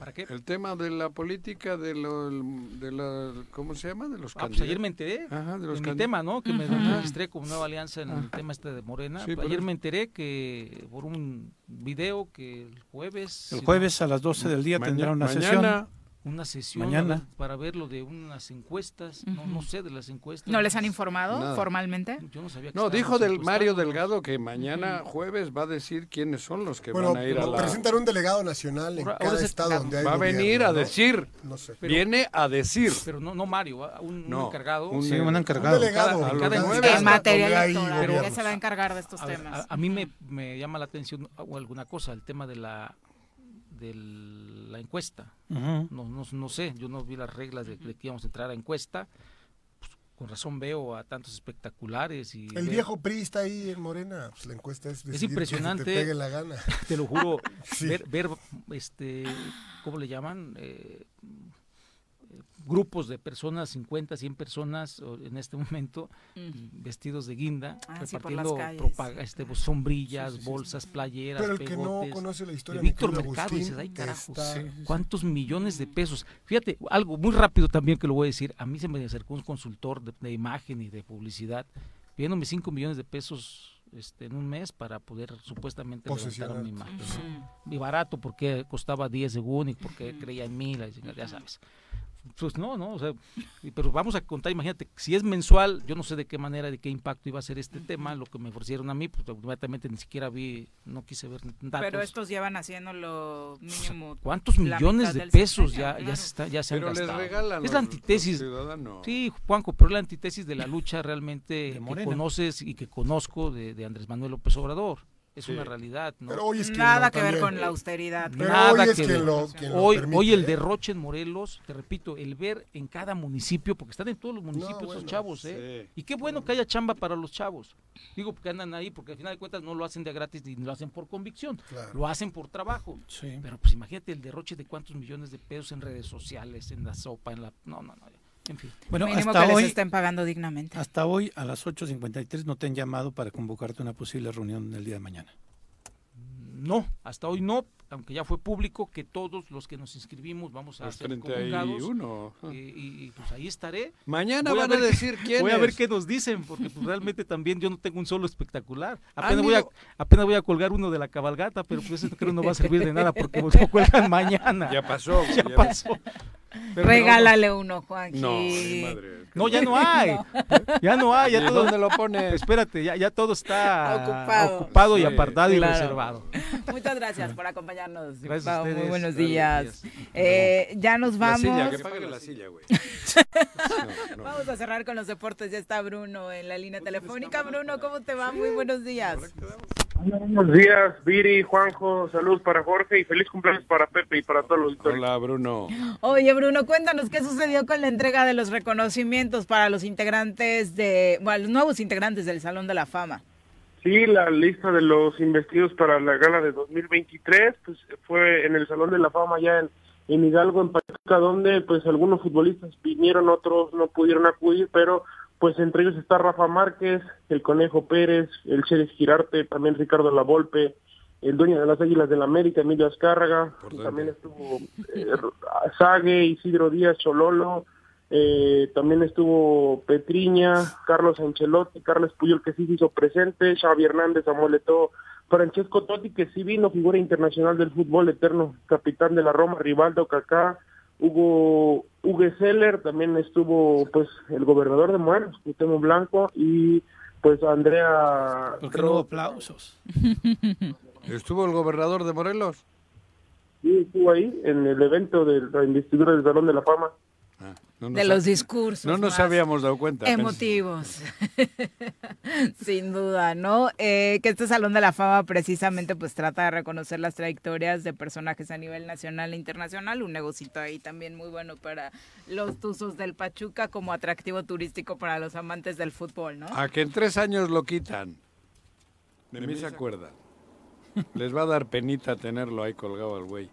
¿Para qué? El tema de la política, de, lo, de la, ¿cómo se llama? De los ah, pues ayer me enteré Ajá, de, los de mi tema, ¿no? Que uh -huh. me registré como nueva alianza en ah. el tema este de Morena. Sí, ayer me enteré que por un video que el jueves... El jueves a las 12 del día tendrá una mañana, sesión una sesión Mañana. para ver lo de unas encuestas, uh -huh. no, no, sé de las encuestas. ¿No les han informado Nada. formalmente? Yo no sabía que No, dijo del Mario Delgado que mañana jueves va a decir quiénes son los que bueno, van a ir a la... presentar un delegado nacional en Ahora, cada ahora estado donde hay Va a venir a ¿no? decir, No sé. Pero- viene a decir. Pero no, no Mario, un, No, un encargado. un- Sí, un encargado. Un delegado. Cada- a cada nueve En materia electoral, se va a encargar de estos A, ver, temas. a- a mí me, me llama la atención o alguna cosa, el tema de la de la encuesta. No, no, no sé, yo no vi las reglas de, de que íbamos a entrar a encuesta. Pues, con razón veo a tantos espectaculares y El veo- viejo PRI está ahí en Morena. Pues la encuesta es impresionante. Que te pegue la gana. te lo juro, Sí. ver, ver, este, ¿cómo le llaman? Eh, grupos de personas, 50, 100 personas en este momento, vestidos de guinda, Ah, repartiendo propaga- este, sombrillas, Sí, sí, sí. bolsas, playeras, Pero el que no conoce la historia de Víctor Mercado, Agustín, dices, ay carajos. ¿cuántos millones de pesos? Fíjate, algo muy rápido también que lo voy a decir, a mí se me acercó un consultor de, de imagen y de publicidad, pidiéndome 5 millones de pesos este, en un mes para poder supuestamente levantar mi imagen. ¿no? Y barato porque costaba 10 según y porque creía en mí, ya sabes. Pues no, no, o sea, pero vamos a contar, imagínate, si es mensual, yo no sé de qué manera, de qué impacto iba a ser este tema, lo que me ofrecieron a mí, pues inmediatamente ni siquiera vi, no quise ver datos. Pero estos llevan haciendo lo mínimo. ¿Cuántos la millones de pesos ya, ya se, está, ya se han Pero les gastado? regalan es la antítesis. Sí, Juanjo, pero es la antítesis de la lucha realmente que conoces y que conozco de, de Andrés Manuel López Obrador. Es Sí. una realidad, ¿no? Pero hoy es Nada que ver con la austeridad. Pero Nada hoy es que quien ver. lo, quien lo hoy, permite, hoy el derroche en Morelos, te repito, el ver en cada municipio, porque están en todos los municipios bueno, esos chavos, ¿eh? Sí. Y qué bueno que haya chamba para los chavos. Digo, porque andan ahí, porque al final de cuentas no lo hacen de gratis ni lo hacen por convicción, Claro. lo hacen por trabajo. Sí. Pero pues imagínate el derroche de cuántos millones de pesos en redes sociales, en la sopa, en la... No, no, no. En fin. Bueno, Mínimo hasta que hoy, les estén pagando dignamente. hasta hoy a las 8.53 no te han llamado para convocarte a una posible reunión el día de mañana. No, hasta hoy no, aunque ya fue público que todos los que nos inscribimos vamos a Los ser convocados. 31. Y, y- y, pues ahí estaré. Mañana Voy van a, ver decir quién Voy a ver qué nos dicen, porque pues, realmente también yo no tengo un solo espectacular. Apenas voy, a, apenas voy a colgar uno de la cabalgata, pero pues eso creo no va a servir de nada porque pues, lo cuelgan mañana. Ya pasó. Ya pasó. Pero Regálale uno, Juanqui. No, madre. No, ya no hay. Ya no hay. Ya ¿Y todo, dónde lo pone? Espérate, ya, ya todo está Ocupado. ocupado y apartado y reservado. Muchas gracias por acompañarnos. Gracias a diputado. Muy buenos días. días. Eh, ya nos La vamos. silla, que pague la silla, güey. No, no. Vamos a cerrar con los deportes. Ya está Bruno en la línea telefónica. Bruno, ¿cómo te va? Muy buenos días. Buenos días, Viri, Juanjo, salud para Jorge y feliz cumpleaños para Pepe y para todos los auditores. Hola, Bruno. Oye, Bruno, cuéntanos qué sucedió con la entrega de los reconocimientos para los integrantes de, bueno, los nuevos integrantes del Salón de la Fama. Sí, la lista de los investidos para la gala de 2023 pues fue en el Salón de la Fama ya en, en Hidalgo, en Pachuca, donde pues algunos futbolistas vinieron, otros no pudieron acudir, pero pues entre ellos está Rafa Márquez, el Conejo Pérez, el Cheres Girarte, también Ricardo Lavolpe, el dueño de las Águilas del la América, Emilio Azcárraga, también estuvo eh, Sague, Isidro Díaz, Chololo, eh, también estuvo Petriña, Carlos Ancelotti, Carlos Puyol que sí se hizo presente, Xavi Hernández, Samuel Eto'o, Francesco Totti que sí vino, figura internacional del fútbol eterno, capitán de la Roma, Rivaldo Kaká, Hugo Hugo Seller, también estuvo pues el gobernador de Morelos, Cuauhtémoc Blanco y pues Andrea ¿Por qué no hubo aplausos? ¿Estuvo el gobernador de Morelos? Sí, estuvo ahí en el evento de la investidura del Salón de la Fama. No nos de los discursos. No nos habíamos dado cuenta. Emotivos. Sin duda, ¿no? Eh, que este Salón de la Fama precisamente pues trata de reconocer las trayectorias de personajes a nivel nacional e internacional. Un negocito ahí también muy bueno para los tuzos del Pachuca como atractivo turístico para los amantes del fútbol, ¿no? A que en tres años lo quitan. De mí se acuerdan. Les va a dar penita tenerlo ahí colgado al güey.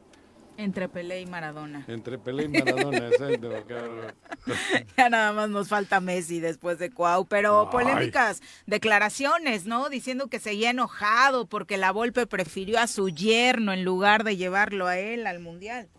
Entre Pelé y Maradona. Entre Pelé y Maradona, exacto, cabrón. Ya nada más nos falta Messi después de Cuau, pero Ay. polémicas declaraciones, ¿no? Diciendo que seguía enojado porque la Volpe prefirió a su yerno en lugar de llevarlo a él al Mundial.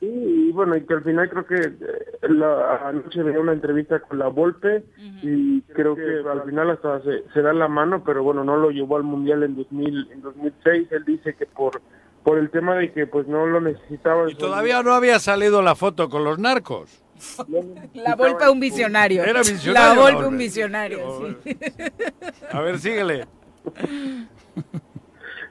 Sí, y bueno, y que al final creo que eh, la, anoche veía una entrevista con la Volpe y creo que al final hasta se, se da la mano, pero bueno, no lo llevó al Mundial en 2000, en 2006. Él dice que por por el tema de que pues no lo necesitaba. Y todavía no había salido la foto con los narcos. La Volpe un visionario. Era La visionario, Volpe la un Volpe. visionario, sí. A ver, síguele.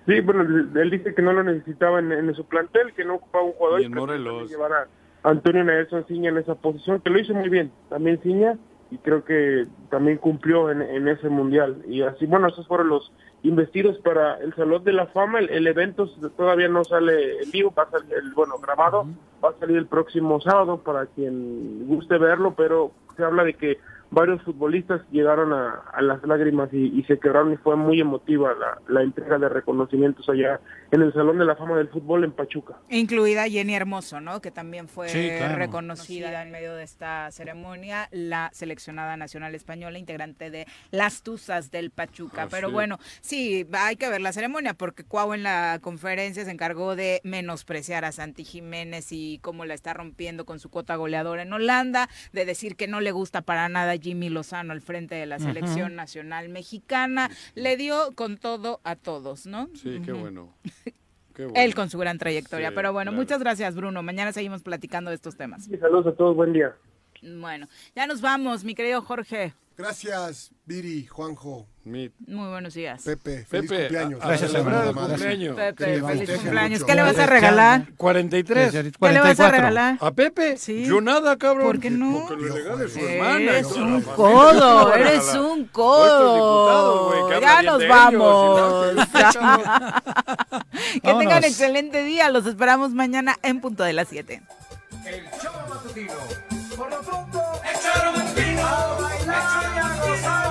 Sí, bueno, él dice que no lo necesitaba en, en su plantel, que no ocupaba un jugador. Y en Morelos. llevar a Antonio Nelson Ciña en esa posición, que lo hizo muy bien. También Ciña, y creo que también cumplió en, en ese mundial. Y así, bueno, esos fueron los investidos para el Salón de la Fama. El, el evento todavía no sale en vivo, va a salir, el, bueno, grabado, va a salir el próximo sábado para quien guste verlo, pero se habla de que varios futbolistas llegaron a, a las lágrimas y, y se quebraron y fue muy emotiva la, la entrega de reconocimientos allá en el Salón de la Fama del Fútbol en Pachuca. Incluida Jenny Hermoso, ¿no? Que también fue Sí, claro. reconocida en medio de esta ceremonia, la seleccionada nacional española, integrante de las Tuzas del Pachuca. Ah, Pero sí. bueno, sí, hay que ver la ceremonia porque Cuau en la conferencia se encargó de menospreciar a Santi Jiménez y cómo la está rompiendo con su cuota goleadora en Holanda, de decir que no le gusta para nada Jimmy Lozano al frente de la selección nacional mexicana. Le dio con todo a todos, ¿no? Sí, qué bueno. Qué bueno. Él con su gran trayectoria. Sí, Pero bueno, claro. muchas gracias, Bruno. Mañana seguimos platicando de estos temas. Y saludos a todos, buen día. Bueno, ya nos vamos, mi querido Jorge. Gracias, Viri, Juanjo, Muy buenos días. Pepe. Feliz Pepe, cumpleaños. a- a Gracias, el Mamá. cumpleaños. Pepe, feliz cumpleaños. ¿Qué le vas a regalar? 43. ¿Qué le vas a regalar? ¿A Pepe? Sí. Yo nada, cabrón. ¿Por qué no? Porque le regale su hermana. Eres un codo, ¿Qué le eres un codo. Ya nos vamos. que tengan excelente día. Los esperamos mañana en punto de las 7. El choro matutino. Por lo pronto, Rosa.